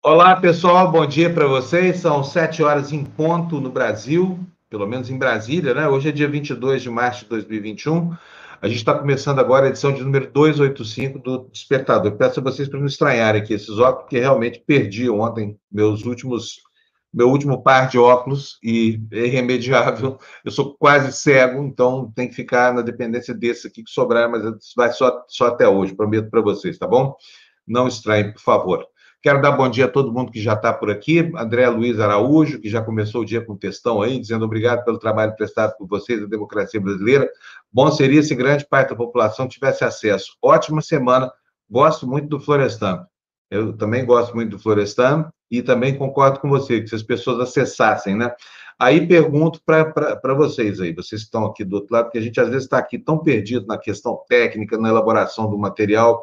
Olá, pessoal, bom dia para vocês. São sete horas em ponto no Brasil, pelo menos em Brasília, né? Hoje é dia 22 de março de 2021. A gente está começando agora a edição de número 285 do Despertador. Peço a vocês para não estranharem aqui esses óculos, porque realmente perdi ontem meus últimos, meu último par de óculos e é irremediável. Eu sou quase cego, então tem que ficar na dependência desse aqui que sobrar, mas vai só, só até hoje, prometo para vocês, tá bom? Não estranhem, por favor. Quero dar bom dia a todo mundo que já está por aqui. André Luiz Araújo, que já começou o dia com textão aí, dizendo obrigado pelo trabalho prestado por vocês da democracia brasileira. Bom seria se grande parte da população tivesse acesso. Ótima semana. Gosto muito do Florestan. Eu também gosto muito do Florestan e também concordo com você, que se as pessoas acessassem, né? Aí pergunto para vocês aí, vocês estão aqui do outro lado, porque a gente às vezes está aqui tão perdido na questão técnica, na elaboração do material,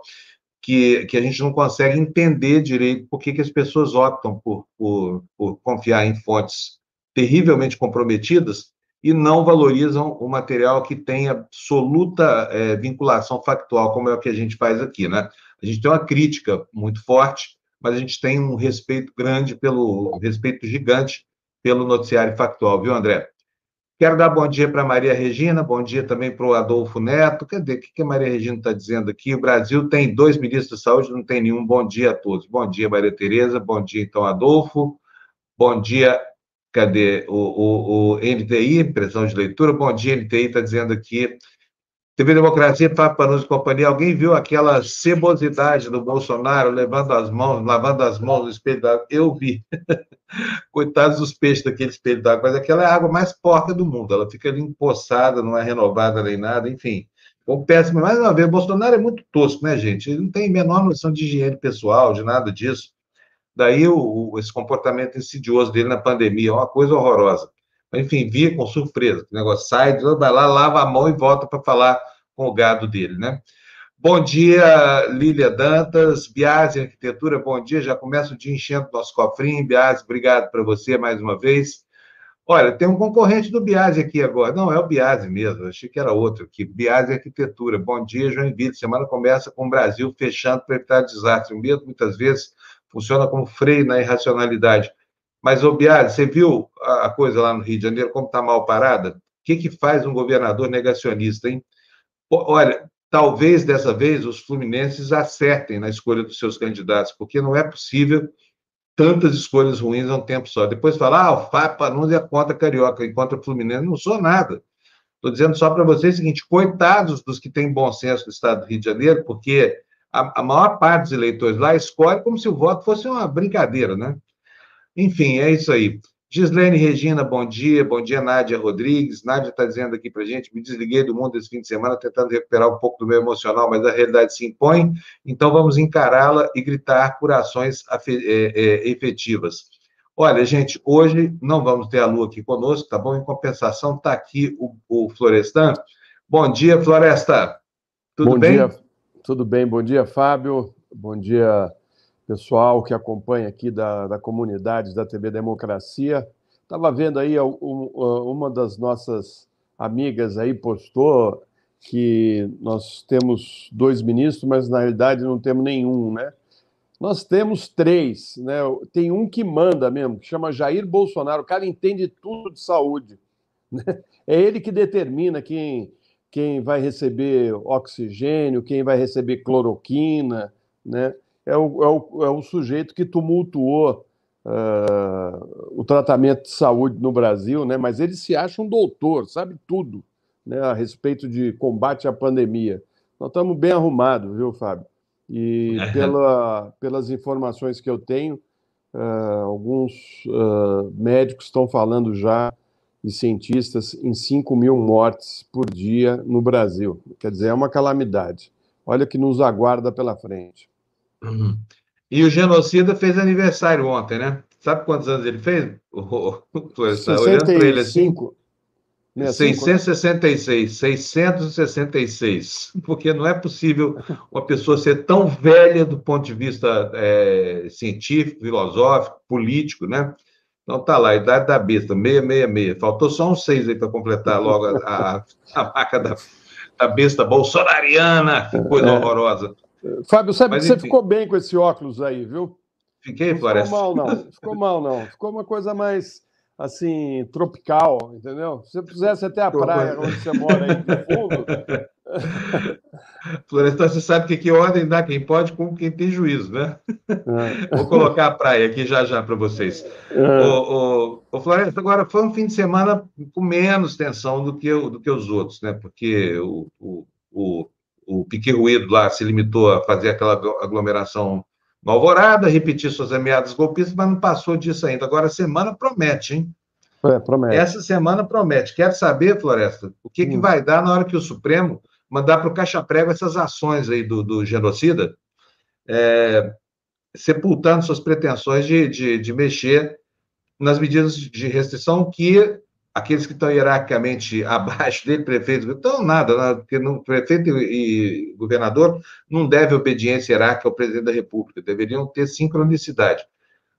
que, que a gente não consegue entender direito por que, que as pessoas optam por, por, por confiar em fontes terrivelmente comprometidas e não valorizam o material que tem absoluta é, vinculação factual, como é o que a gente faz aqui, né? A gente tem uma crítica muito forte, mas a gente tem um respeito grande pelo um respeito gigante pelo noticiário factual, viu, André? Quero dar bom dia para Maria Regina, bom dia também para o Adolfo Neto. Cadê? O que a Maria Regina está dizendo aqui? O Brasil tem dois ministros de saúde, não tem nenhum. Bom dia a todos. Bom dia, Maria Tereza. Bom dia, então, Adolfo. Bom dia, cadê? O, o, o NTI, impressão de leitura. Bom dia, NTI, está dizendo aqui TV Democracia, Fábio Panuso e companhia, alguém viu aquela cebosidade do Bolsonaro levando as mãos, lavando as mãos no espelho d'água? Eu vi. Coitados dos peixes daquele espelho d'água, mas aquela é a água mais porca do mundo, ela fica ali empoçada, não é renovada nem nada, enfim. Bom, péssimo. Mais uma vez, Bolsonaro é muito tosco, né, gente? Ele não tem menor noção de higiene pessoal, de nada disso. Daí o, o, esse comportamento insidioso dele na pandemia é uma coisa horrorosa. Enfim, via com surpresa. O negócio sai, vai lá, lava a mão e volta para falar com o gado dele, né? Bom dia, Lília Dantas, Biase Arquitetura, bom dia. Já começa o dia enchendo nosso cofrinho. Biase, obrigado para você mais uma vez. Olha, tem um concorrente do Biase aqui agora. Não, é o Biase mesmo, achei que era outro aqui. Biase Arquitetura, bom dia, Joinville. Semana começa com o Brasil fechando para evitar desastre. O medo, muitas vezes, funciona como freio na irracionalidade. Mas, Obiari, você viu a coisa lá no Rio de Janeiro, como está mal parada? O que, que faz um governador negacionista, hein? Olha, talvez dessa vez os fluminenses acertem na escolha dos seus candidatos, porque não é possível tantas escolhas ruins a um tempo só. Depois falar, ah, o Fábio Panunzi é contra Carioca e contra Fluminense. Não sou nada. Estou dizendo só para vocês o seguinte: coitados dos que têm bom senso no estado do Rio de Janeiro, porque a, a maior parte dos eleitores lá escolhe como se o voto fosse uma brincadeira, né? Enfim, é isso aí. Gislene Regina, bom dia. Bom dia, Nádia Rodrigues. Nádia está dizendo aqui para gente: me desliguei do mundo esse fim de semana, tentando recuperar um pouco do meu emocional, mas a realidade se impõe, então vamos encará-la e gritar por ações é, é, efetivas. Olha, gente, hoje não vamos ter a Lu aqui conosco, tá bom? Em compensação, está aqui o, o Florestan. Bom dia, Floresta. Tudo bom bem? Dia. Tudo bem, bom dia, Fábio. Bom dia, pessoal que acompanha aqui da, da comunidade da TV Democracia. Estava vendo aí uma das nossas amigas aí postou que nós temos dois ministros, mas na realidade não temos nenhum, né? Nós temos três, né? Tem um que manda mesmo, que chama Jair Bolsonaro. O cara entende tudo de saúde. Né? É ele que determina quem, quem vai receber oxigênio, quem vai receber cloroquina, né? É o, é o, é o sujeito que tumultuou uh, o tratamento de saúde no Brasil, né? mas ele se acha um doutor, sabe tudo né? a respeito de combate à pandemia. Nós estamos bem arrumados, viu, Fábio? E pela, pelas informações que eu tenho, uh, alguns uh, médicos estão falando já, e cientistas, em 5 mil mortes por dia no Brasil. Quer dizer, é uma calamidade. Olha o que nos aguarda pela frente. Uhum. E o genocida fez aniversário ontem, né? Sabe quantos anos ele fez? Está olhando para ele assim. 666, 666, porque não é possível uma pessoa ser tão velha do ponto de vista é, científico, filosófico, político, né? Então tá lá, a idade da besta, 666. Faltou só um seis aí para completar logo a, a, a marca da, da besta bolsonariana, que coisa é. horrorosa. Fábio, sabe Mas, que você ficou bem com esse óculos aí, viu? Fiquei, Floresta? Ficou mal, não. Ficou mal, não. Ficou uma coisa mais, assim, tropical, entendeu? Se você fizesse até a praia onde você mora aí no fundo... Florestan, você sabe que aqui ordem dá quem pode com quem tem juízo, né? É. Vou colocar a praia aqui já já para vocês. É. O, o, o Floresta, agora foi um fim de semana com menos tensão do que, do que os outros, né? Porque o, o, o, o Pique Ruído lá se limitou a fazer aquela aglomeração no Alvorada, repetir suas ameaças golpistas, mas não passou disso ainda. Agora a semana promete, hein? É, promete. Essa semana promete. Quero saber, Floresta, o que, hum. que vai dar na hora que o Supremo mandar para o caixa-prego essas ações aí do, do genocida, é, sepultando suas pretensões de, de, de, mexer nas medidas de restrição que aqueles que estão hierarquicamente abaixo dele, prefeito, estão nada, né? porque no, prefeito e, e governador não devem obediência hierárquica ao presidente da República, deveriam ter sincronicidade.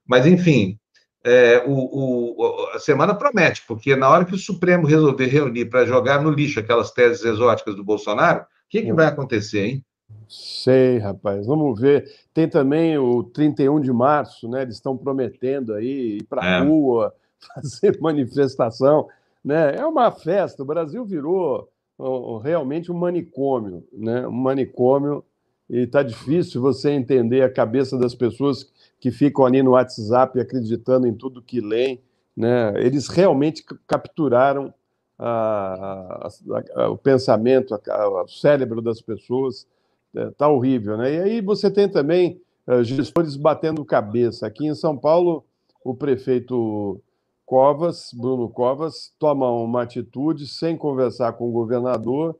Mas, enfim, é, o, o, a semana promete, porque na hora que o Supremo resolver reunir para jogar no lixo aquelas teses exóticas do Bolsonaro, o que, que vai acontecer, hein? Sei, rapaz. Vamos ver. Tem também o 31 de março, né? Eles estão prometendo aí ir para a é. rua, fazer manifestação. Né? É uma festa. O Brasil virou realmente um manicômio, né? Um manicômio e está difícil você entender a cabeça das pessoas que ficam ali no WhatsApp acreditando em tudo que leem. Né? Eles realmente capturaram a, a, a, o pensamento, o cérebro das pessoas. Está é, horrível. Né? E aí você tem também uh, gestores batendo cabeça. Aqui em São Paulo, o prefeito Covas, Bruno Covas, toma uma atitude sem conversar com o governador,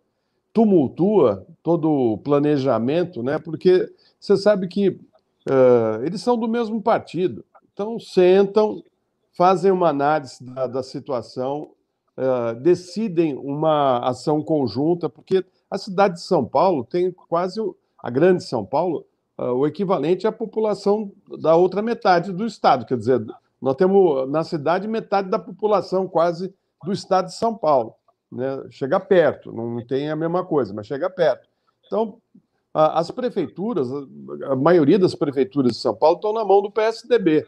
tumultua todo o planejamento, né? porque você sabe que Uh, eles são do mesmo partido. Então, sentam, fazem uma análise da, da situação, uh, decidem uma ação conjunta, porque a cidade de São Paulo tem quase, a grande São Paulo, uh, o equivalente à população da outra metade do estado. Quer dizer, nós temos na cidade metade da população quase do estado de São Paulo. Né? Chega perto, não tem a mesma coisa, mas chega perto. Então, as prefeituras, a maioria das prefeituras de São Paulo estão na mão do PSDB.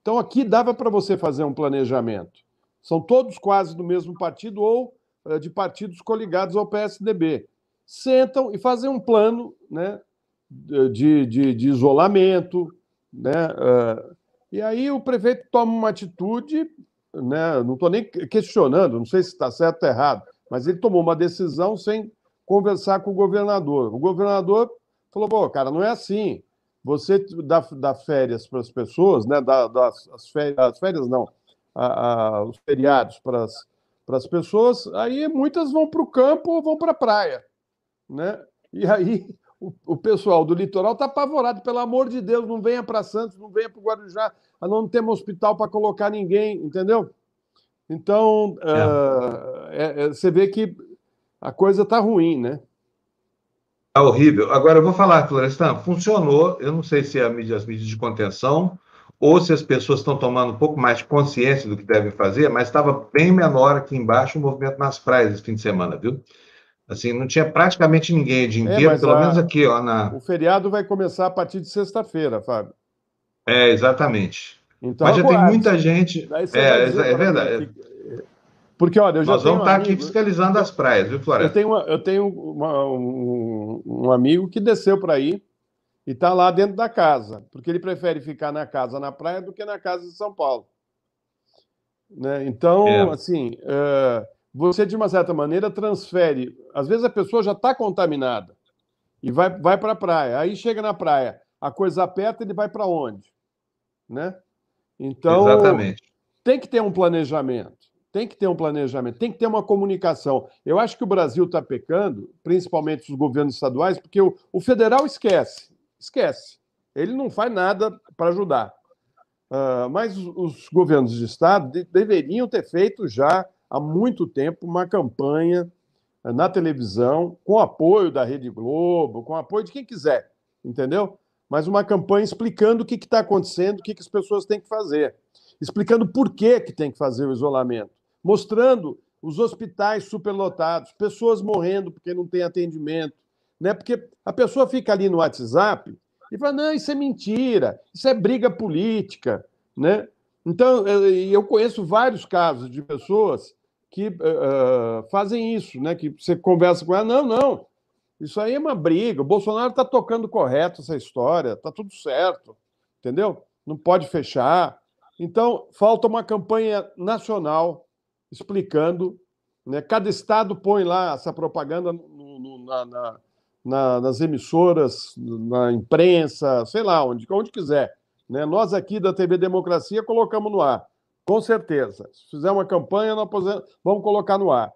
Então aqui dava para você fazer um planejamento. São todos quase do mesmo partido ou eh, de partidos coligados ao PSDB. Sentam e fazem um plano né, de, de, de isolamento. Né, uh, e aí o prefeito toma uma atitude, né, não estou nem questionando, não sei se está certo ou errado, mas ele tomou uma decisão sem conversar com o governador. O governador falou: pô, cara, não é assim. Você dá, dá férias para as pessoas, né? Dá, dá as, férias, as férias não, a, a, os feriados para as, para as pessoas, aí muitas vão para o campo ou vão para a praia. Né? E aí o, o pessoal do litoral está apavorado, pelo amor de Deus, não venha para Santos, não venha para o Guarujá, não temos hospital para colocar ninguém, entendeu? Então, é. Uh, você vê que a coisa está ruim, né? Está horrível. Agora, eu vou falar, Florestan, funcionou. Eu não sei se é as medidas de contenção ou se as pessoas estão tomando um pouco mais de consciência do que devem fazer, mas estava bem menor aqui embaixo o movimento nas praias esse fim de semana, viu? Assim, não tinha praticamente ninguém de é, inteiro, é, pelo a... menos aqui, ó. Na... O feriado vai começar a partir de sexta-feira, Fábio. É, exatamente. Então, mas já tem muita gente. É, é, verdade. Porque, olha, eu já Nós vamos estar tá aqui fiscalizando as praias, viu, Floresta? Eu tenho, uma, eu tenho uma, um, um, amigo que desceu para aí e está lá dentro da casa, porque ele prefere ficar na casa na praia do que na casa de São Paulo. Né? Então, é. assim, uh, você, de uma certa maneira, transfere. Às vezes a pessoa já está contaminada e vai, vai para a praia. Aí chega na praia, a coisa aperta, ele vai para onde? Né? Então, Exatamente. tem que ter um planejamento. Tem que ter um planejamento, tem que ter uma comunicação. Eu acho que o Brasil está pecando, principalmente os governos estaduais, porque o, o, federal esquece, esquece. Ele não faz nada para ajudar. Uh, mas os, os, governos de estado de, deveriam ter feito já há muito tempo uma campanha uh, na televisão, com apoio da Rede Globo, com apoio de quem quiser, entendeu? Mas uma campanha explicando o que está acontecendo, o que, que as pessoas têm que fazer explicando por que, que tem que fazer o isolamento mostrando os hospitais superlotados, pessoas morrendo porque não tem atendimento, né? Porque a pessoa fica ali no WhatsApp e fala, não, isso é mentira, isso é briga política, né? Então, eu conheço vários casos de pessoas que uh, fazem isso, né? Que você conversa com ela, não, não, isso aí é uma briga, o Bolsonaro está tocando correto essa história, está tudo certo, entendeu? Não pode fechar. Então, falta uma campanha nacional explicando, né? Cada estado põe lá essa propaganda no, no, na, na, na, nas emissoras, na imprensa, sei lá, onde, onde quiser. Né? Nós aqui da TV Democracia colocamos no ar, com certeza. Se fizer uma campanha, nós vamos colocar no ar.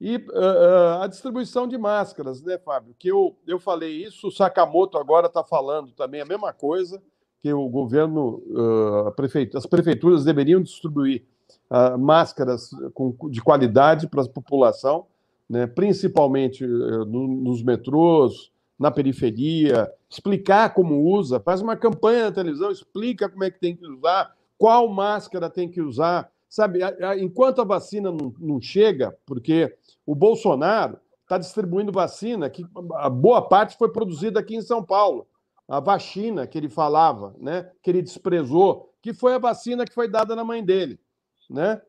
E uh, a distribuição de máscaras, né, Fábio? Que eu, eu falei isso, o Sakamoto agora está falando também a mesma coisa, que o governo, uh, prefeito, as prefeituras deveriam distribuir uh, máscaras com, de qualidade para a população, né, principalmente no, nos metrôs, na periferia, explicar como usa, faz uma campanha na televisão, explica como é que tem que usar, qual máscara tem que usar, sabe? Enquanto a vacina não, não chega, porque o Bolsonaro está distribuindo vacina que a boa parte foi produzida aqui em São Paulo. A vacina que ele falava, né, que ele desprezou, que foi a vacina que foi dada na mãe dele, né?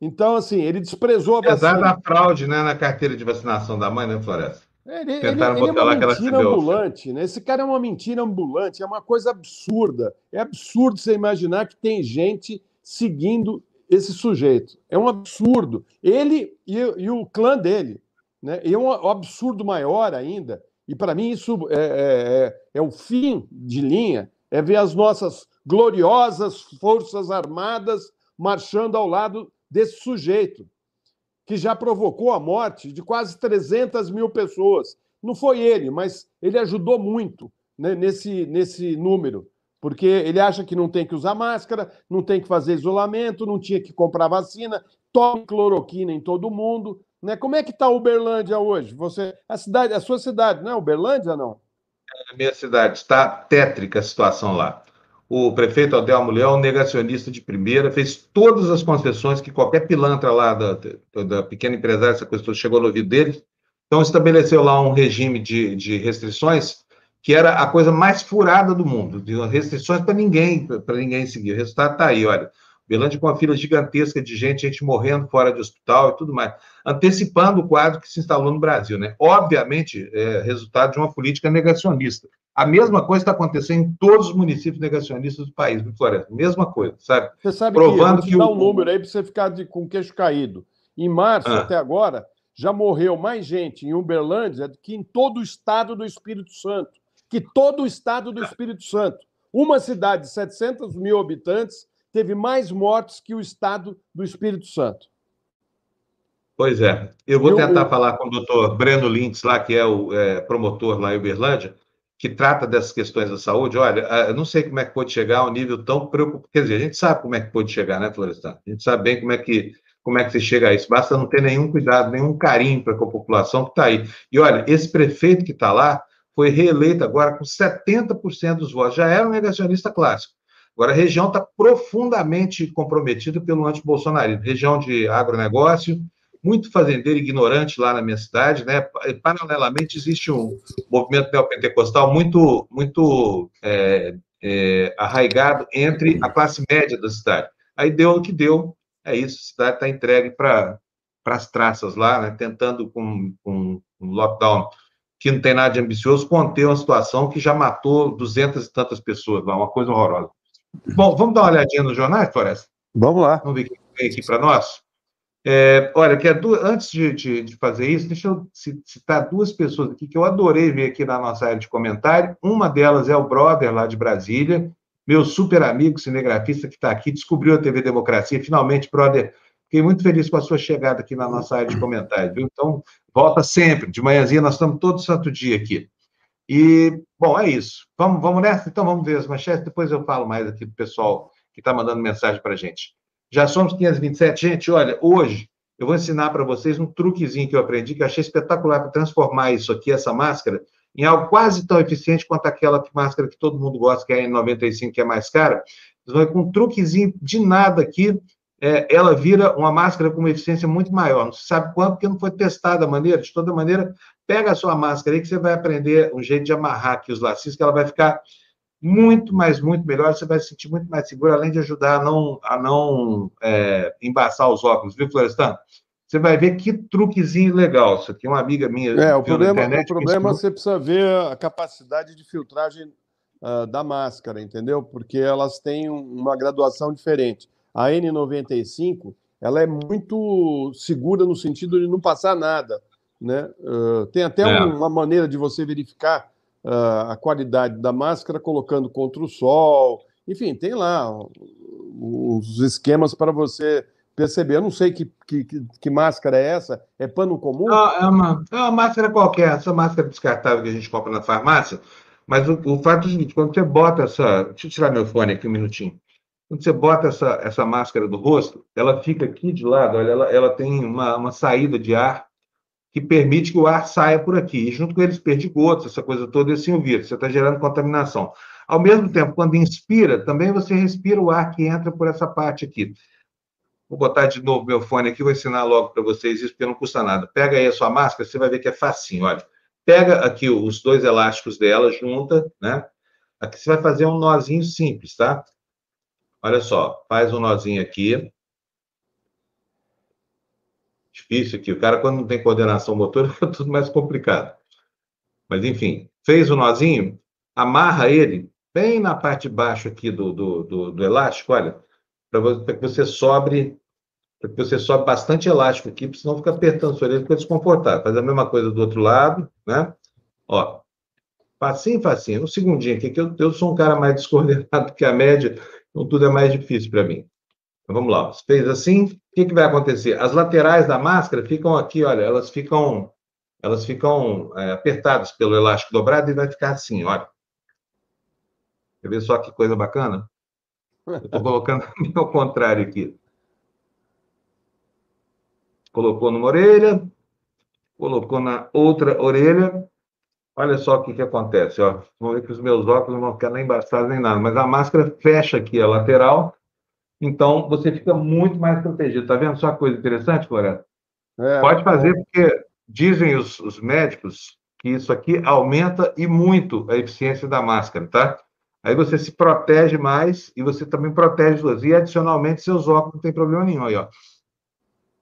Então, assim, ele desprezou a vacina. Apesar da fraude né, na carteira de vacinação da mãe, né, Floresta? Ele, Tentaram ele, botar ele é uma mentira ambulante, né? Esse cara é uma mentira ambulante, é uma coisa absurda. É absurdo você imaginar que tem gente seguindo esse sujeito. É um absurdo. Ele e, e o clã dele. Né? E é um absurdo maior ainda. E para mim isso é, é, é, é o fim de linha, é ver as nossas gloriosas forças armadas marchando ao lado desse sujeito que já provocou a morte de quase 300 mil pessoas. Não foi ele, mas ele ajudou muito né, nesse, nesse número, porque ele acha que não tem que usar máscara, não tem que fazer isolamento, não tinha que comprar vacina, tome cloroquina em todo mundo. Né? Como é que está Uberlândia hoje? Você, a cidade, a sua cidade, não é Uberlândia, não? É a minha cidade, está tétrica a situação lá o prefeito Adelmo Leão, negacionista de primeira, fez todas as concessões que qualquer pilantra lá da, da pequena empresária, essa coisa chegou no ouvido dele. Então, estabeleceu lá um regime de, de restrições que era a coisa mais furada do mundo, de restrições para ninguém, para ninguém seguir. O resultado está aí, olha. Belândia com uma fila gigantesca de gente, gente morrendo fora de hospital e tudo mais, antecipando o quadro que se instalou no Brasil, né? Obviamente, é resultado de uma política negacionista. A mesma coisa está acontecendo em todos os municípios negacionistas do país, do Floresta. Mesma coisa, sabe? Você sabe Provando que, eu vou te dar um número aí para você ficar de, com o queixo caído. Em março, ah. até agora, já morreu mais gente em Uberlândia do que em todo o estado do Espírito Santo. Que todo o estado do Espírito Santo. Uma cidade de 700 mil habitantes teve mais mortes que o estado do Espírito Santo. Pois é. Eu vou tentar falar com o doutor Breno Lintz, lá, que é o é, promotor lá em Uberlândia, que trata dessas questões da saúde, olha, eu não sei como é que pode chegar a um nível tão preocupante. Quer dizer, a gente sabe como é que pode chegar, né, Florestan? A gente sabe bem como é que como é que se chega a isso. Basta não ter nenhum cuidado, nenhum carinho para com a população que está aí. E olha, esse prefeito que está lá foi reeleito agora com 70% dos votos. Já era um negacionista clássico. Agora, a região está profundamente comprometida pelo antibolsonarismo. Região de agronegócio, muito fazendeiro ignorante lá na minha cidade, né? Paralelamente existe um movimento neopentecostal muito, muito é, é, arraigado entre a classe média da cidade. Aí deu o que deu, é isso, a cidade está entregue para as traças lá, né? Tentando com, com um lockdown que não tem nada de ambicioso, conter uma situação que já matou duzentas e tantas pessoas lá, uma coisa horrorosa. Bom, vamos dar uma olhadinha nos jornais, Floresta? Vamos lá. Vamos ver o que tem aqui para nós? É, olha, duas, antes de, de, de, fazer isso, deixa eu citar duas pessoas aqui que eu adorei ver aqui na nossa área de comentário. Uma delas é o brother lá de Brasília, meu super amigo cinegrafista que está aqui, descobriu a TV Democracia. Finalmente, brother, fiquei muito feliz com a sua chegada aqui na nossa área de comentário, viu? Então, volta sempre. De manhãzinha nós estamos todo santo dia aqui. E, bom, é isso. Vamos, vamos nessa? Então, vamos ver as manchetes. Depois eu falo mais aqui do pessoal que está mandando mensagem para a gente. Já somos 527. Gente, olha, hoje eu vou ensinar para vocês um truquezinho que eu aprendi, que eu achei espetacular para transformar isso aqui, essa máscara, em algo quase tão eficiente quanto aquela máscara que todo mundo gosta, que é a N95, que é mais cara. Vão com um truquezinho de nada aqui, é, ela vira uma máscara com uma eficiência muito maior. Não se sabe quanto, porque não foi testada a maneira. De toda maneira, pega a sua máscara aí que você vai aprender um jeito de amarrar aqui os lacinhos, que ela vai ficar muito, mais, muito melhor. Você vai se sentir muito mais seguro, além de ajudar a não, a não é, embaçar os óculos, viu, Florestan? Você vai ver que truquezinho legal. Isso aqui, uma amiga minha. É, o problema, internet, o problema você precisa ver a capacidade de filtragem uh, da máscara, entendeu? Porque elas têm uma graduação diferente. A N95 ela é muito segura no sentido de não passar nada. Né? Uh, tem até é. uma maneira de você verificar a qualidade da máscara colocando contra o sol. Enfim, tem lá os esquemas para você perceber. Eu não sei que, que, que, máscara é essa. É pano comum? é, uma, é uma máscara qualquer, essa máscara descartável que a gente compra na farmácia. Mas o, o fato é o seguinte: quando você bota essa. Deixa eu tirar meu fone aqui um minutinho. Quando você bota essa, essa máscara do rosto, ela fica aqui de lado, olha, ela, ela tem uma, uma saída de ar que permite que o ar saia por aqui. E junto com eles perdigotos, essa coisa toda, esse o vírus. Você está gerando contaminação. Ao mesmo tempo, quando inspira, também você respira o ar que entra por essa parte aqui. Vou botar de novo meu fone aqui, vou ensinar logo para vocês isso, porque não custa nada. Pega aí a sua máscara, você vai ver que é facinho, olha. Pega aqui os dois elásticos dela, junta, né? Aqui você vai fazer um nozinho simples, tá? Olha só, faz um nozinho aqui. Difícil aqui. O cara, quando não tem coordenação motora, fica tudo mais complicado. Mas, enfim, fez o nozinho, amarra ele bem na parte de baixo aqui do, do, do, do elástico, olha, para que você sobre para que você sobe bastante elástico aqui, senão fica apertando sua orelha, fica desconfortável. Faz a mesma coisa do outro lado, né? Ó, facinho, facinho. Um segundinho aqui, que eu, eu sou um cara mais descoordenado que a média, então tudo é mais difícil para mim. Então, vamos lá. Você fez assim, o que, que vai acontecer? As laterais da máscara ficam aqui, olha, elas ficam, elas ficam é, apertadas pelo elástico dobrado e vai ficar assim, olha. Quer ver só que coisa bacana? Eu estou colocando ao contrário aqui. Colocou numa orelha, colocou na outra orelha. Olha só o que, que acontece. Ó. Vamos ver que os meus óculos não vão ficar nem embaçados nem nada, mas a máscara fecha aqui a lateral, então você fica muito mais protegido. Tá vendo só coisa interessante, Floresta? É, Pode fazer, porque dizem os, os médicos que isso aqui aumenta e muito a eficiência da máscara, tá? Aí você se protege mais e você também protege os E adicionalmente seus óculos não tem problema nenhum aí, ó.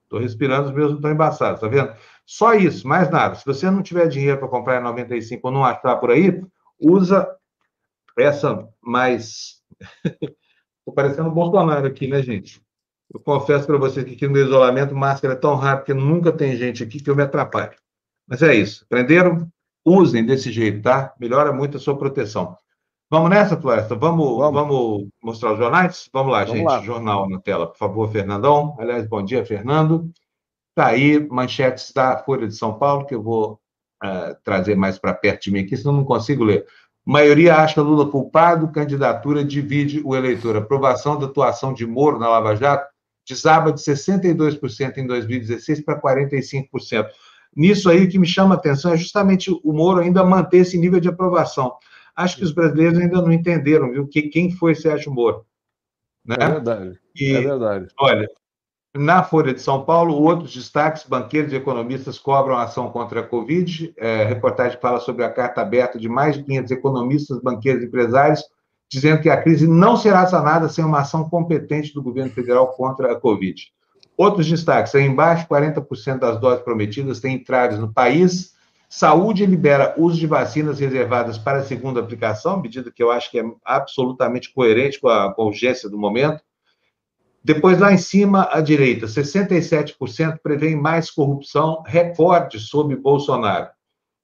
Estou respirando, os meus não estão embaçados, tá vendo? Só isso, mais nada. Se você não tiver dinheiro para comprar em 95 ou não achar por aí, usa essa mais. Estou parecendo um Bolsonaro aqui, né, gente? Eu confesso para vocês que aqui no isolamento, máscara é tão rápido que nunca tem gente aqui que eu me atrapalho. Mas é isso. Aprenderam? Usem desse jeito, tá? Melhora muito a sua proteção. Vamos nessa, Floresta? Vamos, vamos. vamos mostrar os jornais? Vamos lá, vamos gente. Lá. Jornal na tela, por favor, Fernandão. Aliás, bom dia, Fernando. Está aí, manchetes da Folha de São Paulo, que eu vou uh, trazer mais para perto de mim aqui, senão não consigo ler. Maioria acha Lula culpado, candidatura divide o eleitor. Aprovação da atuação de Moro na Lava Jato desaba de 62% em 2016 para 45%. Nisso aí, o que me chama a atenção é justamente o Moro ainda manter esse nível de aprovação acho que os brasileiros ainda não entenderam, viu, que, quem foi Sérgio Moro. Né? É verdade. E, é verdade. Olha, na Folha de São Paulo, outros destaques: banqueiros e economistas cobram ação contra a Covid. É, reportagem fala sobre a carta aberta de mais de 500 economistas, banqueiros e empresários, dizendo que a crise não será sanada sem uma ação competente do governo federal contra a Covid. Outros destaques: aí embaixo, 40% das doses prometidas têm entradas no país. Saúde libera uso de vacinas reservadas para a segunda aplicação, medida que eu acho que é absolutamente coerente com a urgência do momento. Depois, lá em cima, à direita, 67% prevêem mais corrupção, recorde sob Bolsonaro.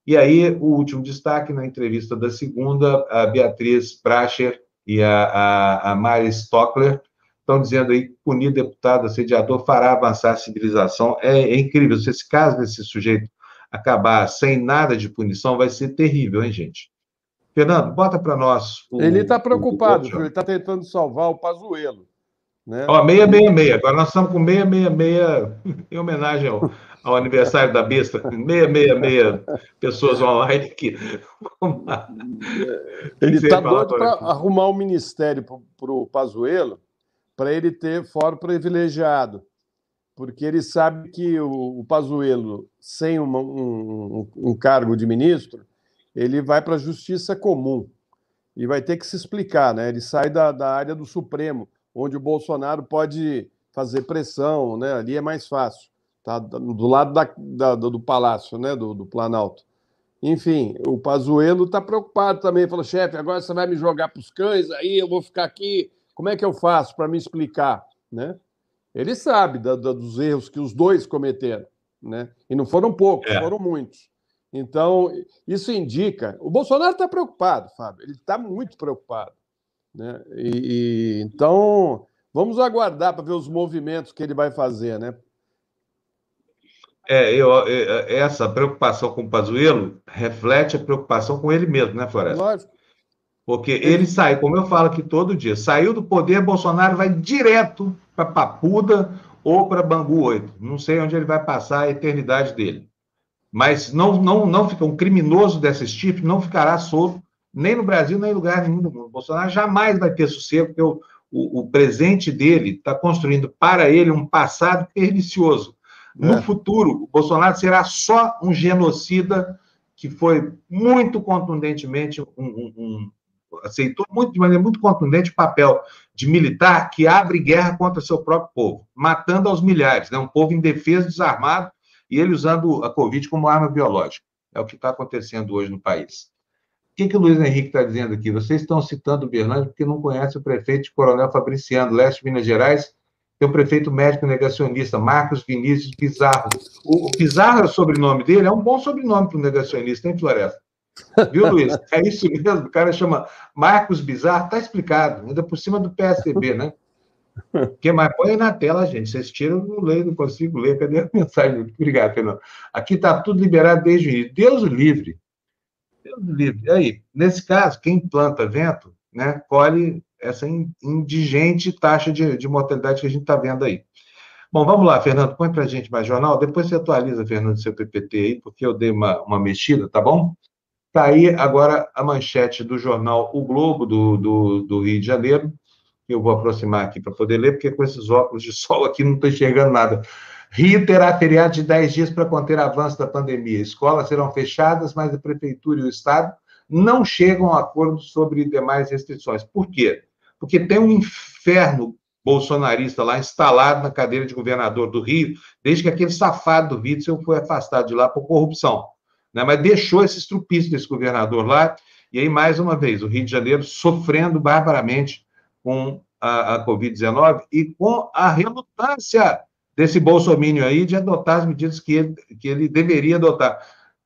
E aí, o último destaque na entrevista da segunda, a Beatriz Bracher e a, a, a Mari Stockler estão dizendo aí que punir deputado assediador fará avançar a civilização. É, é incrível. Se esse caso desse sujeito acabar sem nada de punição, vai ser terrível, hein, gente? Fernando, bota para nós. O, ele está preocupado, o, ele está tentando salvar o Pazuelo. Né? Ó, 666, agora nós estamos com 666, em homenagem ao, ao aniversário da besta, 666 pessoas online aqui. Ele está doido para arrumar um ministério para o Pazuelo, para ele ter fórum privilegiado, porque ele sabe que o, o Pazuello, sem uma, um, um cargo de ministro, ele vai para a justiça comum e vai ter que se explicar, né? Ele sai da, da área do Supremo, onde o Bolsonaro pode fazer pressão, né? Ali é mais fácil, tá? Do lado da, da do palácio, né? Do, do Planalto. Enfim, o Pazuello está preocupado também. Falou, chefe, agora você vai me jogar para os cães, aí eu vou ficar aqui. Como é que eu faço para me explicar? Né? Ele sabe da, da, dos erros que os dois cometeram. Né? E não foram poucos, é. foram muitos. Então, isso indica. O Bolsonaro está preocupado, Fábio. Ele está muito preocupado. Né? E, e, então, vamos aguardar para ver os movimentos que ele vai fazer, né? É, eu, é, essa preocupação com o Pazuello reflete a preocupação com ele mesmo, né, Floresta? Lógico. Porque ele sai, como eu falo aqui todo dia, saiu do poder, Bolsonaro vai direto para Papuda ou para Bangu 8. Não sei onde ele vai passar a eternidade dele. Mas não, não, não fica um criminoso desse tipo, não ficará solto nem no Brasil, nem em lugar nenhum do mundo. Bolsonaro jamais vai ter sossego, porque o, o, o presente dele está construindo para ele um passado pernicioso no é. futuro, o Bolsonaro será só um genocida que foi muito contundentemente um, um, um, aceitou muito de maneira muito contundente o papel de militar que abre guerra contra seu próprio povo, matando aos milhares, né? um povo indefeso, desarmado, e ele usando a Covid como arma biológica. É o que está acontecendo hoje no país. O que, que o Luiz Henrique está dizendo aqui? Vocês estão citando o Bernardo porque não conhece o prefeito Coronel Fabriciano, leste Minas Gerais, tem o prefeito médico negacionista, Marcos Vinícius Pizarro. O, Pizarro é o sobrenome dele, é um bom sobrenome para um negacionista, hein, Floresta? Viu, Luiz? É isso mesmo, o cara chama Marcos Bizarro, tá explicado, ainda por cima do PSDB, né? que mais? Põe aí na tela, gente. Vocês tiram, não leio, não consigo ler. Cadê a mensagem? Obrigado, Fernando. Aqui está tudo liberado desde o início. Deus o livre. Deus livre. Aí, nesse caso, quem planta vento, né, colhe essa indigente taxa de, de mortalidade que a gente está vendo aí. Bom, vamos lá, Fernando, põe para a gente mais jornal, depois você atualiza, Fernando, seu PPT aí, porque eu dei uma, uma mexida, tá bom? Está aí agora a manchete do jornal O Globo, do, do, do Rio de Janeiro, eu vou aproximar aqui para poder ler, porque com esses óculos de sol aqui não estou enxergando nada. Rio terá feriado de 10 dias para conter avanço da pandemia. Escolas serão fechadas, mas a Prefeitura e o Estado não chegam a acordo sobre demais restrições. Por quê? porque tem um inferno bolsonarista lá instalado na cadeira de governador do Rio, desde que aquele safado do Witzel foi afastado de lá por corrupção. Né? Mas deixou esse estrupício desse governador lá, e aí, mais uma vez, o Rio de Janeiro sofrendo barbaramente com a, a Covid-19 e com a relutância desse bolsomínio aí de adotar as medidas que ele, que ele deveria adotar.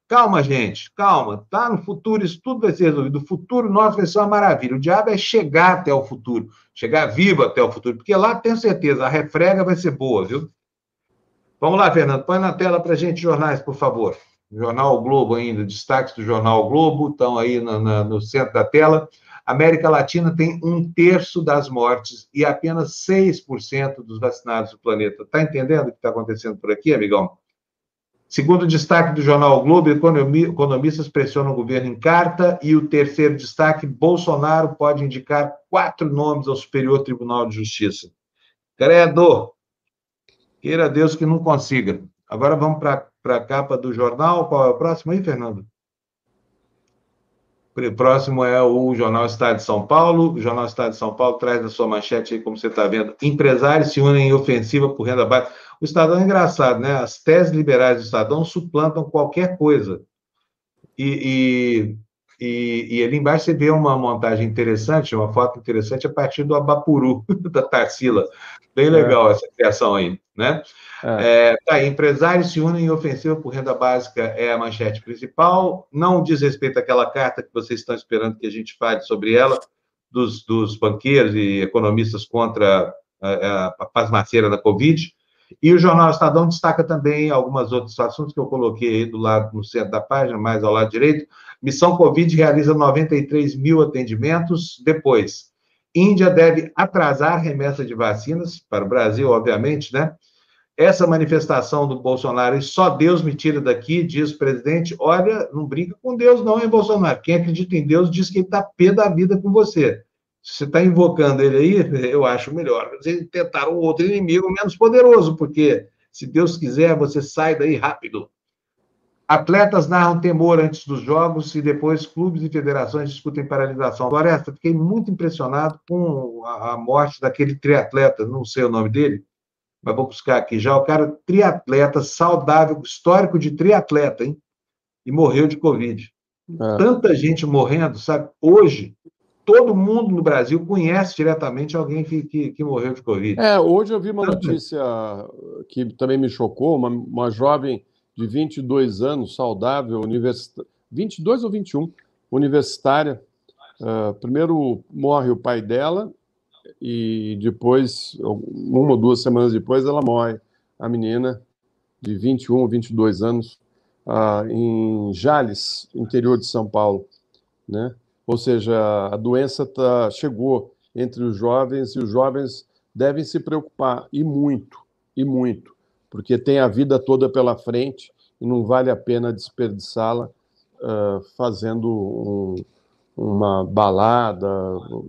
Calma, gente, calma. Tá no futuro, isso tudo vai ser resolvido. O futuro nosso vai ser uma maravilha. O diabo é chegar até o futuro, chegar vivo até o futuro, porque lá tenho certeza, a refrega vai ser boa, viu? Vamos lá, Fernando, põe na tela para gente jornais, por favor. Jornal Globo ainda, destaques do Jornal Globo, estão aí no, no centro da tela. América Latina tem um terço das mortes e apenas 6% dos vacinados do planeta. Está entendendo o que está acontecendo por aqui, amigão? Segundo destaque do jornal o Globo, economistas pressionam o governo em carta. E o terceiro destaque, Bolsonaro pode indicar quatro nomes ao Superior Tribunal de Justiça. Credo! Queira Deus que não consiga. Agora vamos para a capa do jornal. Qual é o próximo aí, Fernando? Próximo é o Jornal Estado de São Paulo. O Jornal Estado de São Paulo traz na sua manchete aí, como você está vendo, empresários se unem em ofensiva por renda baixa. O Estadão é engraçado, né? As teses liberais do Estadão suplantam qualquer coisa. E, e, e, e ali embaixo você vê uma montagem interessante, uma foto interessante a partir do Abapuru, da Tarsila. Bem é. legal é. essa criação aí, né? É. É, tá, empresários se unem em ofensiva por renda básica é a manchete principal. Não diz respeito àquela carta que vocês estão esperando que a gente fale sobre ela, dos, dos banqueiros e economistas contra a, a, a pasmaceira da Covid. E o Jornal Estadão destaca também algumas outros assuntos que eu coloquei aí do lado, no centro da página, mais ao lado direito. Missão Covid realiza 93 mil atendimentos. Depois, Índia deve atrasar remessa de vacinas, para o Brasil, obviamente, né? Essa manifestação do Bolsonaro, e só Deus me tira daqui, diz o presidente. Olha, não brinca com Deus, não, hein, Bolsonaro? Quem acredita em Deus diz que ele está pé da vida com você. Se você está invocando ele aí, eu acho melhor. Vocês tentaram outro inimigo menos poderoso, porque se Deus quiser, você sai daí rápido. Atletas narram temor antes dos jogos e depois clubes e federações discutem paralisação. Floresta, fiquei muito impressionado com a morte daquele triatleta, não sei o nome dele, mas vou buscar aqui já. O cara, triatleta, saudável, histórico de triatleta, hein? E morreu de Covid. É. Tanta gente morrendo, sabe? Hoje, todo mundo no Brasil conhece diretamente alguém que, que, que morreu de Covid. É, hoje eu vi uma notícia que também me chocou, uma, uma jovem de 22 anos, saudável, universitária, 22 ou 21, universitária. Uh, primeiro morre o pai dela e depois, uma ou duas semanas depois, ela morre, a menina de 21 ou 22 anos, uh, em Jales, interior de São Paulo, né? Ou seja, a doença tá, chegou entre os jovens e os jovens devem se preocupar, e muito, e muito porque tem a vida toda pela frente e não vale a pena desperdiçá-la uh, fazendo um, uma balada,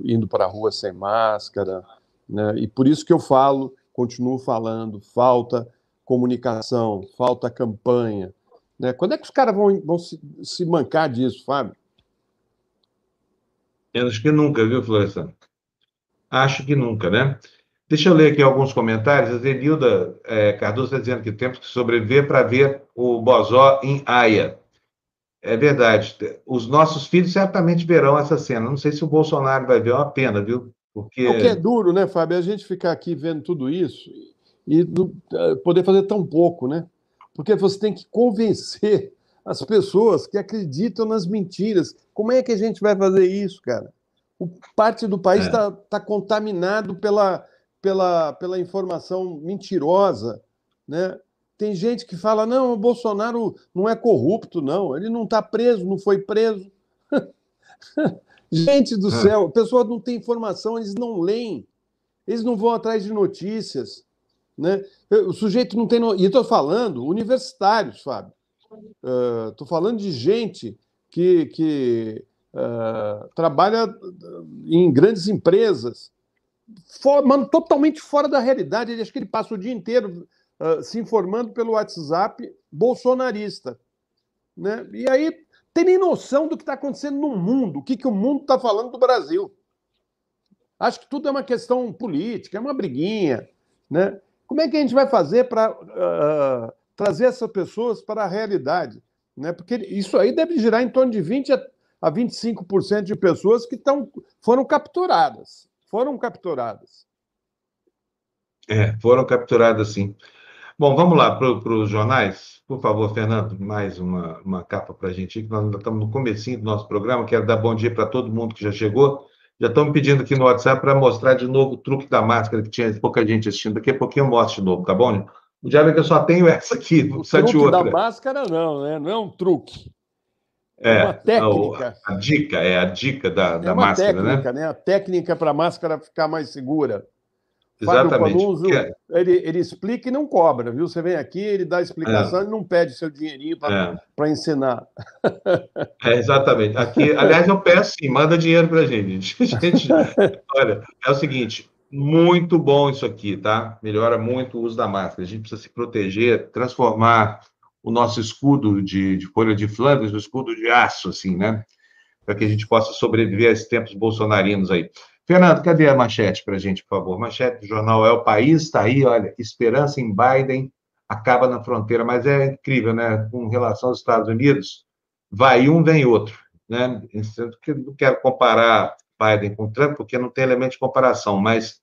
indo para a rua sem máscara. Né? E por isso que eu falo, continuo falando, falta comunicação, falta campanha. Né? Quando é que os caras vão, vão se, se mancar disso, Fábio? Eu acho que nunca, viu, Florestan? Acho que nunca, né? Deixa eu ler aqui alguns comentários. A Zenilda é, Cardoso está dizendo que temos que sobreviver para ver o Bozó em Haia. É verdade. Os nossos filhos certamente verão essa cena. Não sei se o Bolsonaro vai ver, é uma pena, viu? Porque... O que é duro, né, Fábio? A gente ficar aqui vendo tudo isso e é, poder fazer tão pouco, né? Porque você tem que convencer as pessoas que acreditam nas mentiras. Como é que a gente vai fazer isso, cara? O parte do país está é. tá contaminado pela, pela, pela informação mentirosa, né? Tem gente que fala: não, o Bolsonaro não é corrupto, não, ele não está preso, não foi preso. gente do é. céu, a pessoa não tem informação, eles não leem, eles não vão atrás de notícias. Né? O sujeito não tem. No... E estou falando universitários, Fábio. Estou uh, falando de gente que, que uh, trabalha em grandes empresas, for, mano, totalmente fora da realidade. Ele acho que ele passa o dia inteiro uh, se informando pelo WhatsApp bolsonarista. Né? E aí tem nem noção do que está acontecendo no mundo, o que, que o mundo está falando do Brasil. Acho que tudo é uma questão política, é uma briguinha. Né? Como é que a gente vai fazer para uh, trazer essas pessoas para a realidade? Né? Porque isso aí deve girar em torno de 20% a, a 25% de pessoas que tão, foram capturadas foram capturadas. É, foram capturadas sim. Bom, vamos lá para os jornais. Por favor, Fernando, mais uma, uma capa para a gente, que nós ainda estamos no comecinho do nosso programa. Quero dar bom dia para todo mundo que já chegou. Já estão me pedindo aqui no WhatsApp para mostrar de novo o truque da máscara, que tinha pouca gente assistindo. Daqui a pouquinho eu mostro de novo, tá bom? O diabo é que eu só tenho essa aqui, o truque outra. da máscara não, né? Não é um truque. É, é uma técnica. A, a, dica, é a dica da, é da máscara, né? técnica, né? né? A técnica para a máscara ficar mais segura. Exatamente. Ele, ele explica e não cobra, viu? Você vem aqui, ele dá a explicação é. e não pede seu dinheirinho para é. ensinar. É, exatamente. Aqui, aliás, eu peço sim, manda dinheiro para a gente. gente. Olha, é o seguinte, muito bom isso aqui, tá? Melhora muito o uso da máscara. A gente precisa se proteger, transformar o nosso escudo de, de folha de Flandres, o escudo de aço, assim, né? Para que a gente possa sobreviver a esses tempos bolsonarinos aí. Fernando, cadê a manchete para a gente, por favor? Manchete do jornal É o País, está aí, olha, esperança em Biden acaba na fronteira, mas é incrível, né? Com relação aos Estados Unidos, vai um, vem outro, né? Não quero comparar Biden com Trump, porque não tem elemento de comparação, mas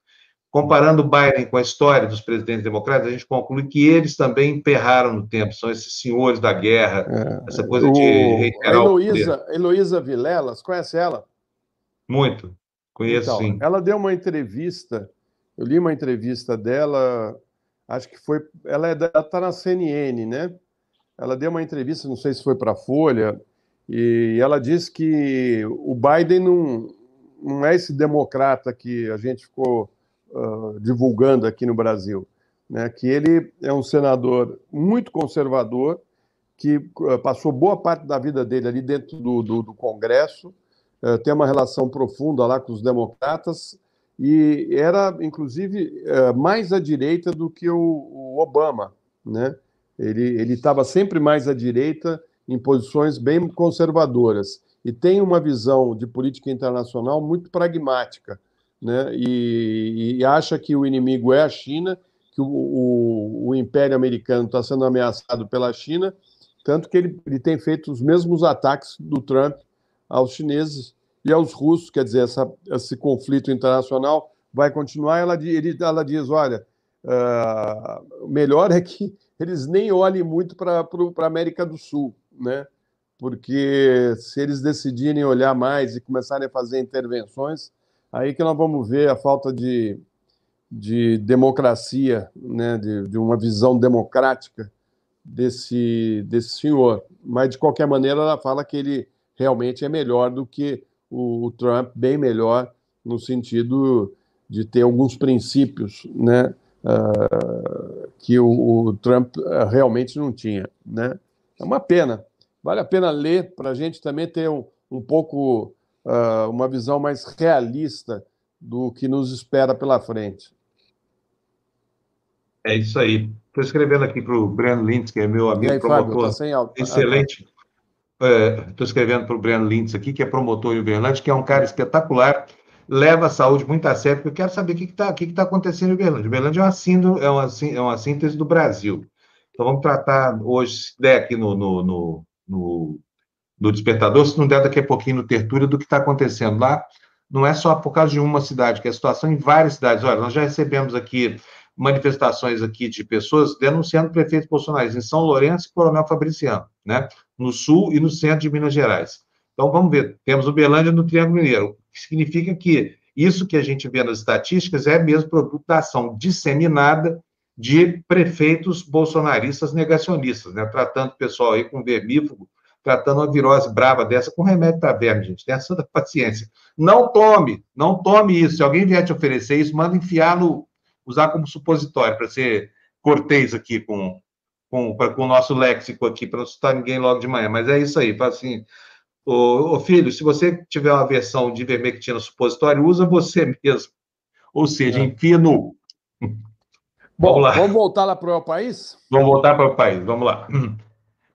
Comparando Biden com a história dos presidentes democratas, a gente conclui que eles também emperraram no tempo, são esses senhores da guerra, é, essa coisa o, de reiterar Heloísa, o Heloísa Vilelas, conhece ela? Muito, conheço então, sim. Ela deu uma entrevista, eu li uma entrevista dela, acho que foi, ela está na CNN, né? Ela deu uma entrevista, não sei se foi para a Folha, e ela disse que o Biden não, não é esse democrata que a gente ficou uh, divulgando aqui no Brasil, né, que ele é um senador muito conservador, que uh, passou boa parte da vida dele ali dentro do, do, do Congresso, uh, tem uma relação profunda lá com os democratas e era, inclusive, uh, mais à direita do que o, o Obama, né? Ele estava sempre mais à direita em posições bem conservadoras e tem uma visão de política internacional muito pragmática, né? E, e acha que o inimigo é a China, que o, o, o Império Americano está sendo ameaçado pela China, tanto que ele, ele tem feito os mesmos ataques do Trump aos chineses e aos russos, quer dizer, essa, esse conflito internacional vai continuar. Ela, ele, ela diz, olha, uh, melhor é que eles nem olhem muito para a América do Sul, né? Porque se eles decidirem olhar mais e começarem a fazer intervenções, aí que nós vamos ver a falta de, de democracia, né? de, de uma visão democrática desse, desse senhor. Mas, de qualquer maneira, ela fala que ele realmente é melhor do que o, Trump, bem melhor, no sentido de ter alguns princípios, né? uh, que o, o, Trump ah, realmente não tinha. Né? É uma pena. Vale a pena ler para a gente também ter um, um pouco uh, uma visão mais realista do que nos espera pela frente. É isso aí. Estou escrevendo aqui para o Breno Lintz, que é meu amigo aí, promotor. Fábio, tá sem. Excelente. Estou é, escrevendo para o Breno Lintz aqui, que é promotor em Uberlândia, que é um cara espetacular leva a saúde muito a sério, porque eu quero saber o que está que que tá acontecendo em Uberlândia. Uberlândia é uma, síndrome, é, uma, é uma síntese do Brasil. Então, vamos tratar hoje, se der aqui no, no, no, no, no despertador, se não der daqui a pouquinho no tertúlia, do que está acontecendo lá. Não é só por causa de uma cidade, que é a situação em várias cidades. Olha, nós já recebemos aqui manifestações aqui de pessoas denunciando prefeitos bolsonaristas em São Lourenço e Coronel Fabriciano, né? No sul e no centro de Minas Gerais. Então, vamos ver. Temos Uberlândia no Triângulo Mineiro que significa que isso que a gente vê nas estatísticas é mesmo produto da ação disseminada de prefeitos bolsonaristas negacionistas, né? tratando o pessoal aí com vermífugo, tratando uma virose brava dessa com remédio para verme, gente. Tenha santa paciência. Não tome, não tome isso. Se alguém vier te oferecer isso, manda enfiar no. usar como supositório, para ser cortês aqui com, com, pra, com o nosso léxico aqui, para não assustar ninguém logo de manhã. Mas é isso aí, fala assim Ô, ô, filho, se você tiver uma versão de vermectina supositório, usa você mesmo. Ou seja, é. enfia no. Bom, vamos, lá. vamos voltar lá para o país? Vamos voltar para o país, vamos lá.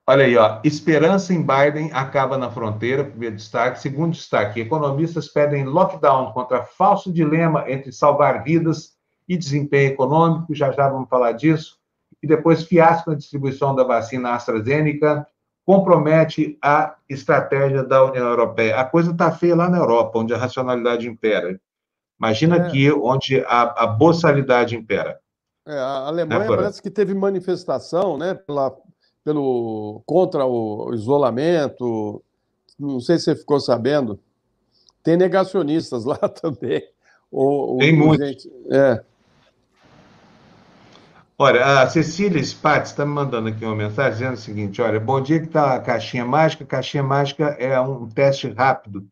Olha aí, ó. Esperança em Biden acaba na fronteira, primeiro destaque. Segundo destaque, economistas pedem lockdown contra falso dilema entre salvar vidas e desempenho econômico. Já já vamos falar disso. E depois, fiasco na distribuição da vacina AstraZeneca compromete a estratégia da União Europeia. A coisa está feia lá na Europa, onde a racionalidade impera. Imagina é. aqui, onde a, a boçalidade impera. É, a Alemanha né, parece que teve manifestação né, pela, pelo, contra o isolamento. Não sei se você ficou sabendo. Tem negacionistas lá também. O, Tem muito. Gente, é. Olha, a Cecília Spatz está me mandando aqui uma mensagem dizendo o seguinte: olha, bom dia que está a caixinha mágica. Caixinha mágica é um teste rápido,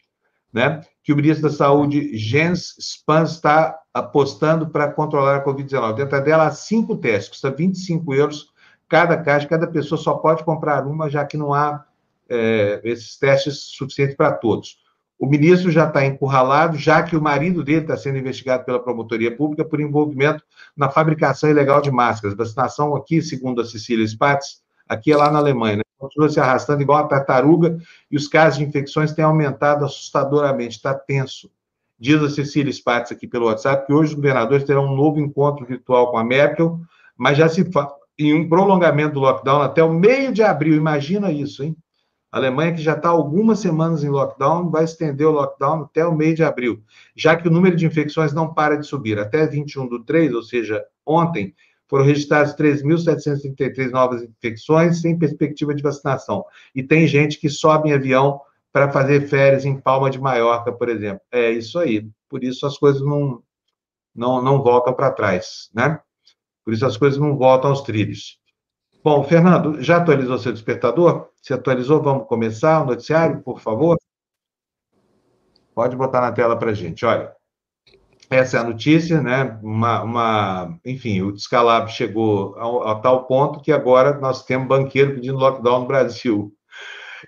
né? Que o ministro da Saúde, Jens Spahn, está apostando para controlar a Covid-19. Dentro dela há cinco testes, custa 25 euros cada caixa, cada pessoa só pode comprar uma, já que não há é, esses testes suficientes para todos. O ministro já está encurralado, já que o marido dele está sendo investigado pela promotoria pública por envolvimento na fabricação ilegal de máscaras. Vacinação aqui, segundo a Cecília Spatz, aqui é lá na Alemanha, né? continua se arrastando igual a tartaruga e os casos de infecções têm aumentado assustadoramente, está tenso. Diz a Cecília Spatz aqui pelo WhatsApp que hoje os governadores terão um novo encontro virtual com a Merkel, mas já se fala em um prolongamento do lockdown até o meio de abril. Imagina isso, hein? A Alemanha, que já está algumas semanas em lockdown, vai estender o lockdown até o mês de abril, já que o número de infecções não para de subir. Até 21 do 3, ou seja, ontem, foram registradas 3.733 novas infecções sem perspectiva de vacinação. E tem gente que sobe em avião para fazer férias em Palma de Maiorca, por exemplo. É isso aí. Por isso as coisas não, não, não voltam para trás, né? Por isso as coisas não voltam aos trilhos. Bom, Fernando, já atualizou seu despertador? Se atualizou, vamos começar o noticiário, por favor? Pode botar na tela para a gente. Olha, essa é a notícia, né? Uma, uma, enfim, o descalabro chegou a, a, tal ponto que agora nós temos banqueiro pedindo lockdown no Brasil.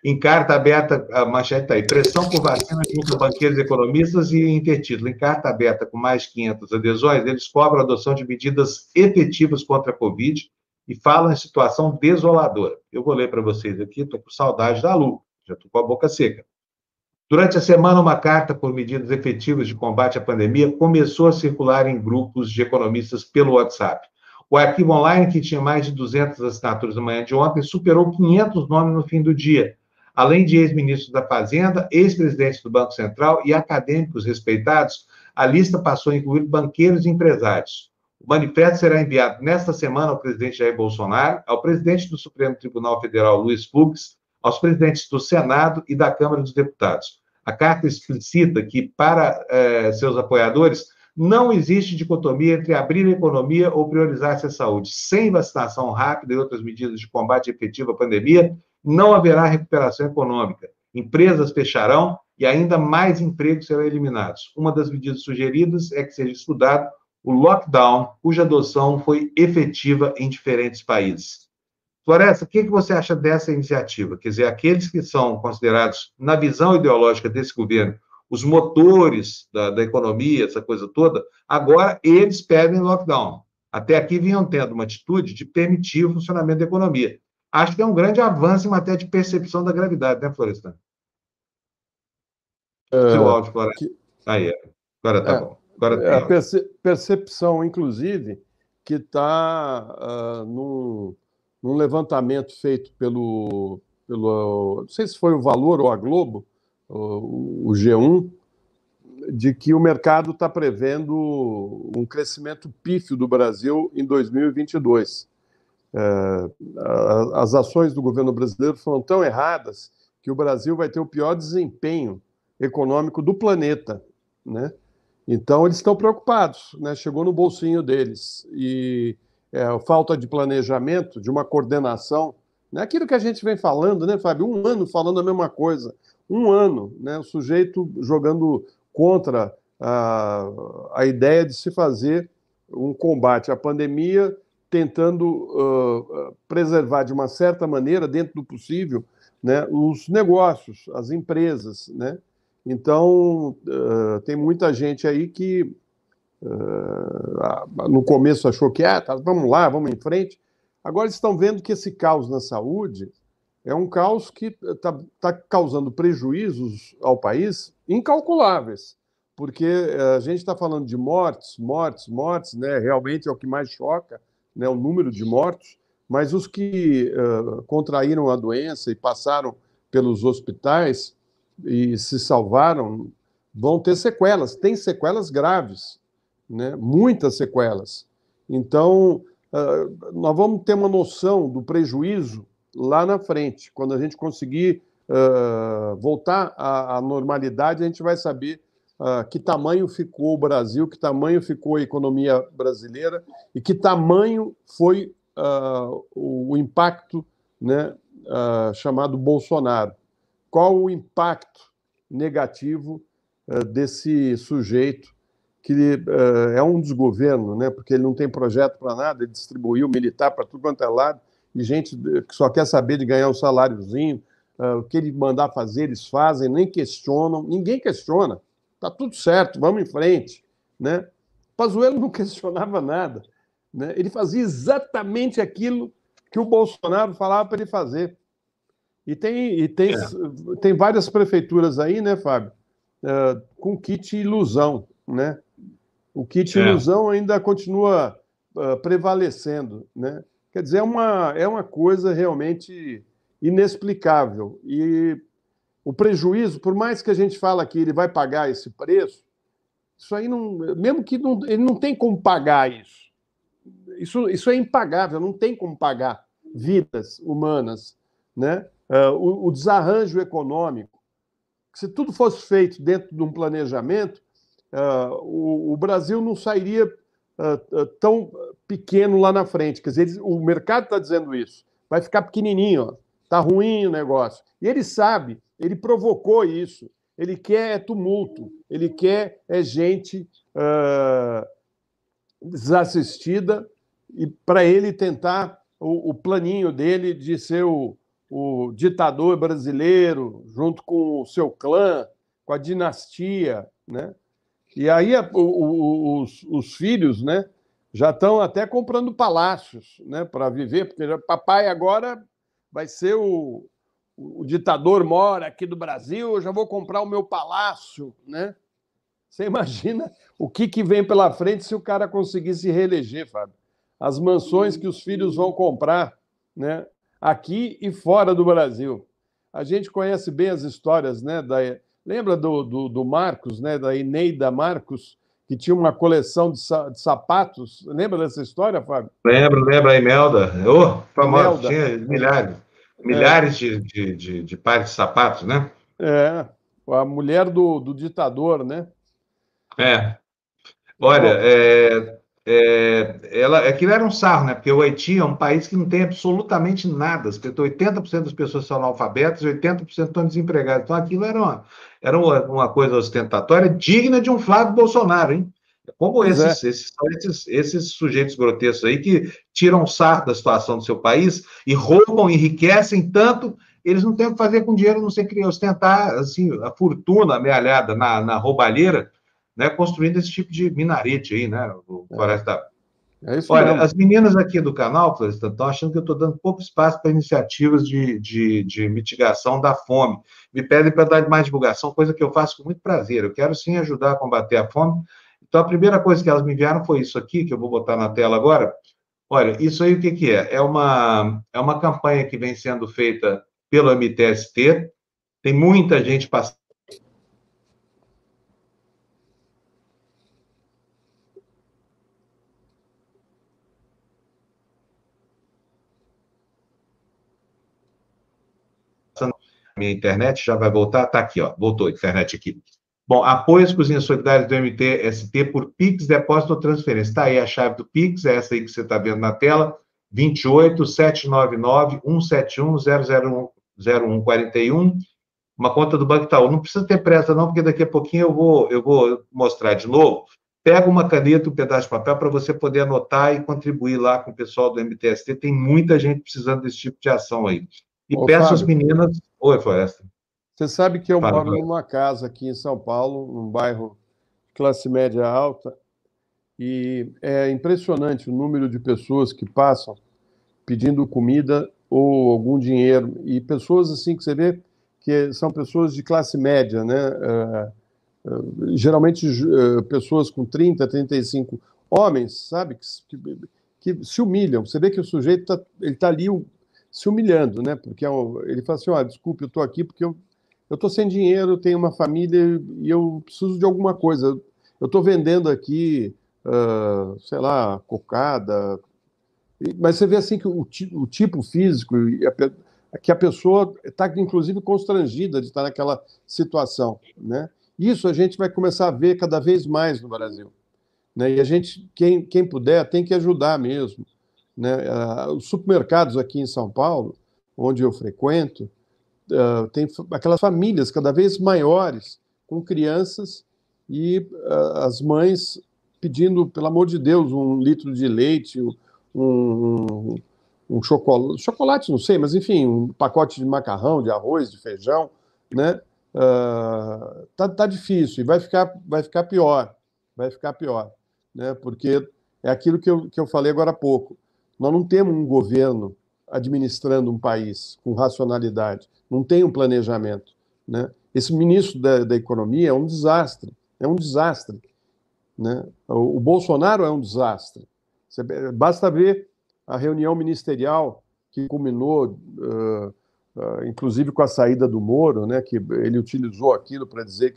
Em carta aberta, a manchete está aí. Pressão por vacina junto a banqueiros economistas e intertítulo. Em carta aberta, com mais 500 adesões, eles cobram a adoção de medidas efetivas contra a Covid e falam em situação desoladora. Eu vou ler para vocês aqui, estou com saudade da Lu, já estou com a boca seca. Durante a semana, uma carta por medidas efetivas de combate à pandemia começou a circular em grupos de economistas pelo WhatsApp. O arquivo online, que tinha mais de 200 assinaturas na manhã de ontem, superou 500 nomes no fim do dia, além de ex-ministros da Fazenda, ex-presidentes do Banco Central e acadêmicos respeitados, a lista passou a incluir banqueiros e empresários. O manifesto será enviado nesta semana ao presidente Jair Bolsonaro, ao presidente do Supremo Tribunal Federal, Luiz Fux, aos presidentes do Senado e da Câmara dos Deputados. A carta explicita que, para eh, seus apoiadores, não existe dicotomia entre abrir a economia ou priorizar-se a saúde. Sem vacinação rápida e outras medidas de combate efetivo à pandemia, não haverá recuperação econômica. Empresas fecharão e ainda mais empregos serão eliminados. Uma das medidas sugeridas é que seja estudado o lockdown, cuja adoção foi efetiva em diferentes países. Floresta, o que você acha dessa iniciativa? Quer dizer, aqueles que são considerados, na visão ideológica desse governo, os motores da, da economia, essa coisa toda, agora eles pedem lockdown. Até aqui vinham tendo uma atitude de permitir o funcionamento da economia. Acho que é um grande avanço em matéria de percepção da gravidade, né, Florestan? É, Seu áudio, Floresta. Que... Aí, agora tá é, bom. Agora é, a perce percepção, inclusive, que está uh, ah, num, num, levantamento feito pelo, pelo. Não sei se foi o Valor ou a Globo, o, o G1, de que o mercado está prevendo um crescimento pífio do Brasil em 2022. É, as ações do governo brasileiro foram tão erradas que o Brasil vai ter o pior desempenho econômico do planeta, né? Então eles estão preocupados, né? Chegou no bolsinho deles e é, falta de planejamento, de uma coordenação, né? Aquilo que a gente vem falando, né, Fábio? Um ano falando a mesma coisa, um ano, né? O sujeito jogando contra a, a ideia de se fazer um combate à pandemia tentando uh, preservar de uma certa maneira, dentro do possível, né, os negócios, as empresas. Né? Então, uh, tem muita gente aí que uh, no começo achou que ah, tá, vamos lá, vamos em frente. Agora estão vendo que esse caos na saúde é um caos que está tá causando prejuízos ao país incalculáveis, porque a gente está falando de mortes, mortes, mortes, né? realmente é o que mais choca, né, o número de mortos, mas os que uh, contraíram a doença e passaram pelos hospitais e se salvaram vão ter sequelas, tem sequelas graves, né? muitas sequelas. Então, uh, nós vamos ter uma noção do prejuízo lá na frente. Quando a gente conseguir uh, voltar à, normalidade, a gente vai saber uh, que tamanho ficou o Brasil, que tamanho ficou a economia brasileira e que tamanho foi o, o, impacto né, chamado Bolsonaro. Qual o impacto negativo desse sujeito que é um desgoverno, né, porque ele não tem projeto para nada, ele distribuiu militar para tudo quanto é lado, e gente que só quer saber de ganhar um saláriozinho, o que ele mandar fazer, eles fazem, nem questionam, ninguém questiona. Está tudo certo, vamos em frente. Né? Pazuello não questionava nada. Né? Ele fazia exatamente aquilo que o Bolsonaro falava para ele fazer. E tem, e tem, é. tem várias prefeituras aí, né, Fábio, uh, com kit ilusão. Né? O kit é. ilusão ainda continua uh, prevalecendo. Né? Quer dizer, é uma, é uma coisa realmente inexplicável. E o prejuízo, por mais que a gente fala que ele vai pagar esse preço, isso aí não, mesmo que não, ele não tem como pagar isso. Isso, isso é impagável, não tem como pagar vidas humanas, né? Uh, o, o, desarranjo econômico, se tudo fosse feito dentro de um planejamento, uh, o, o, Brasil não sairia uh, tão pequeno lá na frente. Quer dizer, o mercado está dizendo isso. Vai ficar pequenininho, está ruim o negócio. E ele sabe ele provocou isso. Ele quer tumulto, ele quer é gente uh, desassistida e para ele tentar o, o, planinho dele de ser o, o, ditador brasileiro, junto com o seu clã, com a dinastia, né? E aí o, o, os, os, filhos, né, já estão até comprando palácios, né, para viver, porque já, papai agora vai ser o, o ditador mora aqui do Brasil, eu já vou comprar o meu palácio, né? Você imagina o que, que vem pela frente se o cara conseguir se reeleger, Fábio? As mansões que os filhos vão comprar, né? Aqui e fora do Brasil. A gente conhece bem as histórias, né? Da, lembra do, do, do Marcos, né? Da Ineida Marcos, que tinha uma coleção de, de, sapatos. Lembra dessa história, Fábio? Lembro, lembro, a Imelda. Oh, famosa, tinha milhares. Milhares é. de, de, de, de, pares de sapatos, né? É, a mulher do, do ditador, né? É. Olha, é, é, ela, aquilo era um sarro, né? Porque o Haiti é um país que não tem absolutamente nada. 80% das pessoas são analfabetas e 80% estão desempregadas. Então aquilo era uma, era uma, uma coisa ostentatória digna de um Flávio Bolsonaro, hein? Como esses, é. esses, esses, esses, sujeitos grotescos aí que tiram sarro da situação do seu país e roubam, enriquecem tanto, eles não têm o que fazer com dinheiro, não sei que ostentar assim, a fortuna amealhada na, na roubalheira, né, construindo esse tipo de minarete aí, né, o é. Floresta. É isso Olha, mesmo. as meninas aqui do canal, Floresta, estão achando que eu estou dando pouco espaço para iniciativas de, de, de mitigação da fome. Me pedem para dar mais divulgação, coisa que eu faço com muito prazer. Eu quero sim ajudar a combater a fome, então, a primeira coisa que elas me enviaram foi isso aqui, que eu vou botar na tela agora. Olha, isso aí o que, que é? É uma, é uma campanha que vem sendo feita pelo MTST, tem muita gente passando. Minha internet já vai voltar, tá aqui, ó, voltou a internet aqui. Bom, apoio às cozinhas solidárias do MTST por Pix, depósito ou transferência. Está aí a chave do Pix, é essa aí que você está vendo na tela, 28 799 171 00141, uma conta do Banco Itaú. Não precisa ter pressa não, porque daqui a pouquinho eu vou, eu vou mostrar de novo. Pega uma caneta, um pedaço de papel para você poder anotar e contribuir lá com o pessoal do MTST. Tem muita gente precisando desse tipo de ação aí. E Ô, peço Fábio. às meninas... Oi, Floresta. Você sabe que eu moro numa casa aqui em São Paulo, num bairro de classe média alta, e é impressionante o número de pessoas que passam pedindo comida ou algum dinheiro, e pessoas assim que você vê que são pessoas de classe média, né? Uh, uh, geralmente uh, pessoas com 30, 35 homens, sabe, que, que, que se humilham. Você vê que o sujeito está tá ali se humilhando, né? Porque é ele fala assim: oh, desculpe, eu estou aqui porque eu eu estou sem dinheiro, tenho uma família e eu preciso de alguma coisa. Eu estou vendendo aqui, uh, sei lá, cocada. Mas você vê assim que o, o tipo físico, que a pessoa está, inclusive, constrangida de estar naquela situação. Né? Isso a gente vai começar a ver cada vez mais no Brasil. Né? E a gente, quem, quem puder, tem que ajudar mesmo. Né? Os supermercados aqui em São Paulo, onde eu frequento, uh, tem aquelas famílias cada vez maiores com crianças e uh, as mães pedindo, pelo amor de Deus, um litro de leite, um, um, um chocolate, chocolate, não sei, mas enfim, um pacote de macarrão, de arroz, de feijão, né? Uh, tá, tá difícil e vai ficar, vai ficar pior, vai ficar pior, né? Porque é aquilo que eu, que eu falei agora há pouco. Nós não temos um governo administrando um país com racionalidade, não tem um planejamento. Né? Esse ministro da, da Economia é um desastre, é um desastre. Né? O, o Bolsonaro é um desastre. Você, basta ver a reunião ministerial que culminou, uh, uh, inclusive com a saída do Moro, né, que ele utilizou aquilo para dizer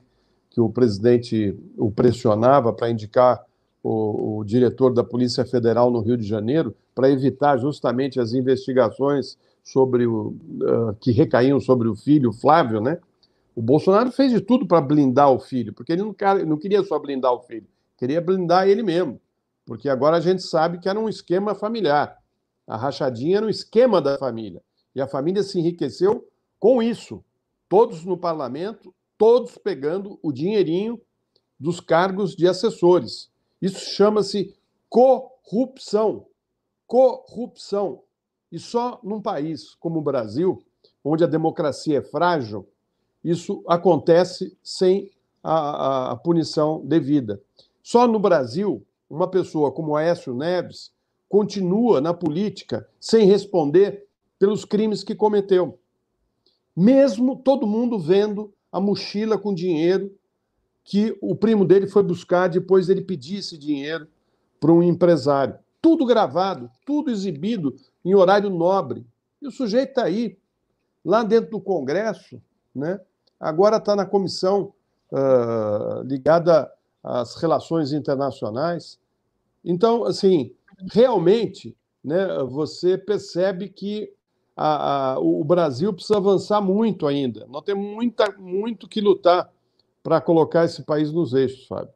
que o presidente o pressionava para indicar o, o, diretor da Polícia Federal no Rio de Janeiro para evitar justamente as investigações sobre o uh, que recaíam sobre o filho Flávio, né? O Bolsonaro fez de tudo para blindar o filho, porque ele não, não queria só blindar o filho, queria blindar ele mesmo, porque agora a gente sabe que era um esquema familiar. A rachadinha era um esquema da família. E a família se enriqueceu com isso. Todos no parlamento, todos pegando o dinheirinho dos cargos de assessores. Isso chama-se corrupção. Corrupção. E só num país como o Brasil, onde a democracia é frágil, isso acontece sem a, a, a punição devida. Só no Brasil, uma pessoa como Aécio Neves continua na política sem responder pelos crimes que cometeu. Mesmo todo mundo vendo a mochila com dinheiro que o primo dele foi buscar depois dele pedir esse dinheiro para um empresário. Tudo gravado, tudo exibido em horário nobre. E o sujeito está aí, lá dentro do Congresso, né? agora está na comissão uh, ligada às relações internacionais. Então, assim, realmente, né, você percebe que a, a, o Brasil precisa avançar muito ainda. Nós temos muita, muito que lutar para colocar esse país nos eixos, Fábio.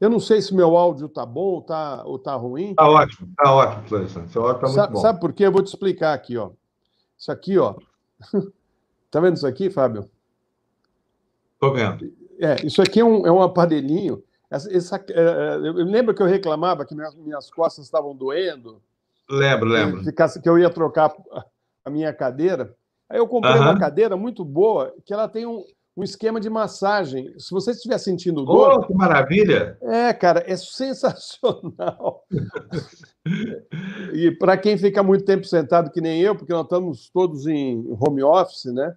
Eu não sei se meu áudio está bom ou está ou tá ruim. Está ótimo, está ótimo, Florestan. Seu áudio está muito bom. Sabe por quê? Eu vou te explicar aqui, ó. Isso aqui, ó. Tá vendo isso aqui, Fábio? Estou vendo. É, isso aqui é um, é um aparelhinho. Essa, essa, é, é eu lembro que eu reclamava que minhas, minhas costas estavam doendo. Lembro, lembro. Que, que eu ia trocar a minha cadeira. Aí eu comprei uhum. uma cadeira muito boa, que ela tem um, um esquema de massagem. Se você estiver sentindo dor. Oh, que maravilha! É, cara, é sensacional. e para quem fica muito tempo sentado, que nem eu, porque nós estamos todos em home office, né?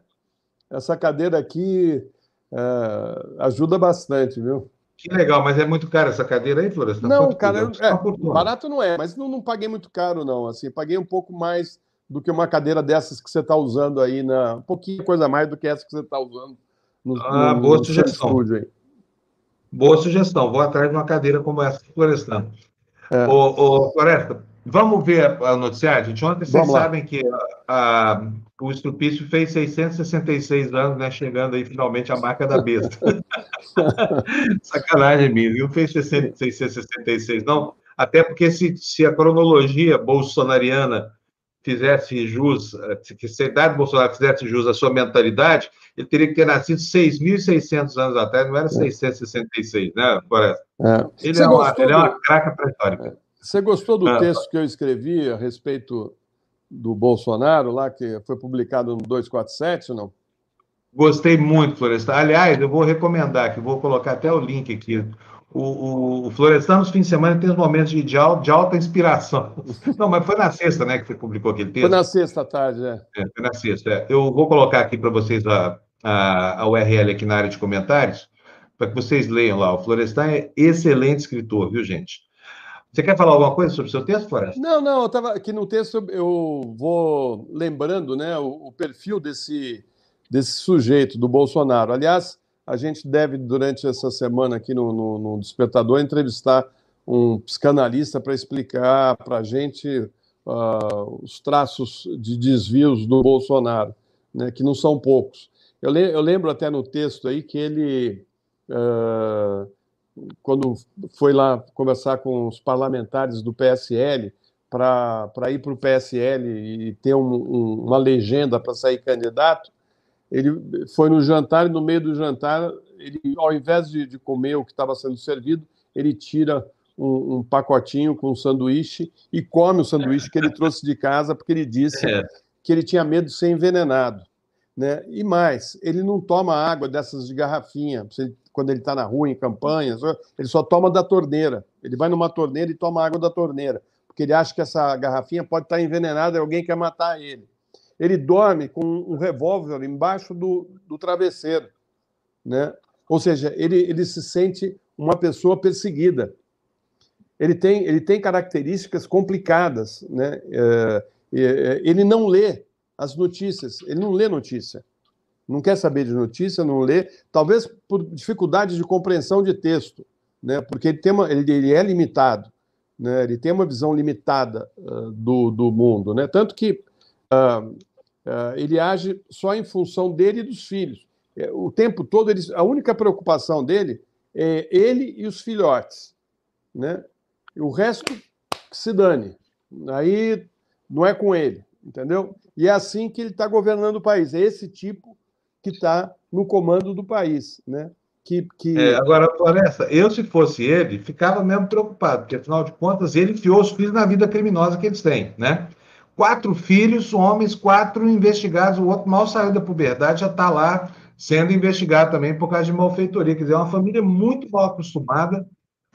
Essa cadeira aqui é, ajuda bastante, viu? Que legal, mas é muito caro essa cadeira aí, Florestan? Não, Quanto cara, é, barato não é, mas não, não paguei muito caro, não. Assim, paguei um pouco mais do que uma cadeira dessas que você está usando aí, na, um pouquinho coisa mais do que essa que você está usando no, ah, no, boa no sugestão. Boa sugestão. Vou atrás de uma cadeira como essa do Florestan. É. Ô, ô, Floresta, vamos ver a noticiário, gente. Ontem vocês sabem que a, a, o Estrupício fez 666 anos, né? Chegando aí finalmente à marca da besta. Sacanagem minha, não fez 666, não. Até porque se, se a cronologia bolsonariana fizesse jus, que se a idade do Bolsonaro fizesse jus à sua mentalidade, ele teria que ter nascido 6.600 anos atrás, não era 666, é. né, Floresta? É. Ele, é uma, ele é uma craca pré-histórica. É. Você gostou do é. texto que eu escrevi a respeito do Bolsonaro, lá, que foi publicado no 247, não? Gostei muito, Floresta. Aliás, eu vou recomendar, que vou colocar até o link aqui o, o, o Florestan, nos fins de semana, tem uns momentos de, de, alta, de alta inspiração. Não, mas foi na sexta, né, que você publicou aquele texto? Foi na sexta tarde, é. é foi na sexta. É. Eu vou colocar aqui para vocês a, a, a, URL aqui na área de comentários, para que vocês leiam lá. O Florestan é excelente escritor, viu, gente? Você quer falar alguma coisa sobre o seu texto, Floresta? Não, não, eu estava aqui no texto, eu vou lembrando né, o, o perfil desse, desse sujeito, do Bolsonaro. Aliás, a gente deve, durante essa semana aqui no, no, no Despertador, entrevistar um psicanalista para explicar para a gente uh, os traços de desvios do Bolsonaro, né, que não são poucos. Eu, le eu, lembro até no texto aí que ele, uh, quando foi lá conversar com os parlamentares do PSL, para ir para o PSL e ter um, um, uma legenda para sair candidato, ele foi no jantar e no meio do jantar, ele, ao invés de, de comer o que estava sendo servido, ele tira um, um, pacotinho com um sanduíche e come o sanduíche que ele trouxe de casa, porque ele disse é. que ele tinha medo de ser envenenado. Né? E mais, ele não toma água dessas de garrafinha, quando ele está na rua, em campanhas, ele só toma da torneira. Ele vai numa torneira e toma água da torneira, porque ele acha que essa garrafinha pode estar envenenada e alguém quer matar ele ele dorme com um revólver embaixo do, do travesseiro, né? Ou seja, ele, ele se sente uma pessoa perseguida. Ele tem, ele tem características complicadas, né? É, é, ele não lê as notícias, ele não lê notícia, não quer saber de notícia, não lê, talvez por dificuldade de compreensão de texto, né? Porque ele, tem uma, ele, ele é limitado, né? Ele tem uma visão limitada uh, do, do mundo, né? Tanto que Uh, ele age só em função dele e dos filhos. É, o tempo todo, ele, a única preocupação dele é ele e os filhotes. Né? o resto se dane. Aí não é com ele, entendeu? E é assim que ele está governando o país. É esse tipo que está no comando do país. Né? Que, que... É, agora, Floresta, eu, se fosse ele, ficava mesmo preocupado, porque, afinal de contas, ele enfiou os filhos na vida criminosa que eles têm. Né? Quatro filhos, homens, quatro investigados. O outro mal saiu da puberdade, já está lá sendo investigado também por causa de malfeitoria. Quer dizer, é uma família muito mal acostumada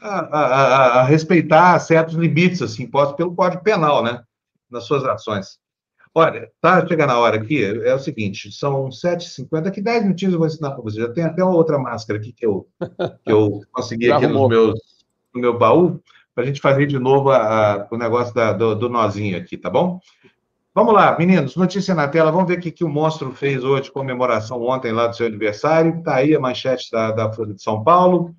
a, a, a, respeitar certos limites assim, impostos pelo Código Penal, né? Nas suas ações. Olha, tá chegando a hora aqui, é o seguinte, são 7h50, daqui 10 minutinhos eu vou ensinar para você. Já tem até uma outra máscara aqui que eu, que eu consegui aqui nos meus, no meu baú, para a gente fazer de novo a, a, o negócio da, do, do, nozinho aqui, tá bom? Vamos lá, meninos, notícia na tela, vamos ver o que, que o Monstro fez hoje, comemoração ontem lá do seu aniversário, tá aí a manchete da, da Folha de São Paulo,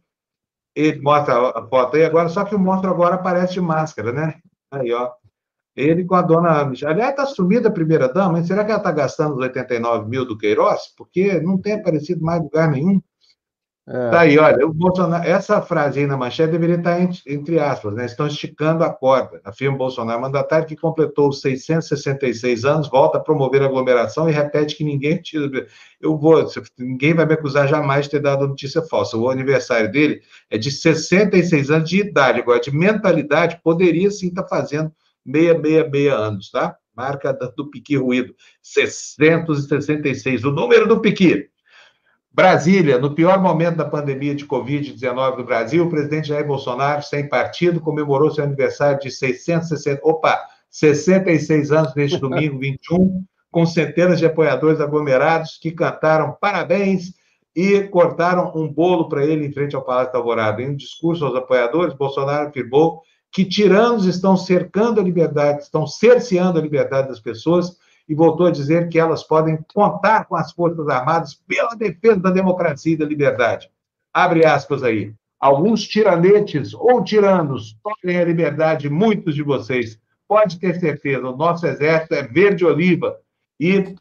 ele mostra a foto aí agora, só que o Monstro agora aparece de máscara, né? Aí, ó, ele com a dona. Aliás, está sumida a primeira dama, será que ela está gastando os 89 mil do Queiroz? Porque não tem aparecido mais lugar nenhum. É. Tá aí, olha, o Bolsonaro, essa frase aí na manchete deveria estar entre, entre aspas, né? Estão esticando a corda. Afirma Bolsonaro, mandatário que completou os 666 anos, volta a promover aglomeração e repete que ninguém eu vou, ninguém vai me acusar jamais de ter dado notícia falsa. O aniversário dele é de 66 anos de idade, agora de mentalidade poderia sim estar fazendo 666 anos, tá? Marca do Piqui Ruído, 666, o número do Piqui. Brasília, no pior momento da pandemia de Covid-19 no Brasil, o presidente Jair Bolsonaro, sem partido, comemorou seu aniversário de 660, opa, 66 anos neste domingo 21, com centenas de apoiadores aglomerados que cantaram parabéns e cortaram um bolo para ele em frente ao Palácio da Alvorada. Em um discurso aos apoiadores, Bolsonaro afirmou que tiranos estão cercando a liberdade, estão cerceando a liberdade das pessoas, e voltou a dizer que elas podem contar com as Forças Armadas pela defesa da democracia e da liberdade. Abre aspas aí. Alguns tiranetes ou tiranos tomem a liberdade de muitos de vocês. Pode ter certeza, o nosso exército é verde-oliva e,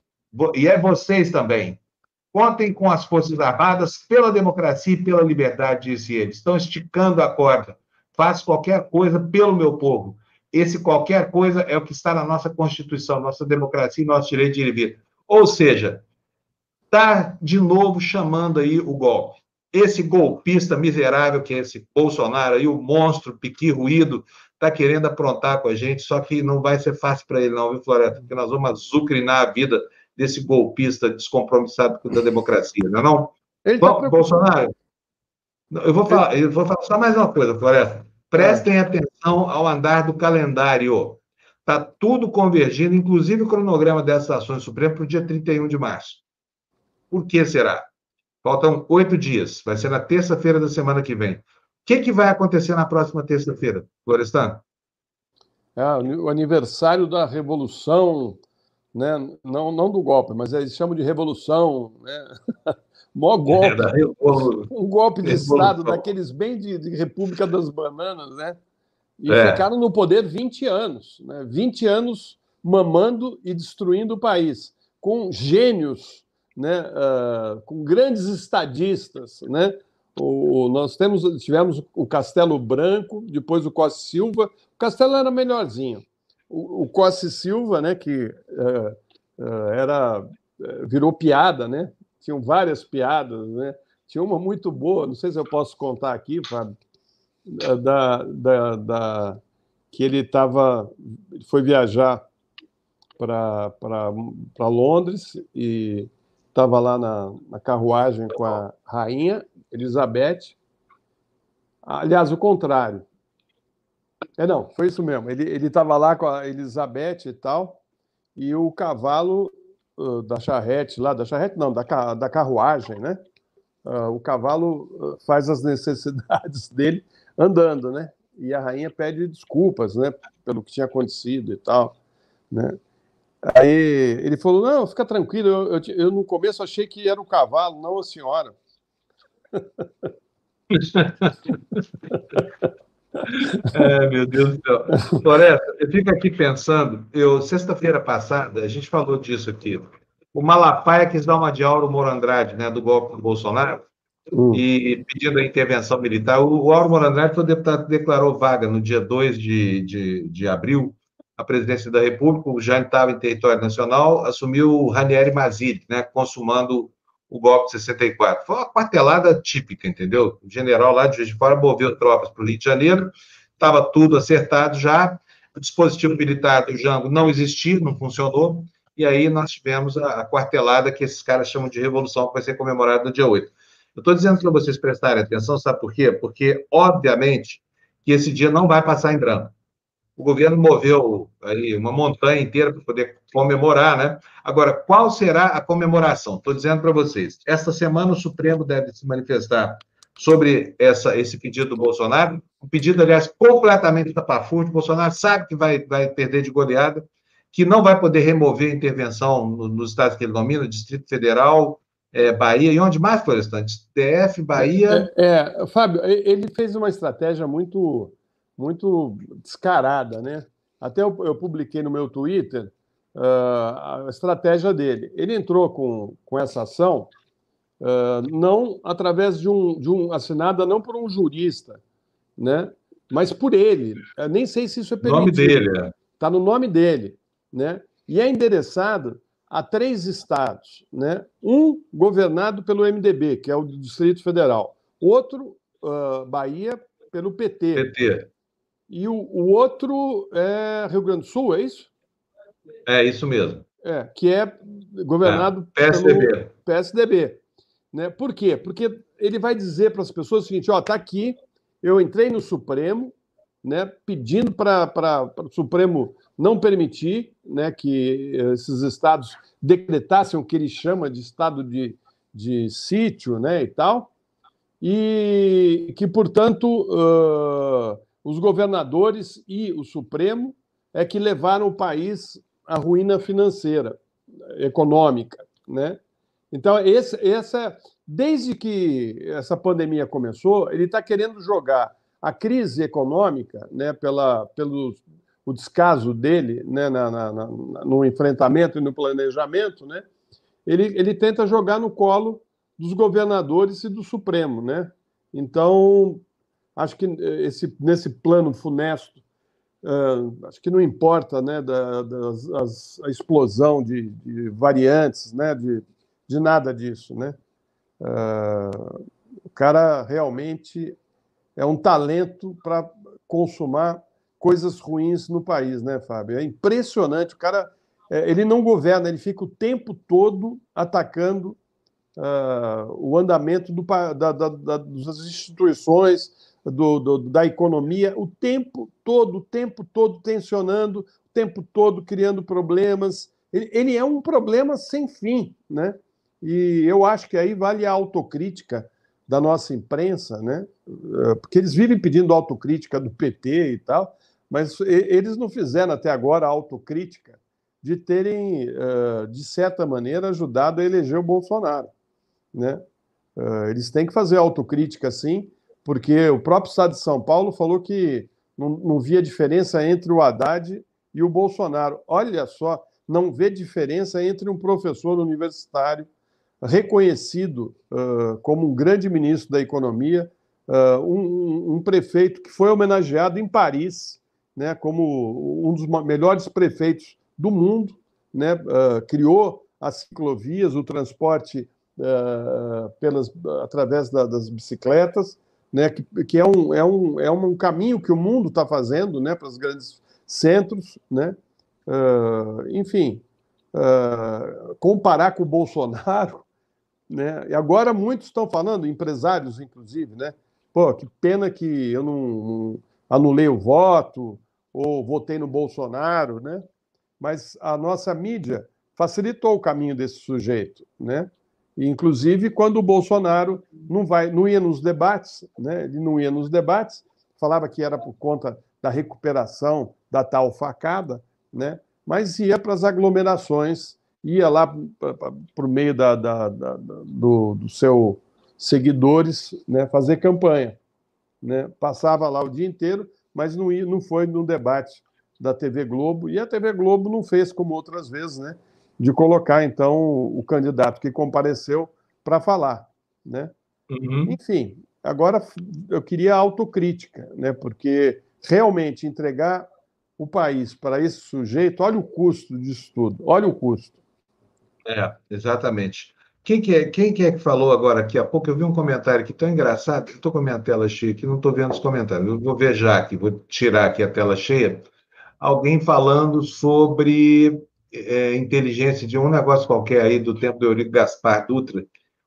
e é vocês também. Contem com as Forças Armadas pela democracia e pela liberdade, disse ele. Estão esticando a corda faço qualquer coisa pelo meu povo. Esse qualquer coisa é o que está na nossa Constituição, nossa democracia e nosso direito de ir e vir. Ou seja, está de novo chamando aí o golpe. Esse golpista miserável que é esse Bolsonaro aí, o monstro piqui ruído, está querendo aprontar com a gente, só que não vai ser fácil para ele não, viu, Floresta? Porque nós vamos azucrinar a vida desse golpista descompromissado da democracia, não é não? Tá Bolsonaro, eu vou falar, eu vou falar só mais uma coisa, Floresta. Prestem atenção ao andar do calendário. Está tudo convergindo, inclusive o cronograma dessas ações supremas para o dia 31 de março. Por que será? Faltam oito dias. Vai ser na terça-feira da semana que vem. O que, que vai acontecer na próxima terça-feira, Florestan? É, o aniversário da Revolução, né? não, não do golpe, mas eles chamam de Revolução. Né? Mó golpe. É, um golpe de Estado, daqueles bem de, de, República das Bananas, né? E é. ficaram no poder 20 anos, né? 20 anos mamando e destruindo o país, com gênios, né? Uh, com grandes estadistas, né? O, nós temos, tivemos o Castelo Branco, depois o Costa Silva. O Castelo era melhorzinho. O, o Costa Silva, né? Que uh, uh, era virou piada, né? Tinham várias piadas, né? Tinha uma muito boa, não sei se eu posso contar aqui, Fábio, da, da, da que ele estava, foi viajar para Londres e estava lá na, na carruagem com a rainha Elizabeth. Aliás, o contrário. É, não, foi isso mesmo. Ele estava lá com a Elizabeth e tal, e o cavalo da charrete lá, da charrete não, da, da carruagem, né? Uh, o cavalo faz as necessidades dele andando, né? E a rainha pede desculpas, né? Pelo que tinha acontecido e tal, né? Aí ele falou, não, fica tranquilo, eu, eu, eu no começo achei que era o cavalo, não a senhora. É, meu Deus do céu. Floresta, eu fico aqui pensando, eu, sexta-feira passada, a gente falou disso aqui. O Malafaia quis dar uma de Auro Moro Andrade, né, do golpe do Bolsonaro, uh. e pedindo a intervenção militar. O, o Auro Moro Andrade foi deputado declarou vaga no dia 2 de, de, de abril a presidência da República, o Jânio estava em território nacional, assumiu o Ranieri Mazzilli, né, consumando o golpe de 64. Foi uma quartelada típica, entendeu? O general lá de Juiz de Fora moveu tropas para o Rio de Janeiro, estava tudo acertado já. o dispositivo militar do Jango não existia, não funcionou, e aí nós tivemos a, a quartelada que esses caras chamam de revolução, que vai ser comemorada no dia 8. Eu estou dizendo para vocês prestarem atenção, sabe por quê? Porque, obviamente, que esse dia não vai passar em branco. O governo moveu aí uma montanha inteira para poder comemorar, né? Agora, qual será a comemoração? Estou dizendo para vocês. Esta semana o Supremo deve se manifestar sobre essa, esse pedido do Bolsonaro. Um pedido, aliás, completamente tapafúrdio. Bolsonaro sabe que vai, vai perder de goleada, que não vai poder remover a intervenção no, nos estados que ele domina, Distrito Federal, é, Bahia, e onde mais, Florestante? DF, Bahia. É, é, Fábio, ele fez uma estratégia muito, muito descarada, né? Até eu, eu publiquei no meu Twitter uh, a estratégia dele. Ele entrou com, com essa ação uh, não através de um, de um assinada não por um jurista, né? Mas por ele. Eu nem sei se isso é permitido. Nome dele. Está é. no nome dele, né? E é endereçado a três estados, né? Um governado pelo MDB, que é o Distrito Federal, outro uh, Bahia pelo PT. PT. E o, o, outro é Rio Grande do Sul, é isso? É isso mesmo. É, que é governado é, PSDB. pelo PSDB. Né? Por quê? Porque ele vai dizer para as pessoas o seguinte: ó, tá aqui, eu entrei no Supremo, né, pedindo para o Supremo não permitir né, que esses estados decretassem o que ele chama de estado de, de sítio né, e tal, e que, portanto, uh, os governadores e o Supremo é que levaram o país à ruína financeira, econômica. Né? Então, esse, essa, desde que essa pandemia começou, ele está querendo jogar a crise econômica, né, pela, pelo o descaso dele né, na, na, na, no enfrentamento e no planejamento, né, ele, ele tenta jogar no colo dos governadores e do Supremo. Né? Então, acho que esse, nesse plano funesto, uh, acho que não importa né, da, as, a explosão de, de, variantes, né, de, de nada disso. Né? Uh, o cara realmente é um talento para consumar coisas ruins no país, né, Fábio? É impressionante. O cara, é, ele não governa, ele fica o tempo todo atacando uh, o andamento do, da, da, da, das instituições, do, do, da economia, o tempo todo, o tempo todo tensionando, o tempo todo criando problemas. Ele, ele é um problema sem fim, né? E eu acho que aí vale a autocrítica da nossa imprensa, né? Eh, porque eles vivem pedindo autocrítica do PT e tal, mas eles não fizeram até agora a autocrítica de terem, eh, de certa maneira, ajudado a eleger o Bolsonaro. Né? Eh, eles têm que fazer autocrítica, sim, porque o próprio Estado de São Paulo falou que não, não via diferença entre o Haddad e o Bolsonaro. Olha só, não vê diferença entre um professor universitário reconhecido uh, como um grande ministro da economia, uh, um, um, prefeito que foi homenageado em Paris, né, como um dos melhores prefeitos do mundo, né, uh, criou as ciclovias, o transporte pelas, através da, das bicicletas, né, que, que, é, um, é, um, é um caminho que o mundo está fazendo né, para os grandes centros. Né, enfim, comparar com o Bolsonaro né? E agora muitos estão falando, empresários inclusive, né? Pô, que pena que eu não, não anulei o voto ou votei no Bolsonaro, né? Mas a nossa mídia facilitou o caminho desse sujeito, né? Inclusive quando o Bolsonaro não vai, não ia nos debates, né? Ele não ia nos debates, falava que era por conta da recuperação da tal facada, né? Mas ia para as aglomerações ia lá por meio da, da, da, do, do seu seguidores né, fazer campanha. Né? Passava lá o dia inteiro, mas não, ia, não foi no debate da TV Globo, e a TV Globo não fez como outras vezes, né? De colocar, então, o candidato que compareceu para falar, né? Uhum. Enfim, agora eu queria autocrítica, né? Porque realmente entregar o país para esse sujeito, olha o custo disso tudo, olha o custo. É, exatamente. Quem que, é, quem que é que falou agora aqui há pouco? Eu vi um comentário aqui tão engraçado, estou com a minha tela cheia aqui, não estou vendo os comentários. Eu vou ver já aqui, vou tirar aqui a tela cheia. alguém falando sobre é, inteligência de um negócio qualquer aí do tempo do Eurico Gaspar Dutra.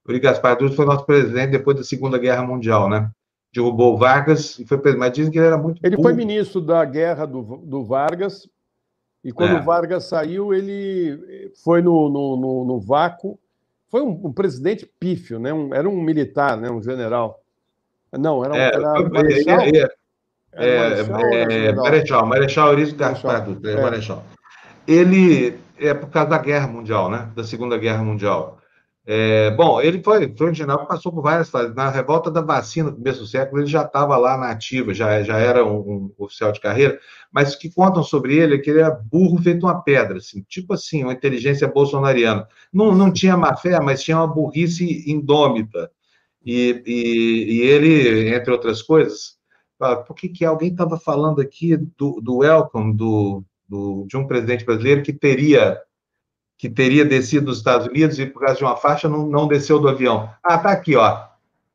O Eurico Gaspar Dutra foi nosso presidente depois da Segunda Guerra Mundial, né? Derrubou Vargas e foi presidente. Mas dizem que ele era muito. Ele foi ministro da guerra do, do Vargas, e quando é. o Vargas saiu, ele foi no, no, no, no vácuo. Foi um, um, presidente pífio, né? Um, era um militar, né? um general. Não, era um é, era marechal. É, é, é, Marechal, Marechal Eurício Gaspar Dutra, é. Marechal. Ele é por causa da Guerra Mundial, né? Da Segunda Guerra Mundial. É, bom, ele foi, foi um general que passou por várias fases. Na revolta da vacina, no começo do século, ele já estava lá na ativa, já, já era um, um, oficial de carreira, mas o que contam sobre ele é que ele era burro feito uma pedra, assim, tipo assim, uma inteligência bolsonariana. Não, não tinha má fé, mas tinha uma burrice indômita. E, e, e ele, entre outras coisas, por que, que alguém estava falando aqui do, do welcome do, do, de um presidente brasileiro que teria que teria descido dos Estados Unidos e por causa de uma faixa não, não desceu do avião. Ah, tá aqui, ó.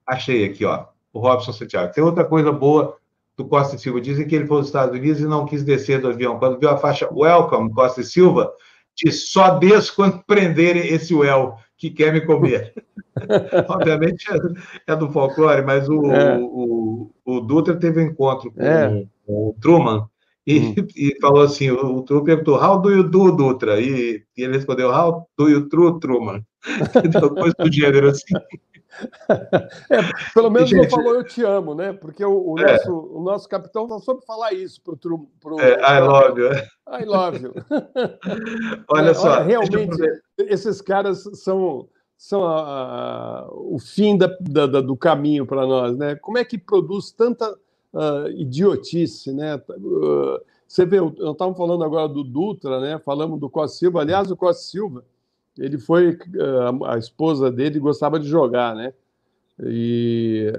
Achei aqui, ó. O Robson Santiago. Tem outra coisa boa do Costa e Silva. Dizem que ele foi aos Estados Unidos e não quis descer do avião. Quando viu a faixa Welcome, Costa e Silva, disse só desço quando prenderem esse well que quer me comer. Obviamente é, é, do folclore, mas o, é. o, o, o, Dutra teve um encontro com, é. com o Truman e, hum. e falou assim: o, o Truman perguntou, How do you do, Dutra? E, e ele respondeu, How do you true, Truman? Então, coisa do gênero assim. É, pelo menos Gente, não falou eu te amo, né? Porque o, o é. nosso, o nosso capitão só soube falar isso para o. Pro, é, I love you. I love you. Olha é, só. Olha, realmente, esses caras são, são a, a, o fim da, da, do caminho para nós, né? Como é que produz tanta uh, idiotice, né? Uh, você vê, eu estava falando agora do Dutra, né? Falamos do Costa Silva. Aliás, o Costa Silva, ele foi uh, a esposa dele gostava de jogar, né? E,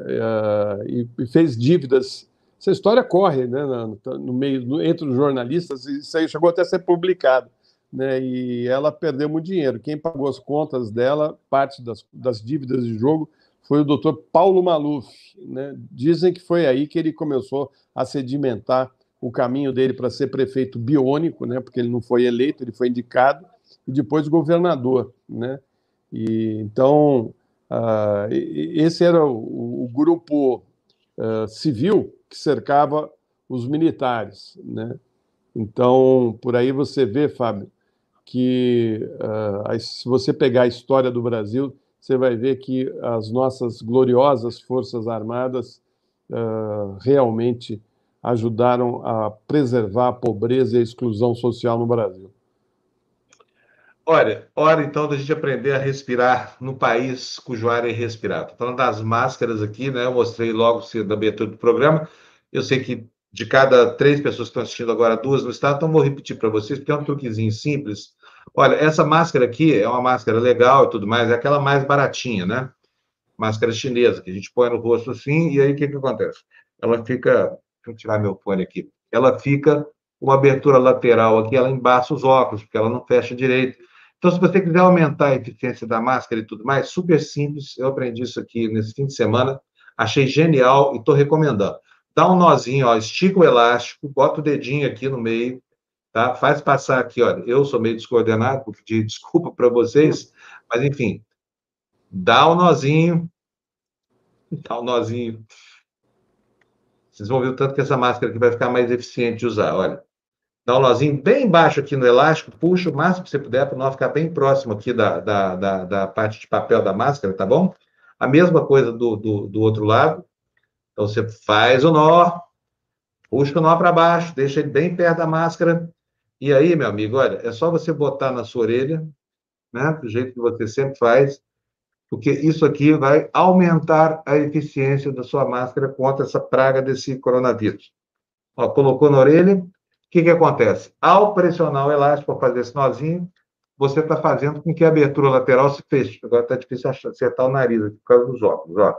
e, fez dívidas. Essa história corre, né? No, no meio, no, entre os jornalistas. E isso aí chegou até a ser publicado. Né, e ela perdeu muito dinheiro. Quem pagou as contas dela, parte das, das dívidas de jogo, foi o doutor Paulo Maluf. Né? Dizem que foi aí que ele começou a sedimentar o caminho dele para ser prefeito biônico, né? porque ele não foi eleito, ele foi indicado, e depois governador. Né? E, então, uh, esse era o, o grupo uh, civil que cercava os militares. Né? Então, por aí você vê, Fábio, que uh, se você pegar a história do Brasil, você vai ver que as nossas gloriosas Forças Armadas uh, realmente ajudaram a preservar a pobreza e a exclusão social no Brasil. Olha, hora então da gente aprender a respirar no país cujo ar é respirar. Estou falando das máscaras aqui, né? Eu mostrei logo na abertura do programa. Eu sei que de cada três pessoas que estão assistindo agora, duas no estado, então vou repetir para vocês, porque é um truquezinho simples Olha, essa máscara aqui é uma máscara legal e tudo mais, é aquela mais baratinha, né? Máscara chinesa, que a gente põe no rosto assim, e aí o que, que acontece? Ela fica. Deixa eu tirar meu fone aqui. Ela fica uma abertura lateral aqui, ela embaça os óculos, porque ela não fecha direito. Então, se você quiser aumentar a eficiência da máscara e tudo mais, super simples. Eu aprendi isso aqui nesse fim de semana, achei genial e estou recomendando. Dá um nozinho, ó, estica o elástico, bota o dedinho aqui no meio, Tá? Faz passar aqui, olha, eu sou meio descoordenado, vou pedir desculpa para vocês, mas enfim, dá o um nozinho, dá o um nozinho. Vocês vão ver o tanto que essa máscara aqui vai ficar mais eficiente de usar, olha. Dá um nozinho bem embaixo aqui no elástico, puxa o máximo que você puder para não ficar bem próximo aqui da, da, da, da, parte de papel da máscara, tá bom? A mesma coisa do, do, do outro lado. Então, você faz o nó, puxa o nó para baixo, deixa ele bem perto da máscara, e aí, meu amigo, olha, é só você botar na sua orelha, né, do jeito que você sempre faz, porque isso aqui vai aumentar a eficiência da sua máscara contra essa praga desse coronavírus. Ó, colocou na orelha, o que, que acontece? Ao pressionar o elástico para fazer esse nozinho, você está fazendo com que a abertura lateral se feche. Agora está difícil acertar o nariz aqui por causa dos óculos. Ó.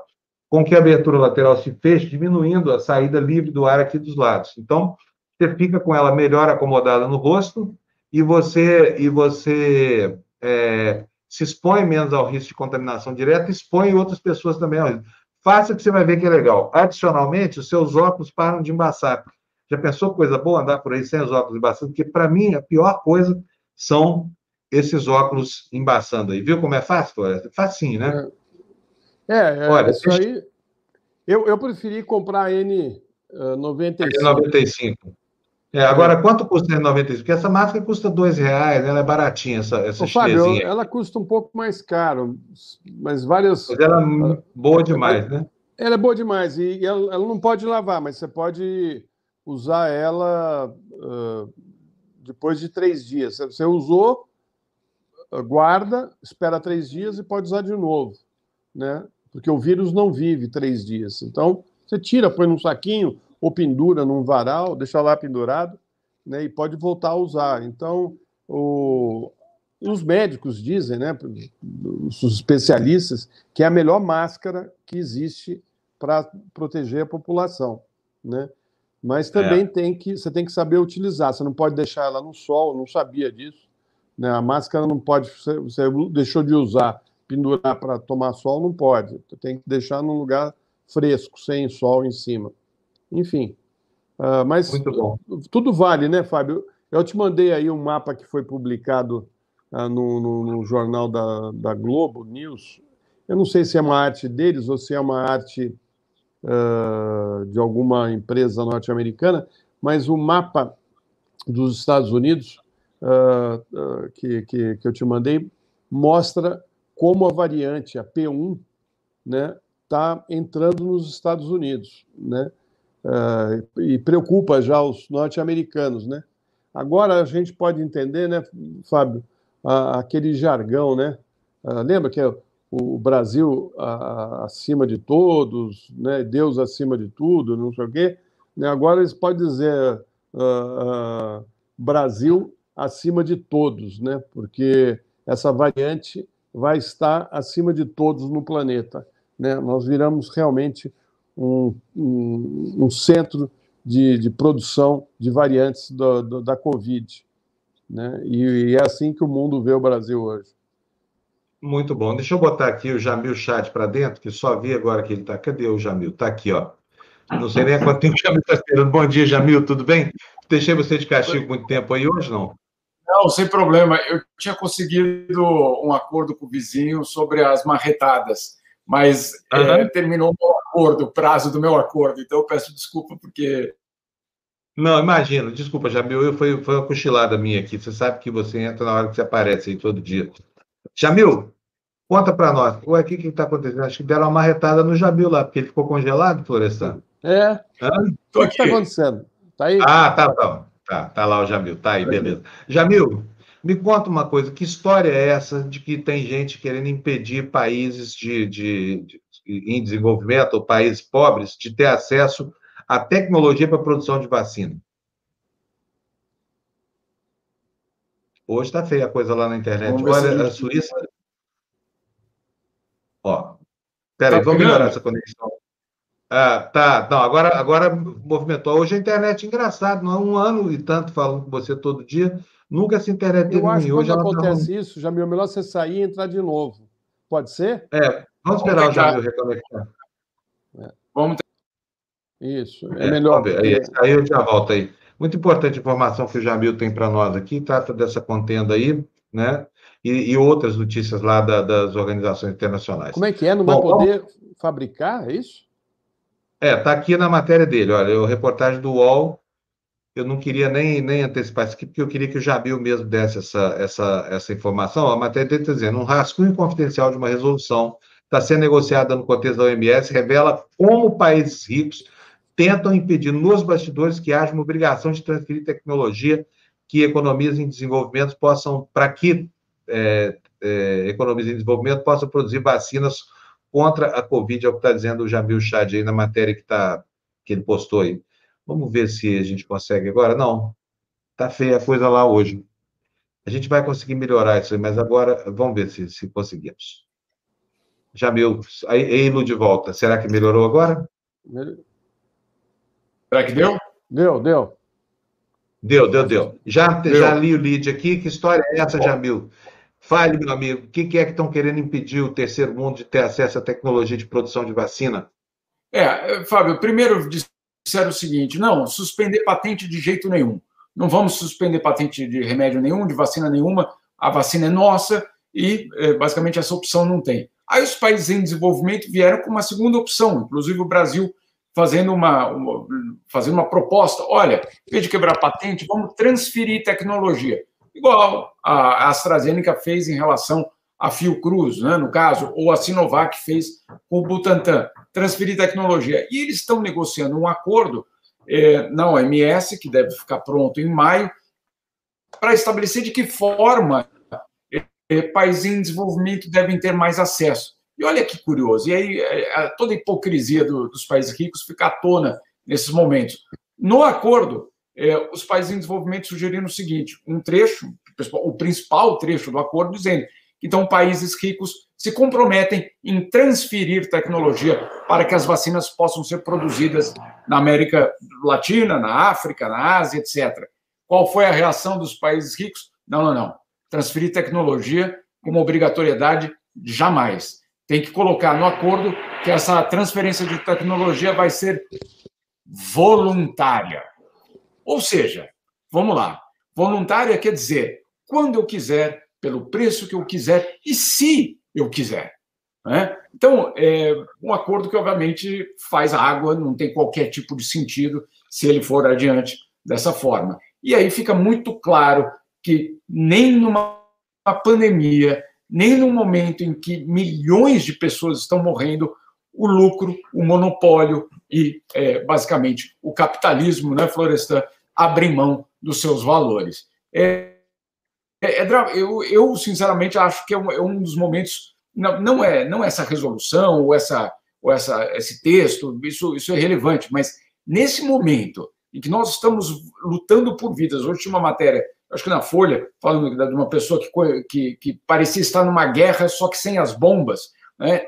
Com que a abertura lateral se feche, diminuindo a saída livre do ar aqui dos lados. Então, você fica com ela melhor acomodada no rosto e você e você é, se expõe menos ao risco de contaminação direta, expõe outras pessoas também ao risco. Faça que você vai ver que é legal. Adicionalmente, os seus óculos param de embaçar. Já pensou coisa boa andar por aí sem os óculos embaçando? Porque, para mim, a pior coisa são esses óculos embaçando aí. Viu como é fácil, Floresta? Facinho, né? É, é Olha, isso aí. Eu, eu preferi comprar a N95. N95. É, agora, quanto custa a N95? Porque essa máscara custa dois reais, ela é baratinha, essa, essa Ô, Fábio, ela custa um pouco mais caro, mas várias... Mas ela é boa demais, né? Ela é boa demais, e ela, ela não pode lavar, mas você pode usar ela uh, depois de três dias. Você usou, guarda, espera três dias e pode usar de novo, né? Porque o vírus não vive três dias. Então, você tira, põe num saquinho ou pendura num varal, deixa lá pendurado, né? E pode voltar a usar. Então, o, os médicos dizem, né, os especialistas, que é a melhor máscara que existe para proteger a população, né? Mas também é. tem que você tem que saber utilizar. Você não pode deixar ela no sol. Não sabia disso. Né? A máscara não pode. Você, você deixou de usar, pendurar para tomar sol, não pode. Tem que deixar num lugar fresco, sem sol em cima. Enfim. Uh, mas tudo vale, né, Fábio? Eu te mandei aí um mapa que foi publicado uh, no, no, no, jornal da, da Globo News. Eu não sei se é uma arte deles ou se é uma arte uh, de alguma empresa norte-americana, mas o mapa dos Estados Unidos que, que, que, eu te mandei mostra como a variante, a P1, né, está entrando nos Estados Unidos, né, e preocupa já os norte-americanos, né. Agora a gente pode entender, né, Fábio, aquele jargão, né, lembra que o Brasil acima de todos, né? Deus acima de tudo, não sei o quê. Né? Agora eles podem dizer uh, uh, Brasil acima de todos, né? porque essa variante vai estar acima de todos no planeta. Né? Nós viramos realmente um, um, um centro de, de, produção de variantes do, do, da Covid. Né? E, e é assim que o mundo vê o Brasil hoje. Muito bom. Deixa eu botar aqui o Jamil Chat para dentro, que só vi agora que ele está. Cadê o Jamil? Está aqui, ó. Não sei nem quanto tempo o Jamil está esperando. Bom dia, Jamil, tudo bem? Deixei você de castigo muito tempo aí hoje, não? Não, sem problema. Eu tinha conseguido um acordo com o vizinho sobre as marretadas, mas uhum. é, terminou o meu acordo, o prazo do meu acordo. Então eu peço desculpa porque. Não, imagino. Desculpa, Jamil. Foi, foi uma cochilada minha aqui. Você sabe que você entra na hora que você aparece aí todo dia. Jamil, conta para nós. Ué, o que está acontecendo? Acho que deram uma marretada no Jamil lá, porque ele ficou congelado, Florestan. É. O que está acontecendo? Tá aí? Ah, tá, tá. Tá, tá lá o Jamil. Tá aí, beleza. Jamil, me conta uma coisa. Que história é essa de que tem gente querendo impedir países de, de, de em desenvolvimento ou países pobres de ter acesso à tecnologia para a produção de vacina? Hoje está feia a coisa lá na internet. Olha, a Suíça. Ó, peraí, tá vamos melhorar essa conexão. Ah, tá, não, agora, agora movimentou. Hoje a internet é engraçado, não é um ano e tanto falando com você todo dia. Nunca essa internet teve Eu acho que quando tá acontece tá... isso, Jamil, melhor você sair e entrar de novo. Pode ser? É, vamos esperar vamos o Jamil reconectar. É. Vamos Isso, é, é melhor. Aí, aí eu já volto aí. Muito importante a informação que o Jamil tem para nós aqui, trata dessa contenda aí, né? E, e outras notícias lá da, das organizações internacionais. Como é que é? Não Bom, vai poder fabricar, é isso? É, está aqui na matéria dele, olha, a reportagem do UOL, eu não queria nem, nem antecipar isso aqui, porque eu queria que o Jamil mesmo desse essa, essa, essa informação. A matéria está dizendo, um rascunho confidencial de uma resolução está sendo negociada no contexto da OMS, revela como países ricos tentam impedir nos bastidores que haja uma obrigação de transferir tecnologia que economias em desenvolvimento possam, para que é, é, economias em desenvolvimento possam produzir vacinas contra a Covid, é o que está dizendo o Jamil Chad aí na matéria que, tá, que ele postou aí. Vamos ver se a gente consegue agora. Não, tá feia a coisa lá hoje. A gente vai conseguir melhorar isso aí, mas agora vamos ver se, se conseguimos. Jamil, aí, aí de volta. Será que melhorou agora? Será que deu? Deu, deu. Deu, deu, deu. Já, deu. já li o lead aqui. Que história é essa, Jamil? Fale, meu amigo, o que, que é que estão querendo impedir o terceiro mundo de ter acesso à tecnologia de produção de vacina? É, Fábio, primeiro disseram o seguinte: não, suspender patente de jeito nenhum. Não vamos suspender patente de remédio nenhum, de vacina nenhuma. A vacina é nossa e, é, basicamente, essa opção não tem. Aí os países em desenvolvimento vieram com uma segunda opção, inclusive o Brasil fazendo uma, uma, fazendo uma proposta. Olha, em vez de quebrar patente, vamos transferir tecnologia. Igual a AstraZeneca fez em relação a Fiocruz, né, no caso, ou a Sinovac fez com o Butantan, transferir tecnologia. E eles estão negociando um acordo é, na OMS, que deve ficar pronto em maio, para estabelecer de que forma é, países em desenvolvimento devem ter mais acesso. E olha que curioso, e aí é, toda a hipocrisia do, dos países ricos fica à tona nesses momentos. No acordo, é, os países em desenvolvimento sugeriram o seguinte: um trecho, o principal trecho do acordo, dizendo então países ricos se comprometem em transferir tecnologia para que as vacinas possam ser produzidas na América Latina, na África, na Ásia, etc. Qual foi a reação dos países ricos? Não, não, não. Transferir tecnologia como obrigatoriedade, jamais. Tem que colocar no acordo que essa transferência de tecnologia vai ser voluntária. Ou seja, vamos lá, voluntária quer dizer quando eu quiser, pelo preço que eu quiser e se eu quiser. Né? Então, é um acordo que, obviamente, faz água, não tem qualquer tipo de sentido se ele for adiante dessa forma. E aí fica muito claro que nem numa pandemia, nem no momento em que milhões de pessoas estão morrendo, o lucro, o monopólio e, é, basicamente, o capitalismo, né, Florestan, abrem mão dos seus valores. É, é, é eu, eu, sinceramente, acho que é um, é um dos momentos. Não, não, é, não é essa resolução ou, essa, ou essa, esse texto, isso, isso é relevante, mas nesse momento em que nós estamos lutando por vidas, hoje tinha uma matéria, acho que na Folha, falando de uma pessoa que, que, que parecia estar numa guerra, só que sem as bombas.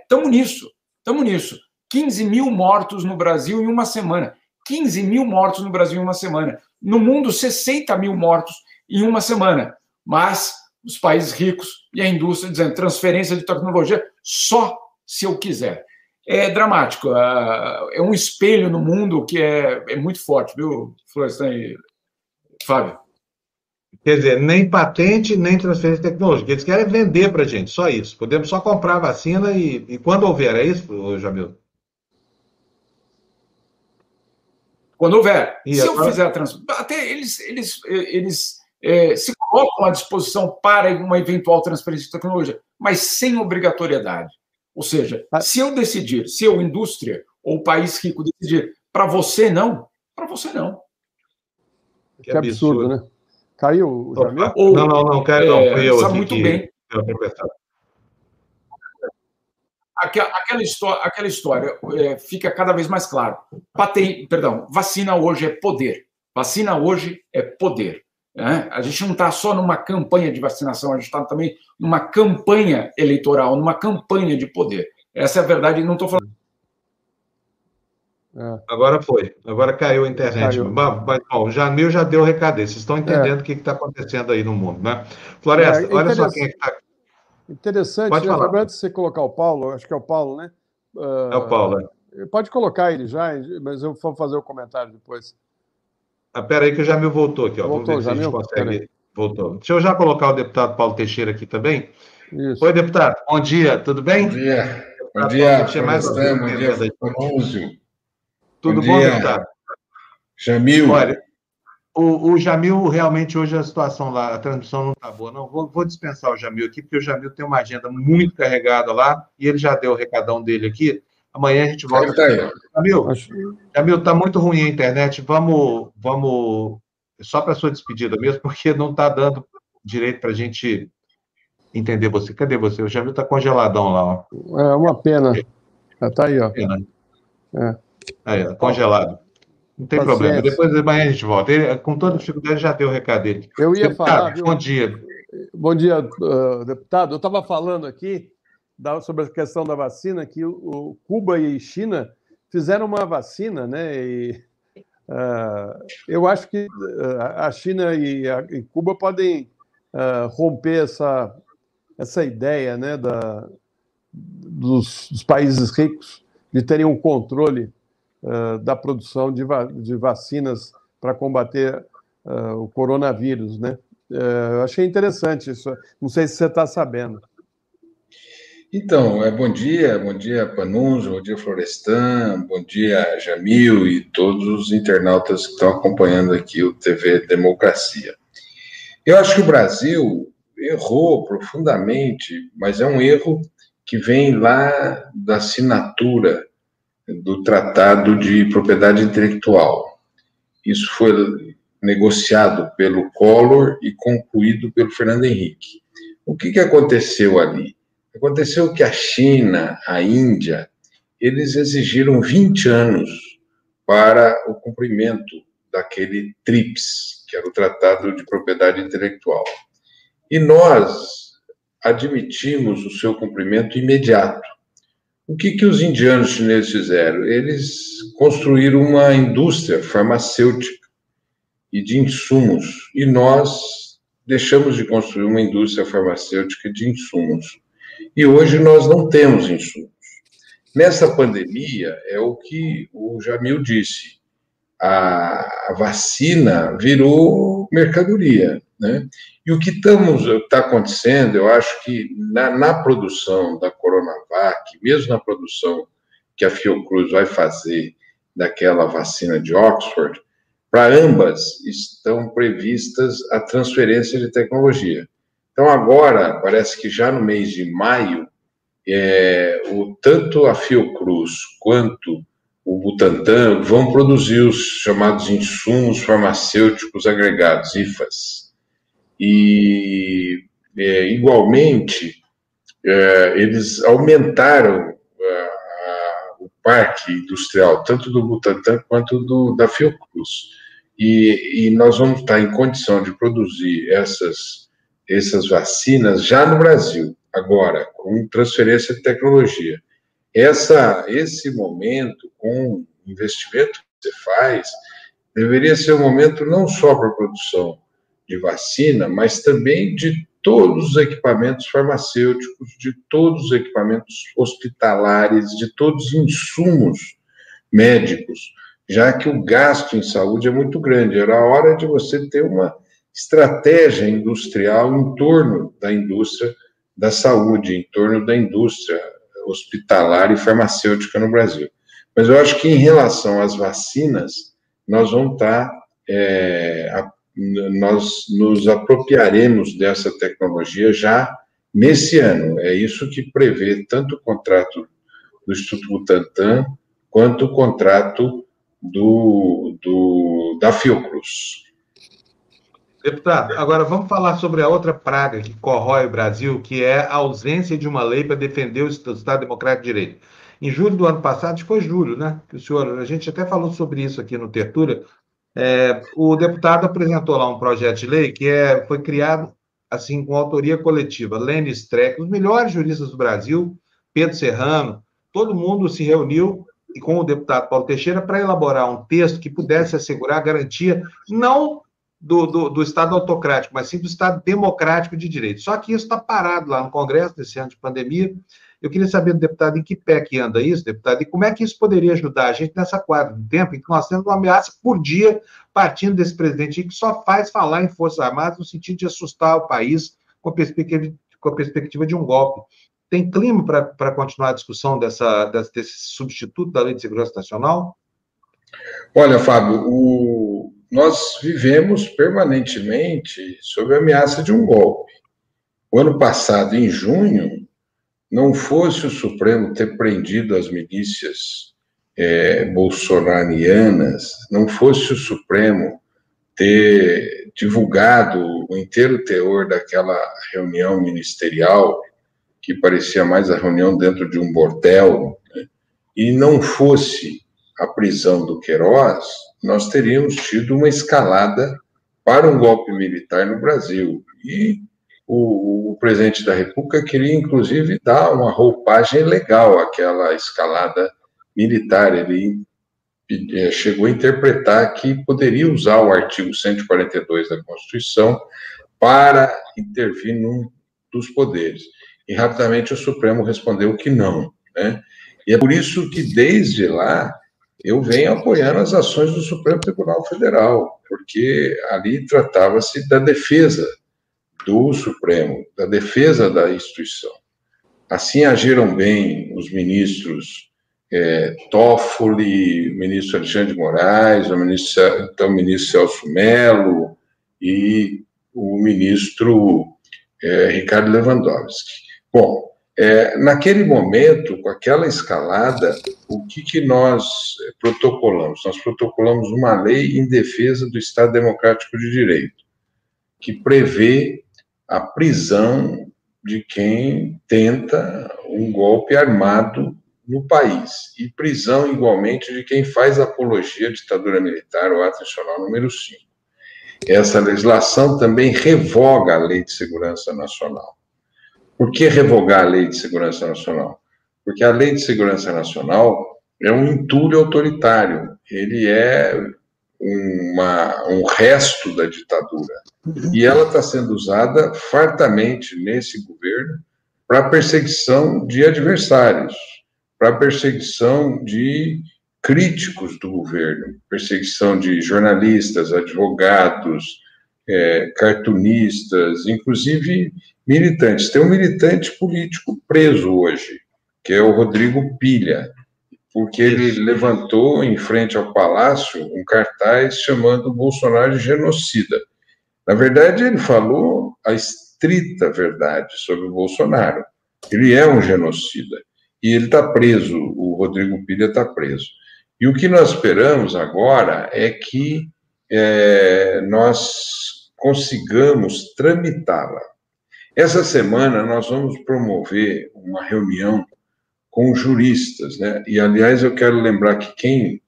Estamos né? nisso, estamos nisso. 15 mil mortos no Brasil em uma semana. 15 mil mortos no Brasil em uma semana. No mundo, 60 mil mortos em uma semana. Mas os países ricos e a indústria dizendo transferência de tecnologia só se eu quiser. É dramático. É um espelho no mundo que é, é muito forte, viu, Florestan e Fábio? Quer dizer, nem patente, nem transferência de tecnologia. Eles querem vender para a gente, só isso. Podemos só comprar a vacina e, e quando houver, é isso, Jamil? Quando houver. E se agora... eu fizer a transferência. Até eles, eles, eles é, se colocam à disposição para uma eventual transferência de tecnologia, mas sem obrigatoriedade. Ou seja, ah. se eu decidir, se eu, indústria ou país rico, decidir, para você não, para você não. Que, que absurdo, absurdo, né? Caiu o Jamil? Não, não, não, caiu, não. Fui eu sabe muito que... bem aquela história, aquela história é, fica cada vez mais claro. Patem, perdão, vacina hoje é poder. Vacina hoje é poder. Né? A gente não está só numa campanha de vacinação, a gente está também numa campanha eleitoral, numa campanha de poder. Essa é a verdade, não estou falando. É. Agora foi, agora caiu a internet. Caiu. Mas, bom, o Jamil já deu o recado Vocês estão entendendo é. o que está acontecendo aí no mundo, né? Floresta, é, olha só quem é está Interessante, pode né? falar. antes de você colocar o Paulo, acho que é o Paulo, né? Uh, é o Paulo, é. Pode colocar ele já, mas eu vou fazer o comentário depois. Ah, pera aí que o Jamil voltou aqui, ó. Voltou, Vamos ver se a gente consegue. Voltou. Deixa eu já colocar o deputado Paulo Teixeira aqui também. Isso. Oi, deputado. Bom dia, tudo bem? Bom dia. Bom dia, mais bom dia, Tudo bom, bom deputado? Jamil. Olha, o, o, Jamil, realmente, hoje a situação lá, a transmissão não está boa. Não, vou, vou, dispensar o Jamil aqui, porque o Jamil tem uma agenda muito carregada lá, e ele já deu o recadão dele aqui. Amanhã a gente volta. Tá aí. Jamil, Jamil, está muito ruim a internet. Vamos, vamos só para sua despedida mesmo, porque não está dando direito para a gente entender você. Cadê você? O Jamil está congeladão lá. Ó. É uma pena. Está aí, ó. Pena. É. Aí, congelado. Não tem Paciência. problema. Depois de manhã a gente volta. Ele, com toda dificuldade, já deu o recado dele. Eu ia deputado, falar. Viu? Bom dia. Bom dia, uh, deputado. Eu estava falando aqui da, sobre a questão da vacina, que o, o, Cuba e China fizeram uma vacina, né? E, uh, eu acho que uh, a China e, a, e Cuba podem romper essa, essa ideia né, da, dos, dos países ricos de terem um controle uh, da produção de, va de vacinas para combater uh, o coronavírus, né? eu achei interessante isso. Não sei se você está sabendo. Então, é, bom dia, bom dia Panunzo, bom dia Florestan, bom dia Jamil e todos os internautas que estão acompanhando aqui o TV Democracia. Eu acho que o Brasil errou profundamente, mas é um erro que vem lá da assinatura do Tratado de Propriedade Intelectual. Isso foi negociado pelo Collor e concluído pelo Fernando Henrique. O que, que aconteceu ali? Aconteceu que a China, a Índia, eles exigiram 20 anos para o cumprimento daquele TRIPS, que era o Tratado de Propriedade Intelectual. E nós admitimos o seu cumprimento imediato. O que, que os indianos chineses fizeram? Eles construíram uma indústria farmacêutica e de insumos, e nós deixamos de construir uma indústria farmacêutica de insumos. E hoje nós não temos insumos. Nessa pandemia, é o que o Jamil disse, a, vacina virou mercadoria. Né? E o que está acontecendo, eu acho que na, na, produção da Coronavac, mesmo na produção que a Fiocruz vai fazer daquela vacina de Oxford, para ambas estão previstas a transferência de tecnologia. Então, agora, parece que já no mês de maio, é, o, tanto a Fiocruz quanto o Butantan vão produzir os chamados insumos farmacêuticos agregados, IFAs. E, é, igualmente, é, eles aumentaram o parque industrial, tanto do Butantan quanto do, da Fiocruz. E, e nós vamos estar em condição de produzir essas, essas vacinas já no Brasil, agora, com transferência de tecnologia. Essa, esse momento, com o investimento que você faz, deveria ser um momento não só para a produção de vacina, mas também de todos os equipamentos farmacêuticos, de todos os equipamentos hospitalares, de todos os insumos médicos, já que o gasto em saúde é muito grande. Era a hora de você ter uma estratégia industrial em torno da indústria da saúde, em torno da indústria hospitalar e farmacêutica no Brasil. Mas eu acho que em relação às vacinas, nós vamos estar é, nós nos apropriaremos dessa tecnologia já nesse ano. É isso que prevê tanto o contrato do Instituto Butantan quanto o contrato do, do, da Fiocruz. Deputado, agora vamos falar sobre a outra praga que corrói o Brasil, que é a ausência de uma lei para defender o Estado Democrático de Direito. Em julho do ano passado, foi julho, né? Que o senhor, a gente até falou sobre isso aqui no Tertura, é, o deputado apresentou lá um projeto de lei que é, foi criado assim com autoria coletiva. Lênin Streck, os melhores juristas do Brasil, Pedro Serrano, todo mundo se reuniu com o deputado Paulo Teixeira para elaborar um texto que pudesse assegurar a garantia não do, do, do, Estado autocrático, mas sim do Estado democrático de direito. Só que isso está parado lá no Congresso nesse ano de pandemia, eu queria saber do deputado em que pé que anda isso, deputado, e como é que isso poderia ajudar a gente nessa quadra de tempo em que nós temos uma ameaça por dia partindo desse presidente que só faz falar em Forças Armadas no sentido de assustar o país com a perspectiva, com a perspectiva de um golpe. Tem clima para continuar a discussão dessa, desse substituto da Lei de Segurança Nacional? Olha, Fábio, o... nós vivemos permanentemente sob a ameaça de um golpe. O ano passado, em junho, não fosse o Supremo ter prendido as milícias é, bolsonarianas, não fosse o Supremo ter divulgado o inteiro teor daquela reunião ministerial, que parecia mais a reunião dentro de um bordel, né? e não fosse a prisão do Queiroz, nós teríamos tido uma escalada para um golpe militar no Brasil. E o, o, presidente da República queria, inclusive, dar uma roupagem legal àquela escalada militar. Ele é, chegou a interpretar que poderia usar o artigo 142 da Constituição para intervir num dos poderes. E rapidamente o Supremo respondeu que não. Né? E é por isso que, desde lá, eu venho apoiando as ações do Supremo Tribunal Federal, porque ali tratava-se da defesa do Supremo, da defesa da instituição. Assim agiram bem os ministros é, Toffoli, o ministro Alexandre de Moraes, o ministro, então, o ministro Celso Melo e o ministro é, Ricardo Lewandowski. Bom, é, naquele momento, com aquela escalada, o que, que nós protocolamos? Nós protocolamos uma lei em defesa do Estado Democrático de Direito, que prevê a prisão de quem tenta um golpe armado no país, e prisão igualmente de quem faz apologia à ditadura militar ou ato nacional número 5. Essa legislação também revoga a Lei de Segurança Nacional. Por que revogar a Lei de Segurança Nacional? Porque a Lei de Segurança Nacional é um entulho autoritário, ele é uma, um resto da ditadura. E ela está sendo usada fartamente nesse governo para perseguição de adversários, para perseguição de críticos do governo, perseguição de jornalistas, advogados, é, cartunistas, inclusive militantes. Tem um militante político preso hoje, que é o Rodrigo Pilha, porque ele levantou em frente ao palácio um cartaz chamando Bolsonaro de genocida. Na verdade, ele falou a estrita verdade sobre o Bolsonaro. Ele é um genocida. E ele está preso, o Rodrigo Pilha está preso. E o que nós esperamos agora é que é, nós consigamos tramitá-la. Essa semana nós vamos promover uma reunião com juristas, né? E aliás eu quero lembrar que quem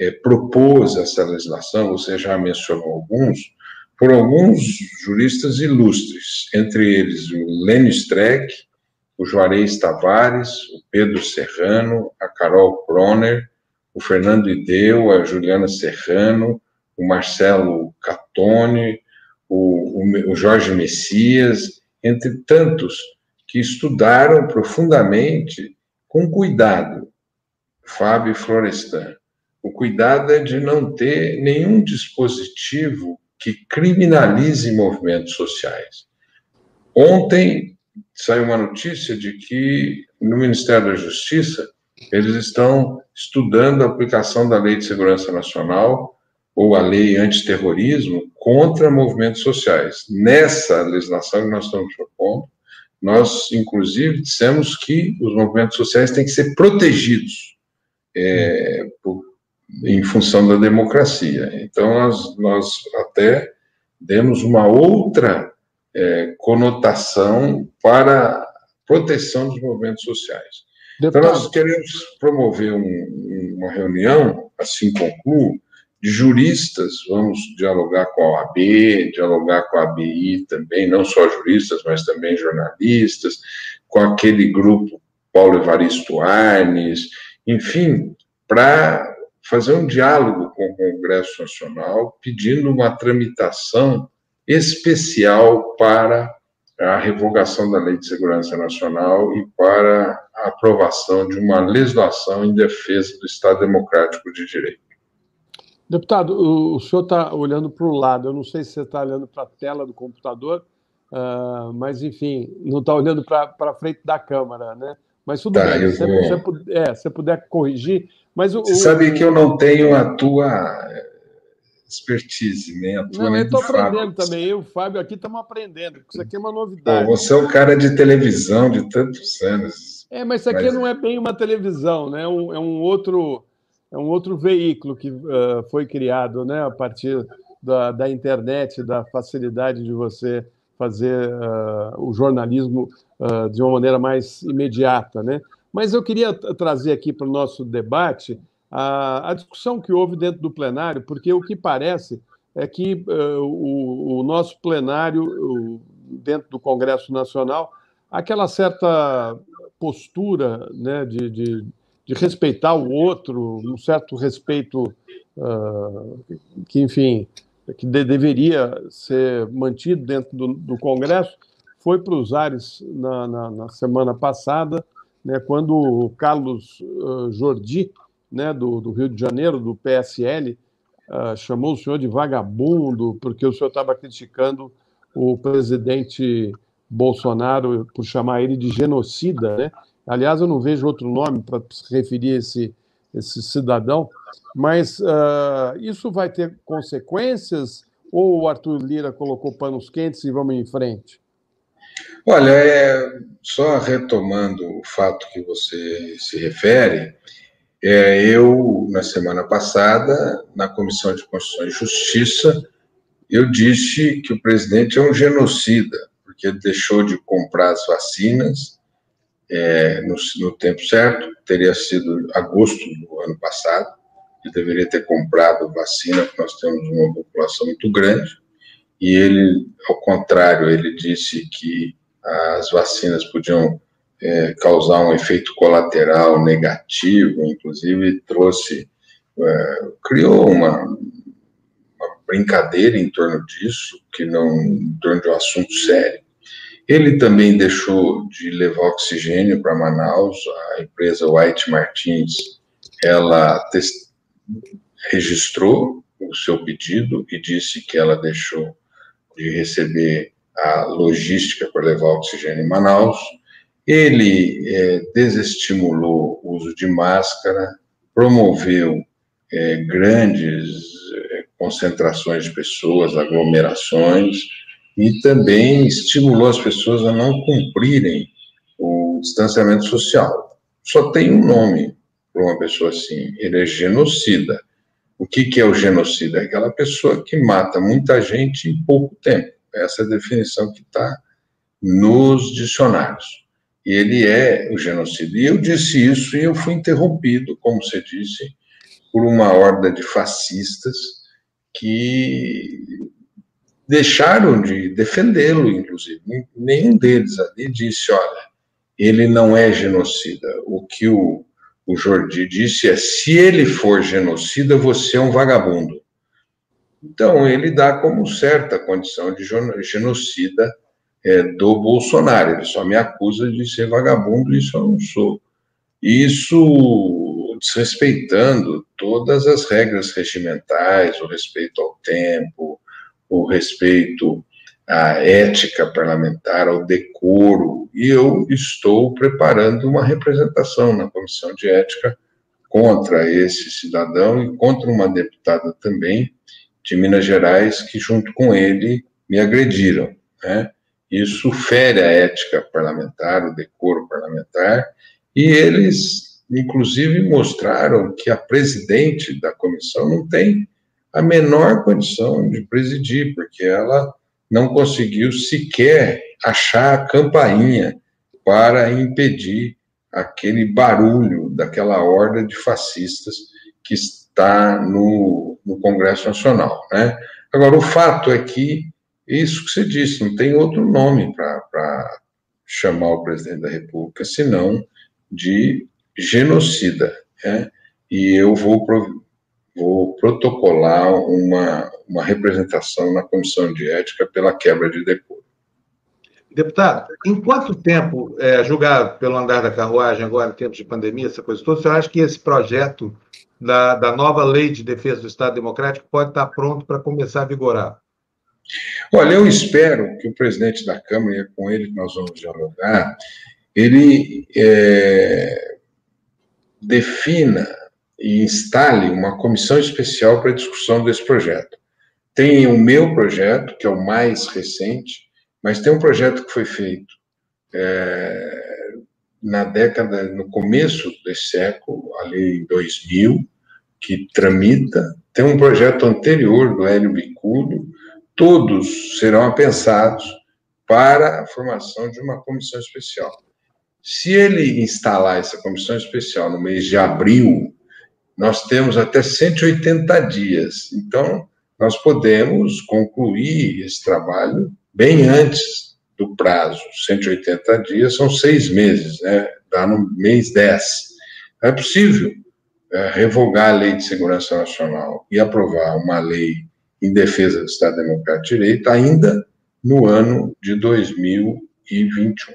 é, propôs essa legislação, você já mencionou alguns, foram alguns juristas ilustres, entre eles o Lênin Streck, o Juarez Tavares, o Pedro Serrano, a Carol Kroner, o Fernando Ideu, a Juliana Serrano, o Marcelo Catone, o, o, o Jorge Messias, entre tantos que estudaram profundamente com cuidado, Fábio Florestan. O cuidado é de não ter nenhum dispositivo que criminalize movimentos sociais. Ontem saiu uma notícia de que no Ministério da Justiça eles estão estudando a aplicação da Lei de Segurança Nacional ou a Lei Antiterrorismo contra movimentos sociais. Nessa legislação que nós estamos propondo, nós, inclusive, dissemos que os movimentos sociais têm que ser protegidos é, por, em função da democracia. Então, nós, nós até demos uma outra é, conotação para a proteção dos movimentos sociais. Deputado. Então, nós queremos promover um, uma reunião, assim concluo, juristas, vamos dialogar com a OAB, dialogar com a ABI também, não só juristas, mas também jornalistas, com aquele grupo Paulo Evaristo Arnes, enfim, para fazer um diálogo com o Congresso Nacional, pedindo uma tramitação especial para a revogação da Lei de Segurança Nacional e para a aprovação de uma legislação em defesa do Estado Democrático de Direito. Deputado, o, o senhor está olhando para o lado, eu não sei se você está olhando para a tela do computador, uh, mas, enfim, não está olhando para a frente da câmera, né? Mas tudo tá, bem, se você, puder, é, você puder corrigir. Mas o, você o... sabe que eu não tenho a tua expertise, nem a tua. Não, eu estou aprendendo também. Eu e o Fábio aqui estamos aprendendo. Isso aqui é uma novidade. Pô, você é um cara de televisão de tantos anos. É, mas isso aqui mas... não é bem uma televisão, né? É um, é um outro é um outro veículo que uh, foi criado né, a partir da, da, internet, da facilidade de você fazer uh, o jornalismo uh, de uma maneira mais imediata. Né? Mas eu queria trazer aqui para o nosso debate a, a, discussão que houve dentro do plenário, porque o que parece é que o, o, nosso plenário, o, dentro do Congresso Nacional, aquela certa postura né, de, de de respeitar o outro, um certo respeito uh, que, enfim, que de, deveria ser mantido dentro do, do Congresso, foi para os ares na, na, na, semana passada, né, quando o Carlos uh, Jordi, né, do, do Rio de Janeiro, do PSL, uh, chamou o senhor de vagabundo, porque o senhor estava criticando o presidente Bolsonaro por chamar ele de genocida, né? Aliás, eu não vejo outro nome para se referir a esse, esse cidadão, mas uh, isso vai ter consequências ou o Arthur Lira colocou panos quentes e vamos em frente? Olha, é, só retomando o fato que você se refere, é, eu, na semana passada, na Comissão de Constituição e Justiça, eu disse que o presidente é um genocida, porque deixou de comprar as vacinas é, no, no, tempo certo, teria sido agosto do ano passado, ele deveria ter comprado vacina, porque nós temos uma população muito grande, e ele, ao contrário, ele disse que as vacinas podiam é, causar um efeito colateral negativo, inclusive trouxe, é, criou uma, uma, brincadeira em torno disso, que não em torno de um assunto sério. Ele também deixou de levar oxigênio para Manaus, a empresa White Martins, ela registrou o seu pedido e disse que ela deixou de receber a logística para levar oxigênio em Manaus. Ele é, desestimulou o uso de máscara, promoveu é, grandes é, concentrações de pessoas, aglomerações, e também estimulou as pessoas a não cumprirem o distanciamento social. Só tem um nome para uma pessoa assim: ele é genocida. O que, que é o genocida? É aquela pessoa que mata muita gente em pouco tempo. Essa é a definição que está nos dicionários. E ele é o genocida. E eu disse isso e eu fui interrompido, como você disse, por uma horda de fascistas que deixaram de defendê-lo, inclusive. Nenhum deles ali disse: olha, ele não é genocida. O que o o Jordi disse é: se ele for genocida, você é um vagabundo. Então, ele dá como certa a condição de genocida é, do Bolsonaro. Ele só me acusa de ser vagabundo, isso eu não sou. Isso desrespeitando todas as regras regimentais, o respeito ao tempo, o respeito à ética parlamentar, ao decoro, e eu estou preparando uma representação na Comissão de Ética contra esse cidadão e contra uma deputada também de Minas Gerais que, junto com ele, me agrediram. Né? Isso fere a ética parlamentar, o decoro parlamentar, e eles, inclusive, mostraram que a presidente da comissão não tem a menor condição de presidir, porque ela não conseguiu sequer achar a campainha para impedir aquele barulho daquela horda de fascistas que está no, no Congresso Nacional. Né? Agora, o fato é que, isso que você disse, não tem outro nome para chamar o presidente da República senão de genocida. Né? E eu vou vou protocolar uma, uma representação na comissão de ética pela quebra de decoro. Deputado, em quanto tempo, é, julgado pelo andar da carruagem, agora em tempos de pandemia, essa coisa toda, você acha que esse projeto da, da nova lei de defesa do Estado Democrático pode estar pronto para começar a vigorar? Olha, eu espero que o presidente da Câmara, e é com ele que nós vamos dialogar, ele é, defina e instale uma comissão especial para discussão desse projeto. Tem o meu projeto, que é o mais recente, mas tem um projeto que foi feito é, na década, no começo desse século, ali em 2000, que tramita. Tem um projeto anterior do Hélio Bicudo, todos serão apensados para a formação de uma comissão especial. Se ele instalar essa comissão especial no mês de abril nós temos até 180 dias. Então, nós podemos concluir esse trabalho bem antes do prazo. 180 dias são seis meses, né? Dá no mês 10. É possível é, revogar a Lei de Segurança Nacional e aprovar uma lei em defesa do Estado Democrático de Direito ainda no ano de 2021.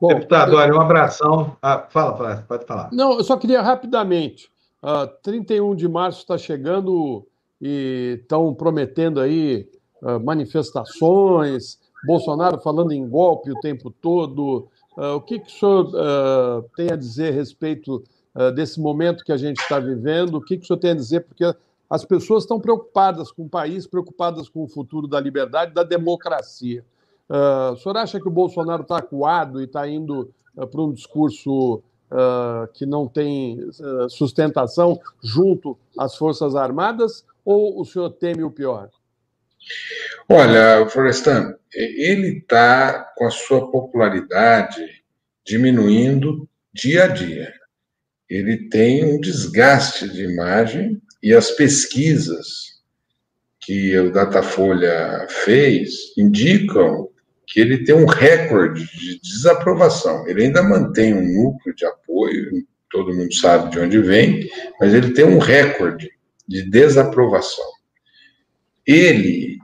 Bom, Deputado, olha, um abração. Ah, fala, fala, pode falar. Não, eu só queria rapidamente. Uh, ah, 31 de março está chegando e estão prometendo aí uh, manifestações, Bolsonaro falando em golpe o tempo todo. Uh, o que, que o senhor tem a dizer a respeito desse momento que a gente está vivendo? O que, que o senhor tem a dizer? Porque as pessoas estão preocupadas com o país, preocupadas com o futuro da liberdade, da democracia. Uh, o senhor acha que o Bolsonaro está acuado e está indo uh, para um discurso uh, que não tem sustentação junto às Forças Armadas ou o senhor teme o pior? Olha, Florestan, ele está com a sua popularidade diminuindo dia a dia. Ele tem um desgaste de imagem e as pesquisas que o Datafolha fez indicam que ele tem um recorde de desaprovação. Ele ainda mantém um núcleo de apoio, todo mundo sabe de onde vem, mas ele tem um recorde de desaprovação. Ele,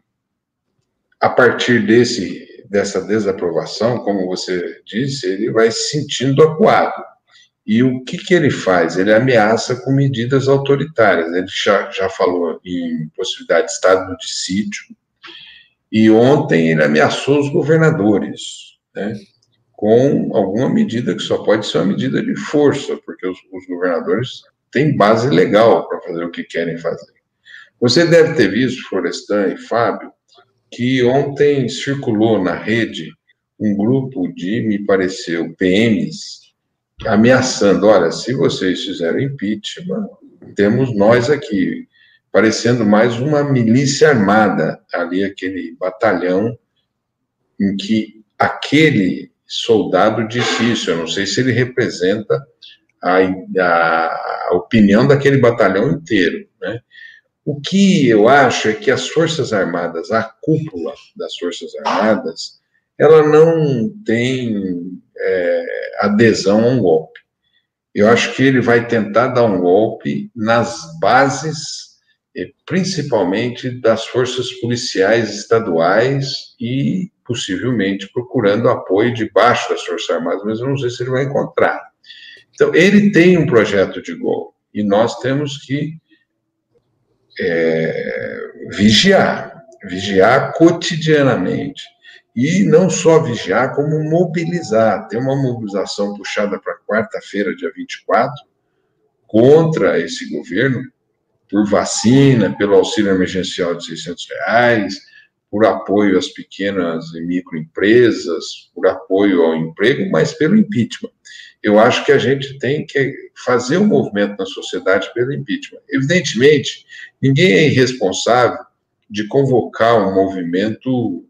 a partir desse dessa desaprovação, como você disse, ele vai se sentindo acuado. E o que, que ele faz? Ele ameaça com medidas autoritárias. Ele já, já falou em possibilidade de estado de sítio, e ontem ele ameaçou os governadores, né, com alguma medida que só pode ser uma medida de força, porque os, os governadores têm base legal para fazer o que querem fazer. Você deve ter visto, Florestan e Fábio, que ontem circulou na rede um grupo de, me pareceu, PMs, ameaçando: olha, se vocês fizerem impeachment, temos nós aqui parecendo mais uma milícia armada, ali aquele batalhão em que aquele soldado disse isso, eu não sei se ele representa a, a, opinião daquele batalhão inteiro, né? O que eu acho é que as Forças Armadas, a cúpula das Forças Armadas, ela não tem é, adesão a um golpe. Eu acho que ele vai tentar dar um golpe nas bases principalmente das forças policiais estaduais e possivelmente procurando apoio debaixo das Forças Armadas, mas eu não sei se ele vai encontrar. Então, ele tem um projeto de gol e nós temos que é, vigiar, vigiar cotidianamente. E não só vigiar, como mobilizar. Tem uma mobilização puxada para quarta-feira, dia 24, contra esse governo, por vacina, pelo auxílio emergencial de 600 reais, por apoio às pequenas e microempresas, por apoio ao emprego, mas pelo impeachment. Eu acho que a gente tem que fazer um movimento na sociedade pelo impeachment. Evidentemente, ninguém é irresponsável de convocar um movimento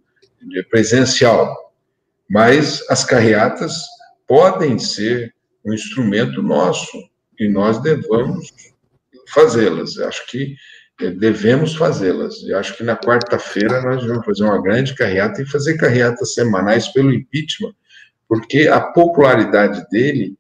presencial, mas as carreatas podem ser um instrumento nosso e nós devemos fazê-las. Acho que eh, devemos fazê-las. E acho que na quarta-feira nós vamos fazer uma grande carreata e fazer carreatas semanais pelo impeachment, porque a popularidade dele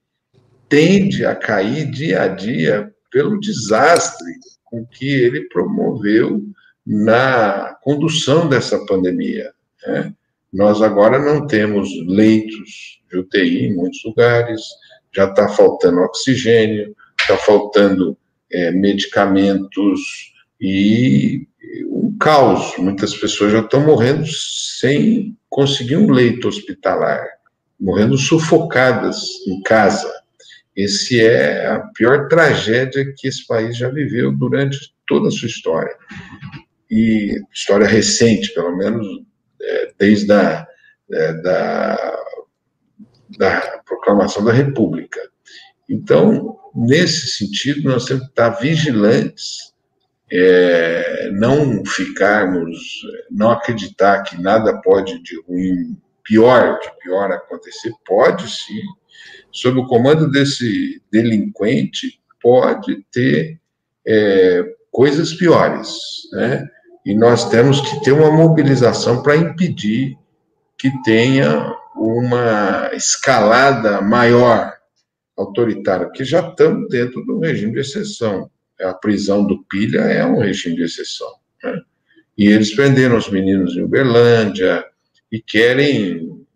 tende a cair dia a dia pelo desastre com que ele promoveu na condução dessa pandemia. Né? Nós agora não temos leitos de UTI em muitos lugares, já está faltando oxigênio, está faltando é, medicamentos e um caos. Muitas pessoas já estão morrendo sem conseguir um leito hospitalar, morrendo sufocadas em casa. Esse é a pior tragédia que esse país já viveu durante toda a sua história. E história recente, pelo menos é, desde a é, da, da proclamação da República. Então, nesse sentido, nós temos que estar vigilantes, é, não ficarmos, não acreditar que nada pode de ruim, pior, de pior acontecer, pode sim. Sob o comando desse delinquente, pode ter é, coisas piores, né? E nós temos que ter uma mobilização para impedir que tenha uma escalada maior autoritária, porque já estamos dentro do regime de exceção. A prisão do Pilha é um regime de exceção. Né? E eles prenderam os meninos em Uberlândia e querem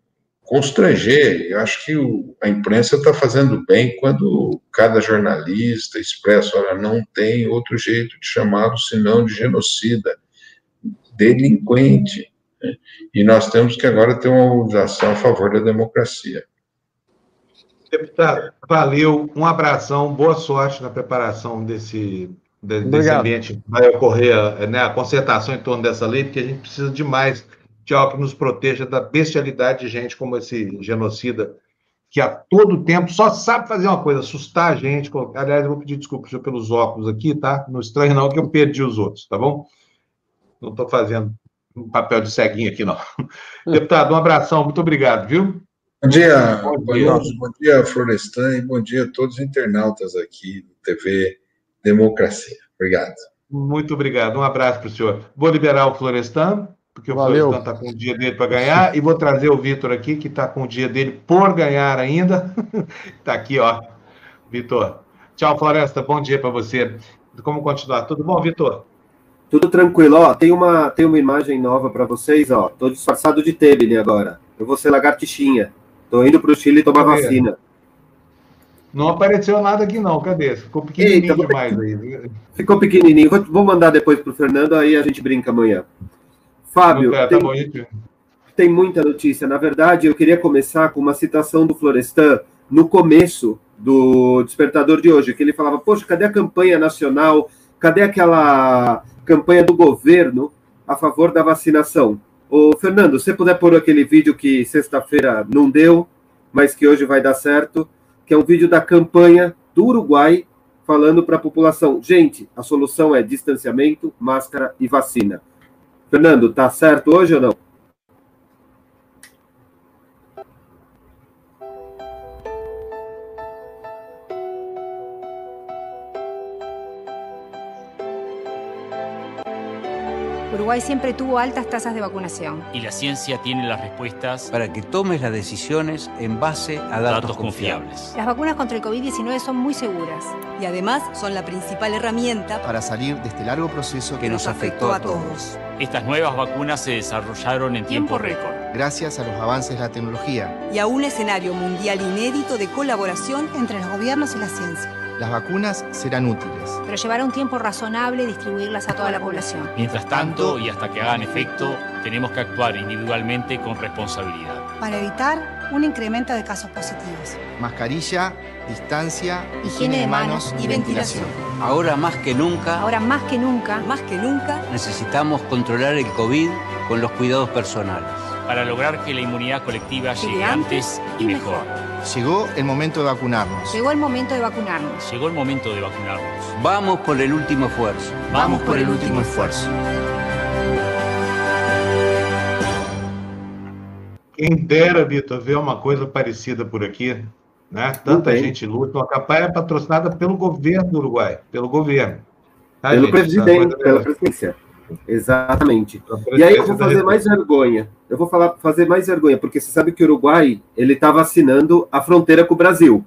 constranger. Eu acho que o, a imprensa está fazendo bem quando cada jornalista expressa, olha, não tem outro jeito de chamá-lo senão de genocida, delinquente. Né? E nós temos que agora ter uma mobilização a favor da democracia. Deputado, valeu, um abração, boa sorte na preparação desse, desse ambiente vai ocorrer né, a concertação em torno dessa lei, porque a gente precisa demais de algo que nos proteja da bestialidade de gente como esse genocida, que a todo tempo só sabe fazer uma coisa, assustar a gente. Aliás, eu vou pedir desculpas pelos óculos aqui, tá? Não estranho não que eu perdi os outros, tá bom? Não estou fazendo um papel de ceguinho aqui, não. Deputado, um abração, muito obrigado, viu? Bom dia, bom dia, bom dia Florestan, e bom dia a todos os internautas aqui do TV Democracia. Obrigado. Muito obrigado, um abraço para o senhor. Vou liberar o Florestan porque Valeu. o Florestan está com o dia dele para ganhar, e vou trazer o Vitor aqui, que está com o dia dele por ganhar ainda. Está aqui, ó. Vitor. Tchau, Floresta. Bom dia para você. Como continuar? Tudo bom, Vitor? Tudo tranquilo. Ó, tem uma, tem uma imagem nova para vocês. Ó, tô disfarçado de Tebele agora. Eu vou ser lagartixinha. Tô indo para o Chile tomar vacina. Não apareceu nada aqui não, cadê? Ficou pequenininho Eita, demais aí. Ficou pequenininho. Vou, vou mandar depois para o Fernando, aí a gente brinca amanhã. Fábio, tá tem, tem, muita notícia. Na verdade, eu queria começar com uma citação do Florestan no começo do despertador de hoje, que ele falava: Poxa, cadê a campanha nacional? Cadê aquela campanha do governo a favor da vacinação? Ô, Fernando, se você puder pôr aquele vídeo que sexta-feira não deu, mas que hoje vai dar certo, que é um vídeo da campanha do Uruguai falando para a população: gente, a solução é distanciamento, máscara e vacina. Fernando, tá certo hoje ou não? Uruguay siempre tuvo altas tasas de vacunación. Y la ciencia tiene las respuestas para que tomes las decisiones en base a datos, datos confiables. confiables. Las vacunas contra el COVID-19 son muy seguras. Y además son la principal herramienta para salir de este largo proceso que, nos afectó, a todos. Estas nuevas vacunas se desarrollaron en tiempo, récord. Gracias a los avances de la tecnología. Y a un escenario mundial inédito de colaboración entre los gobiernos y la ciencia. Las vacunas serán útiles. Pero llevará un tiempo razonable distribuirlas a toda la población. Mientras tanto, y hasta que hagan efecto, tenemos que actuar individualmente con responsabilidad. Para evitar un incremento de casos positivos. Mascarilla, distancia, higiene, de manos, y, ventilación. Ahora más que nunca. Ahora más que nunca. Más que nunca. Necesitamos controlar el COVID con los cuidados personales. Para lograr que la inmunidad colectiva llegue, antes y mejor. Llegó el momento de vacunarnos. Llegó el momento de vacunarnos. Llegó el momento de vacunarnos. Vamos por el último esfuerzo. Vamos por el último esfuerzo. Quem dera, Vitor, ver uma coisa parecida por aqui, né? Tanta gente luta. A campanha é patrocinada pelo governo do Uruguai, pelo governo. Tá, pelo gente? presidente, pela presidência. Exatamente. E aí eu vou fazer mais vergonha. Eu vou falar, fazer mais vergonha, porque você sabe que o Uruguai ele está vacinando a fronteira com o Brasil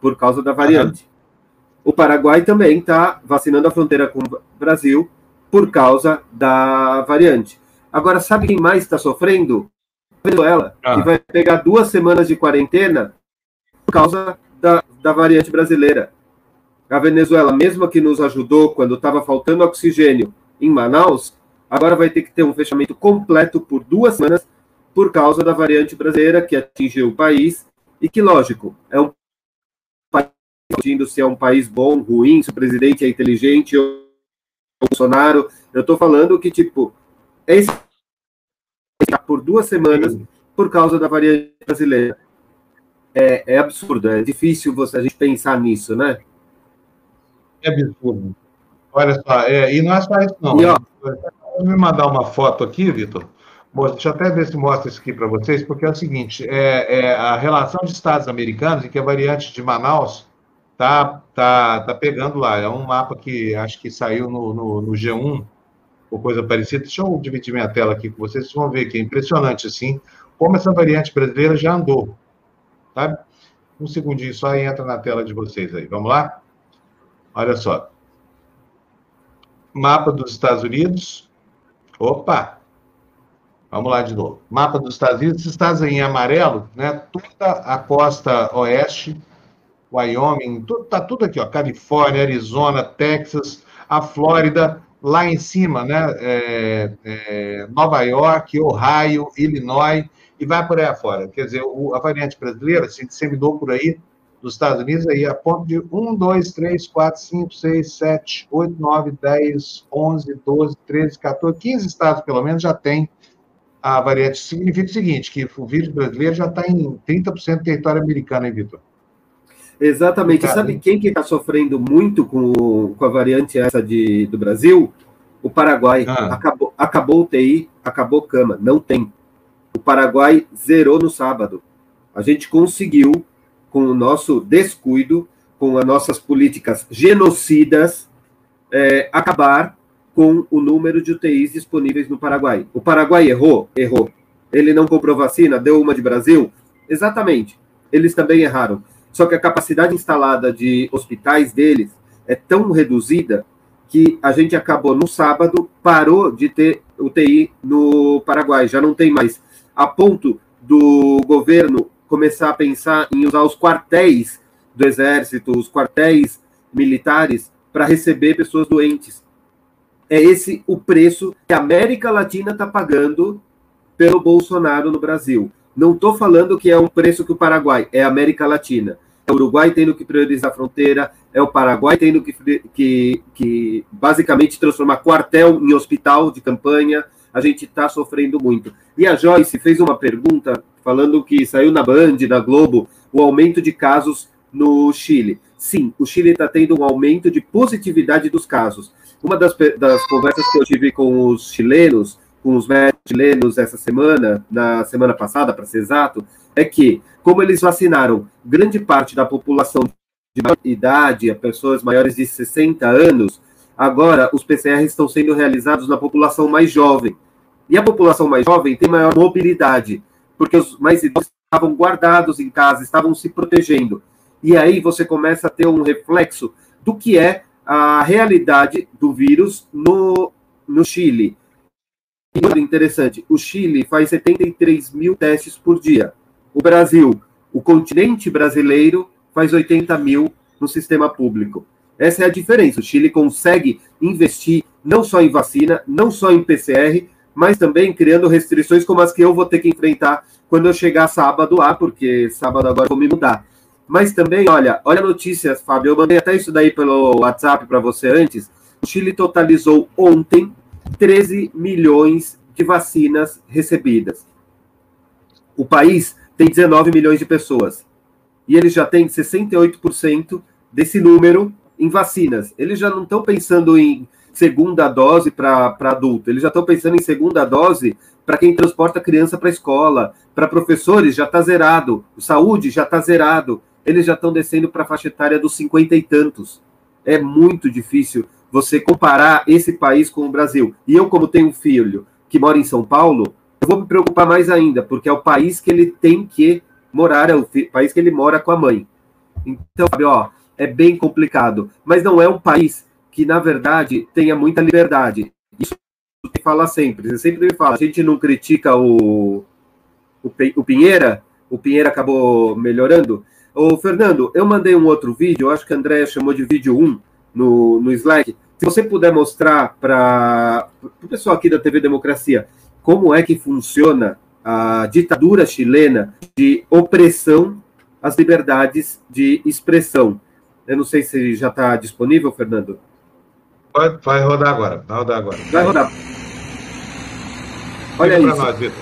por causa da variante. Uhum. O Paraguai também está vacinando a fronteira com o Brasil por causa da variante. Agora, sabe quem mais está sofrendo? Venezuela, ah. que vai pegar duas semanas de quarentena por causa da, da variante brasileira. A Venezuela, mesmo que nos ajudou quando estava faltando oxigênio em Manaus, agora vai ter que ter um fechamento completo por duas semanas por causa da variante brasileira que atingiu o país e que, lógico, é um país se é um país bom, ruim, se o presidente é inteligente ou Bolsonaro. Eu estou falando que, tipo, esse por duas semanas por causa da variante brasileira. É, é absurdo, é difícil você, a gente pensar nisso, né? É absurdo. Olha só, é, e não é só isso, não. E, ó, Vou me mandar uma foto aqui, Vitor. Deixa eu até ver se mostra isso aqui para vocês, porque é o seguinte: é, é, a relação de estados americanos, em que a variante de Manaus tá, tá, tá pegando lá. É um mapa que acho que saiu no, no, no G1, ou coisa parecida. Deixa eu dividir minha tela aqui com vocês, vocês vão ver que é impressionante assim, como essa variante brasileira já andou. Tá? Um segundinho só e entra na tela de vocês aí. Vamos lá? Olha só mapa dos Estados Unidos. Opa! Vamos lá de novo. Mapa dos Estados Unidos, estás em amarelo, né? Toda a costa oeste, Wyoming, tudo, tá tudo aqui, ó. Califórnia, Arizona, Texas, a Flórida, lá em cima, né? É, é, Nova York, Ohio, Illinois, e vai por aí afora. Quer dizer, o, a variante brasileira se disseminou por aí, dos Estados Unidos, aí a ponto de 1, 2, 3, 4, 5, 6, 7, 8, 9, 10, 11, 12, 13, 14, 15 estados, pelo menos, já tem a variante. Significa o seguinte, que o vírus brasileiro já está em 30% do território americano, hein, Vitor? Exatamente. Tá. Sabe quem que está sofrendo muito com, com a variante essa de, do Brasil? O Paraguai. Ah. Acabou, acabou o TI, acabou cama. Não tem. O Paraguai zerou no sábado. A gente conseguiu com o nosso descuido, com as nossas políticas genocidas, é, acabar com o número de UTIs disponíveis no Paraguai. O Paraguai errou? Errou. Ele não comprou vacina? Deu uma de Brasil? Exatamente. Eles também erraram. Só que a capacidade instalada de hospitais deles é tão reduzida que a gente acabou no sábado, parou de ter UTI no Paraguai, já não tem mais. A ponto do governo começar a pensar em usar os quartéis do exército, os quartéis militares, para receber pessoas doentes. É esse o preço que a América Latina está pagando pelo Bolsonaro no Brasil. Não estou falando que é um preço que o Paraguai, é a América Latina. É o Uruguai tendo que priorizar a fronteira, é o Paraguai tendo que, que, que basicamente transformar quartel em hospital de campanha. A gente está sofrendo muito. E a Joyce fez uma pergunta falando que saiu na Band, na Globo, o aumento de casos no Chile. Sim, o Chile está tendo um aumento de positividade dos casos. Uma das, das conversas que eu tive com os chilenos, com os médicos chilenos essa semana, na semana passada, para ser exato, é que, como eles vacinaram grande parte da população de idade, pessoas maiores de 60 anos, agora os PCRs estão sendo realizados na população mais jovem. E a população mais jovem tem maior mobilidade porque os mais idosos estavam guardados em casa, estavam se protegendo. E aí você começa a ter um reflexo do que é a realidade do vírus no, no Chile. E interessante, o Chile faz 73 mil testes por dia. O Brasil, o continente brasileiro, faz 80 mil no sistema público. Essa é a diferença. O Chile consegue investir não só em vacina, não só em PCR, mas também criando restrições como as que eu vou ter que enfrentar quando eu chegar sábado lá, porque sábado agora vou me mudar. Mas também, olha, olha a notícia, Fábio, eu mandei até isso daí pelo WhatsApp para você antes. O Chile totalizou ontem 13 milhões de vacinas recebidas. O país tem 19 milhões de pessoas. E eles já têm 68% desse número em vacinas. Eles já não estão pensando em segunda dose para adulto, eles já estão pensando em segunda dose para quem transporta criança para a escola, para professores já está zerado, saúde já está zerado, eles já estão descendo para a faixa etária dos cinquenta e tantos. É muito difícil você comparar esse país com o Brasil. E eu, como tenho um filho que mora em São Paulo, eu vou me preocupar mais ainda, porque é o país que ele tem que morar, é o país que ele mora com a mãe. Então, sabe, ó, é bem complicado. Mas não é um país que, na verdade, tenha muita liberdade. Isso que fala sempre. Você sempre me fala, a gente não critica o, o, o Pinheira, o Pinheira acabou melhorando. Ô, Fernando, eu mandei um outro vídeo, acho que a Andréia chamou de vídeo 1 no, no Slack. Se você puder mostrar para o pessoal aqui da TV Democracia como é que funciona a ditadura chilena de opressão às liberdades de expressão. Eu não sei se já está disponível, Fernando. Vai, vai rodar agora. Vai rodar agora. Vai rodar. Olha isso. Nós,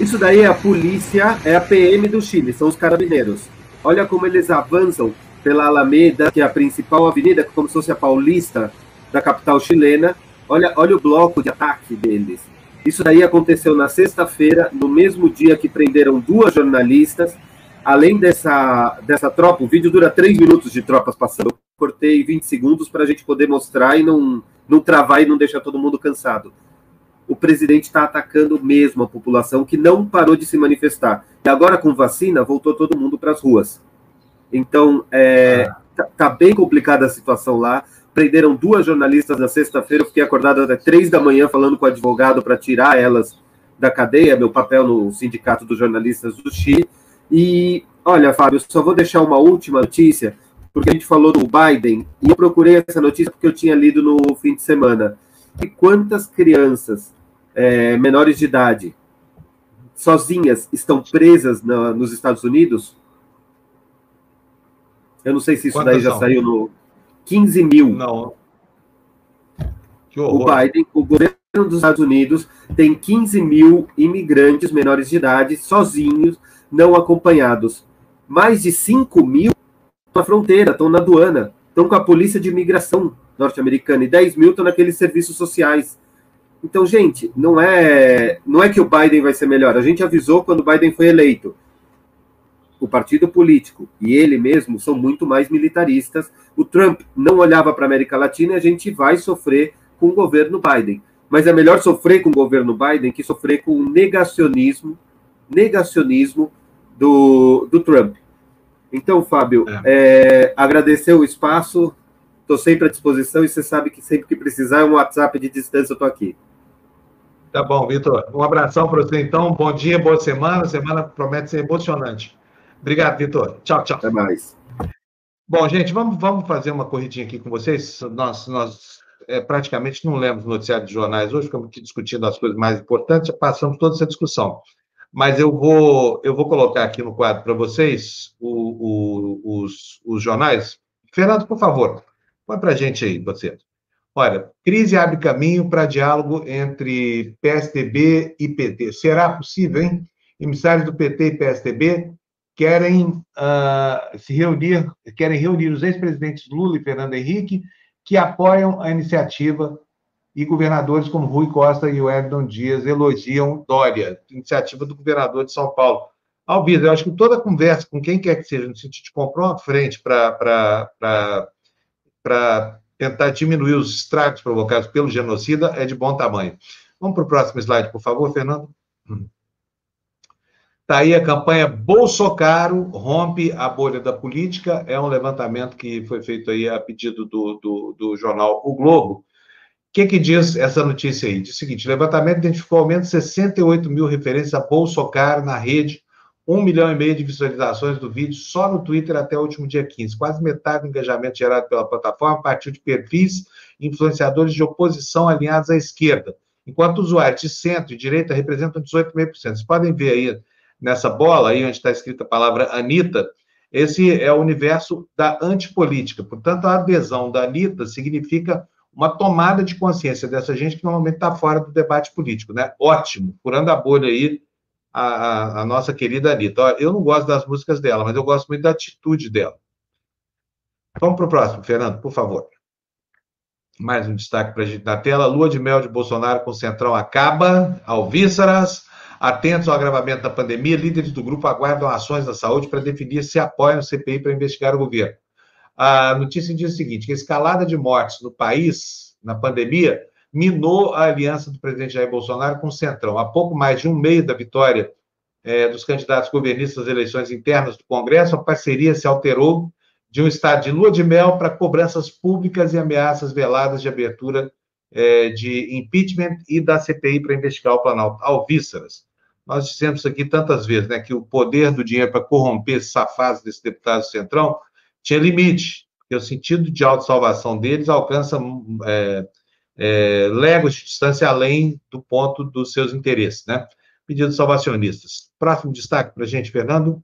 isso daí é a polícia, é a PM do Chile, são os carabineiros. Olha como eles avançam pela Alameda, que é a principal avenida, como se fosse a paulista da capital chilena. Olha, olha o bloco de ataque deles. Isso daí aconteceu na sexta-feira, no mesmo dia que prenderam duas jornalistas. Além dessa, dessa tropa, o vídeo dura três minutos de tropas passando cortei 20 segundos para a gente poder mostrar e não, não travar e não deixar todo mundo cansado. O presidente está atacando mesmo a população que não parou de se manifestar. E agora, com vacina, voltou todo mundo para as ruas. Então, é, tá, tá, bem complicada a situação lá. Prenderam duas jornalistas na sexta-feira. Eu fiquei acordado até três da manhã falando com o advogado para tirar elas da cadeia, meu papel no Sindicato dos Jornalistas do Chile. E, olha, Fábio, só vou deixar uma última notícia, porque a gente falou do Biden, e eu procurei essa notícia porque eu tinha lido no fim de semana. E quantas crianças é, menores de idade, sozinhas, estão presas na, nos Estados Unidos? Eu não sei se isso quantas daí já são? saiu no 15 mil. Não. O Biden, o governo dos Estados Unidos, tem 15 mil imigrantes menores de idade, sozinhos, não acompanhados. Mais de 5 mil na fronteira, estão na aduana, estão com a polícia de imigração norte-americana, e 10 mil estão naqueles serviços sociais. Então, gente, não é, não é que o Biden vai ser melhor. A gente avisou quando o Biden foi eleito. O partido político e ele mesmo são muito mais militaristas. O Trump não olhava para a América Latina e a gente vai sofrer com o governo Biden. Mas é melhor sofrer com o governo Biden que sofrer com o negacionismo, negacionismo do, do Trump. Então, Fábio, é. É, agradecer o espaço, estou sempre à disposição e você sabe que sempre que precisar, é um WhatsApp de distância, eu estou aqui. Tá bom, Vitor. Um abração para você, então. Bom dia, boa semana. Semana promete ser emocionante. Obrigado, Vitor. Tchau, tchau. Até mais. Bom, gente, vamos, vamos fazer uma corridinha aqui com vocês. Nós, nós é, praticamente não lemos noticiário de jornais hoje, ficamos aqui discutindo as coisas mais importantes, passamos toda essa discussão. Mas eu vou, eu vou colocar aqui no quadro para vocês o, o, os, os jornais. Fernando, por favor, põe para a gente aí, você. Olha, crise abre caminho para diálogo entre PSDB e PT. Será possível, hein? Emissários do PT e PSDB querem uh, se reunir, querem reunir os ex-presidentes Lula e Fernando Henrique, que apoiam a iniciativa, e governadores como Rui Costa e Wellington Dias elogiam Dória, iniciativa do governador de São Paulo. Alvida, eu acho que toda conversa com quem quer que seja, no sentido de comprar uma frente para tentar diminuir os estragos provocados pelo genocida é de bom tamanho. Vamos para o próximo slide, por favor, Fernando. Está aí a campanha Bolsocaro rompe a bolha da política. É um levantamento que foi feito aí a pedido do, do, do jornal O Globo. O que, que diz essa notícia aí? Diz o seguinte: levantamento identificou ao menos 68 mil referências a Bolsocaro na rede, um milhão e meio de visualizações do vídeo só no Twitter até o último dia 15. Quase metade do engajamento gerado pela plataforma partiu de perfis influenciadores de oposição alinhados à esquerda, enquanto usuários de centro e direita representam 18,5%. Vocês podem ver aí nessa bola aí onde está escrita a palavra Anitta, esse é o universo da antipolítica. Portanto, a adesão da Anitta significa uma tomada de consciência dessa gente que normalmente está fora do debate político, né? Ótimo, furando a bolha aí a, a, nossa querida Anitta. Eu não gosto das músicas dela, mas eu gosto muito da atitude dela. Vamos para o próximo, Fernando, por favor. Mais um destaque para a gente na tela. Lua de mel de Bolsonaro com Centrão acaba. Alvíceras. Atentos ao agravamento da pandemia, líderes do grupo aguardam ações da saúde para definir se apoiam o CPI para investigar o governo. A notícia diz o seguinte: que a escalada de mortes no país, na pandemia, minou a aliança do presidente Jair Bolsonaro com o Centrão. Há pouco mais de um mês da vitória é, dos candidatos governistas às eleições internas do Congresso, a parceria se alterou de um estado de lua de mel para cobranças públicas e ameaças veladas de abertura é, de impeachment e da CPI para investigar o Planalto. Alvíceras. Nós dissemos aqui tantas vezes, né, que o poder do dinheiro para corromper esses safados desse deputado centrão tinha limite, porque o sentido de autossalvação deles alcança é, é, léguas de distância além do ponto dos seus interesses, né? Pedidos salvacionistas. Próximo destaque para a gente, Fernando.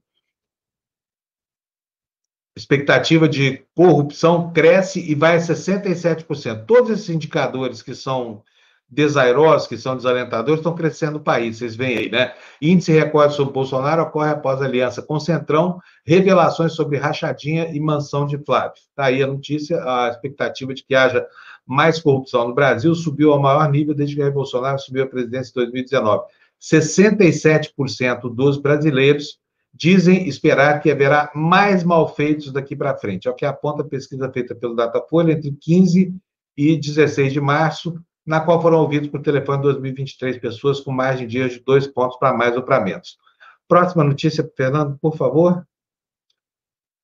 Expectativa de corrupção cresce e vai a 67%. Todos esses indicadores que são desairosos, que são desalentadores, estão crescendo no país, vocês veem aí, né? Índice recorde sobre Bolsonaro ocorre após aliança com Centrão, revelações sobre rachadinha e mansão de Flávio. Está aí a notícia, a expectativa de que haja mais corrupção no Brasil subiu ao maior nível desde que Jair Bolsonaro subiu a presidência em 2019. 67% dos brasileiros dizem esperar que haverá mais malfeitos daqui para frente. É o que aponta a pesquisa feita pelo Datafolha entre 15 e 16 de março, na qual foram ouvidos por telefone 2023 pessoas com margem de dias de dois pontos para mais ou para menos. Próxima notícia, Fernando, por favor.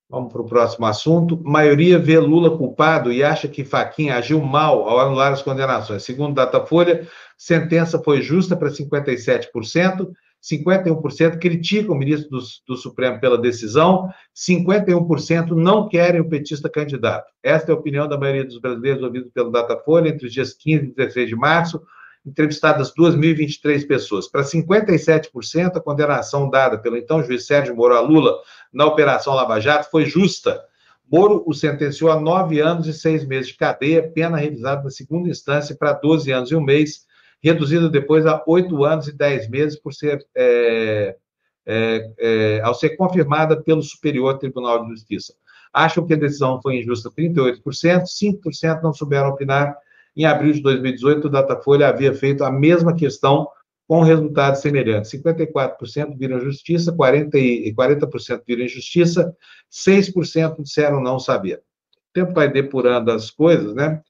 Vamos para o próximo assunto. Maioria vê Lula culpado e acha que Faquinha agiu mal ao anular as condenações. Segundo Datafolha, sentença foi justa para 57%, 51% criticam o ministro do, do, Supremo pela decisão, 51% não querem o petista candidato. Esta é a opinião da maioria dos brasileiros ouvidos pelo Datafolha entre os dias 15 e 16 de março, entrevistadas 2.023 pessoas. Para 57%, a condenação dada pelo então juiz Sérgio Moro a Lula na Operação Lava Jato foi justa. Moro o sentenciou a nove anos e seis meses de cadeia, pena revisada na segunda instância para 12 anos e um mês, reduzida depois a oito anos e dez meses por ser, é, é, é, ao ser confirmada pelo Superior Tribunal de Justiça. Acham que a decisão foi injusta 38%, 5% não souberam opinar em abril de 2018, o Datafolha havia feito a mesma questão com resultados semelhantes. 54% viram justiça, 40%, 40 viram injustiça, 6% disseram não saber. O tempo vai depurando as coisas, né?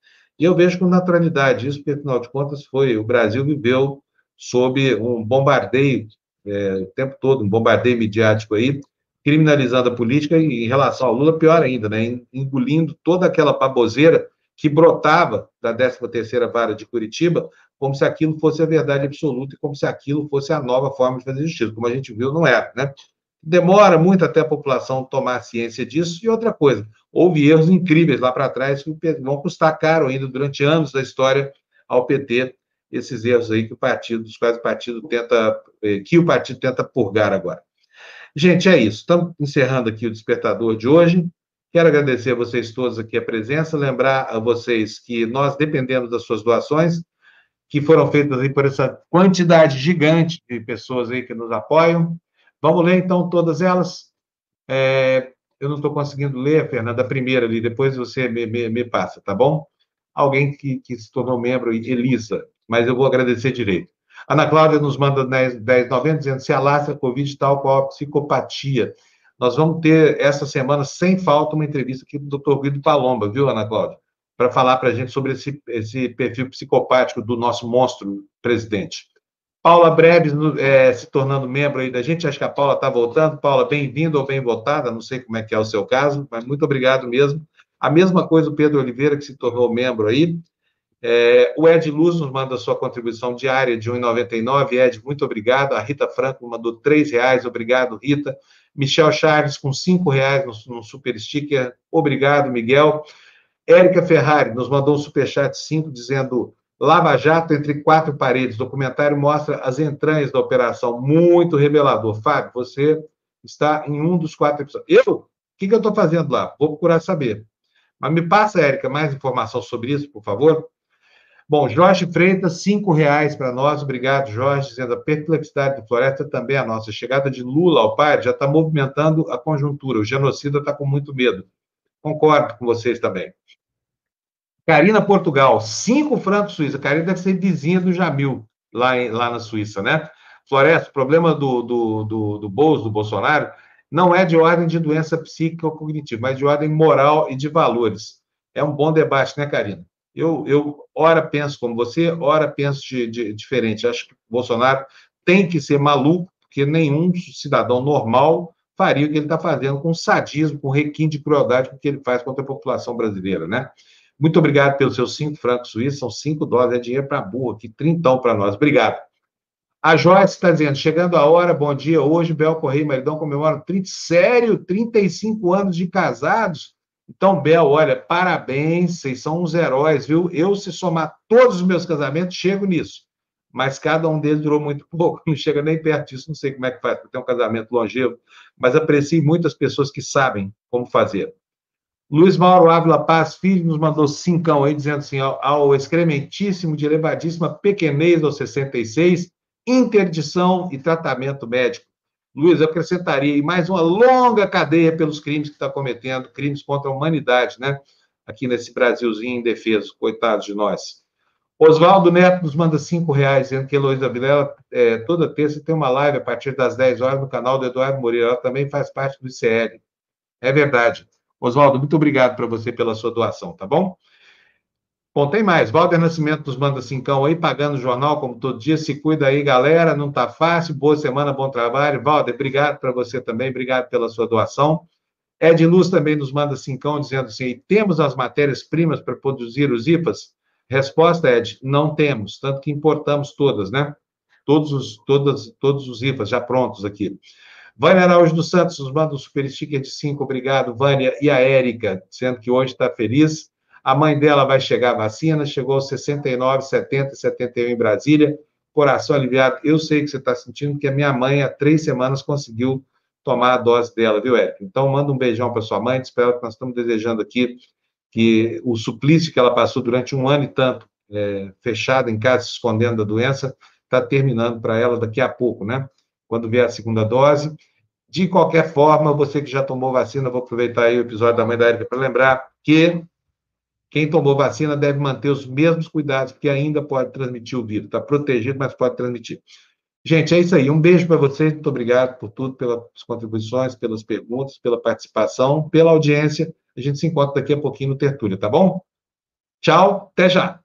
E eu vejo com naturalidade isso, porque, afinal de contas, foi o Brasil viveu sob um bombardeio é, o tempo todo, um bombardeio midiático aí, criminalizando a política e, em relação ao Lula, pior ainda, né? Engolindo toda aquela baboseira que brotava da 13ª Vara de Curitiba, como se aquilo fosse a verdade absoluta e como se aquilo fosse a nova forma de fazer justiça. Como a gente viu, não era, né? Demora muito até a população tomar ciência disso. E outra coisa, houve erros incríveis lá para trás que vão custar caro ainda durante anos da história ao PT, esses erros aí que o partido, dos quais o partido tenta, eh, que o partido tenta purgar agora. Gente, é isso. Estamos encerrando aqui o despertador de hoje. Quero agradecer a vocês todos aqui a presença, lembrar a vocês que nós dependemos das suas doações, que foram feitas aí por essa quantidade gigante de pessoas aí que nos apoiam. Vamos ler, então, todas elas. É, eu não estou conseguindo ler, Fernanda, a primeira ali, depois você me, me, me passa, tá bom? Alguém que, que, se tornou membro, Elisa, mas eu vou agradecer direito. Ana Cláudia nos manda 10,90 dizendo se alastra Covid tal qual a psicopatia. Nós vamos ter essa semana, sem falta, uma entrevista aqui do Dr. Guido Palomba, viu, Ana Cláudia? Para falar para a gente sobre esse, esse perfil psicopático do nosso monstro presidente. Paula Breves é, se tornando membro aí da gente, acho que a Paula está voltando. Paula, bem-vinda ou bem votada, não sei como é que é o seu caso, mas muito obrigado mesmo. A mesma coisa o Pedro Oliveira, que se tornou membro aí. É, o Ed Luz nos manda sua contribuição diária de R$ 1,99. Ed, muito obrigado. A Rita Franco mandou R$ reais. Obrigado, Rita. Michel Charles com cinco reais no, no super sticker. Obrigado, Miguel. Érica Ferrari nos mandou um superchat 5 dizendo Lava Jato entre quatro paredes. Documentário mostra as entranhas da operação. Muito revelador. Fábio, você está em um dos quatro episódios. Eu? O que, eu estou fazendo lá? Vou procurar saber. Mas me passa, Érica, mais informação sobre isso, por favor. Bom, Jorge Freitas, cinco reais para nós. Obrigado, Jorge, dizendo a perplexidade do Floresta também é a nossa. A chegada de Lula ao pai já está movimentando a conjuntura. O genocida está com muito medo. Concordo com vocês também. Karina Portugal, cinco francos suíça. Karina deve ser vizinha do Jamil, lá, em, lá na Suíça, né? Floresta, o problema do, do, do, do Bolso, do Bolsonaro, não é de ordem de doença psíquica ou cognitiva, mas de ordem moral e de valores. É um bom debate, né, Karina? Eu, eu ora penso como você, ora penso de, de, diferente. Acho que Bolsonaro tem que ser maluco, porque nenhum cidadão normal faria o que ele está fazendo com sadismo, com requinte de crueldade que ele faz contra a população brasileira, né? Muito obrigado pelos seus cinco francos suíços, são cinco dólares, é dinheiro para burro aqui, trintão para nós. Obrigado. A Joyce está dizendo, chegando a hora, bom dia, hoje Bel Correia e Maridão comemoram 30, sério, 35 anos de casados? Então, Bel, olha, parabéns, vocês são uns heróis, viu? Eu, se somar todos os meus casamentos, chego nisso. Mas cada um deles durou muito pouco, não chega nem perto disso, não sei como é que faz para ter um casamento longevo, mas aprecio muitas pessoas que sabem como fazer. Luiz Mauro Ávila Paz Filho nos mandou cincão aí, dizendo assim, ao, ao excrementíssimo de elevadíssima pequenez aos 66, interdição e tratamento médico. Luiz, eu acrescentaria aí mais uma longa cadeia pelos crimes que está cometendo, crimes contra a humanidade, né? Aqui nesse Brasilzinho indefeso, coitados de nós. Oswaldo Neto nos manda cinco reais, dizendo que Heloísa Vilela, é, toda terça, tem uma live a partir das 10 horas no canal do Eduardo Moreira. Ela também faz parte do ICL. É verdade. Oswaldo, muito obrigado para você pela sua doação, tá bom? Bom, tem mais. Valder Nascimento nos manda cincão aí, pagando o jornal, como todo dia. Se cuida aí, galera. Não tá fácil. Boa semana, bom trabalho. Valder, obrigado para você também. Obrigado pela sua doação. Ed Luz também nos manda cincão dizendo assim: temos as matérias-primas para produzir os IPAs? Resposta, Ed, não temos, tanto que importamos todas, né? Todos os, todas, todos os IPAs já prontos aqui. Vânia Araújo dos Santos nos manda um super sticker de 5, obrigado, Vânia. E a Érica, dizendo que hoje está feliz. A mãe dela vai chegar vacina, chegou aos 69, 70, 71 em Brasília. Coração aliviado. Eu sei que você está sentindo, que a minha mãe, há três semanas, conseguiu tomar a dose dela, viu, Érica? Então, manda um beijão para sua mãe. Espero que nós estamos desejando aqui que o suplício que ela passou durante um ano e tanto, é, fechada em casa, se escondendo da doença, está terminando para ela daqui a pouco, né? Quando vier a segunda dose. De qualquer forma, você que já tomou vacina, vou aproveitar aí o episódio da mãe da Érica para lembrar que quem tomou vacina deve manter os mesmos cuidados, porque ainda pode transmitir o vírus. Está protegido, mas pode transmitir. Gente, é isso aí. Um beijo para vocês. Muito obrigado por tudo, pelas contribuições, pelas perguntas, pela participação, pela audiência. A gente se encontra daqui a pouquinho no Tertúlia, tá bom? Tchau, até já.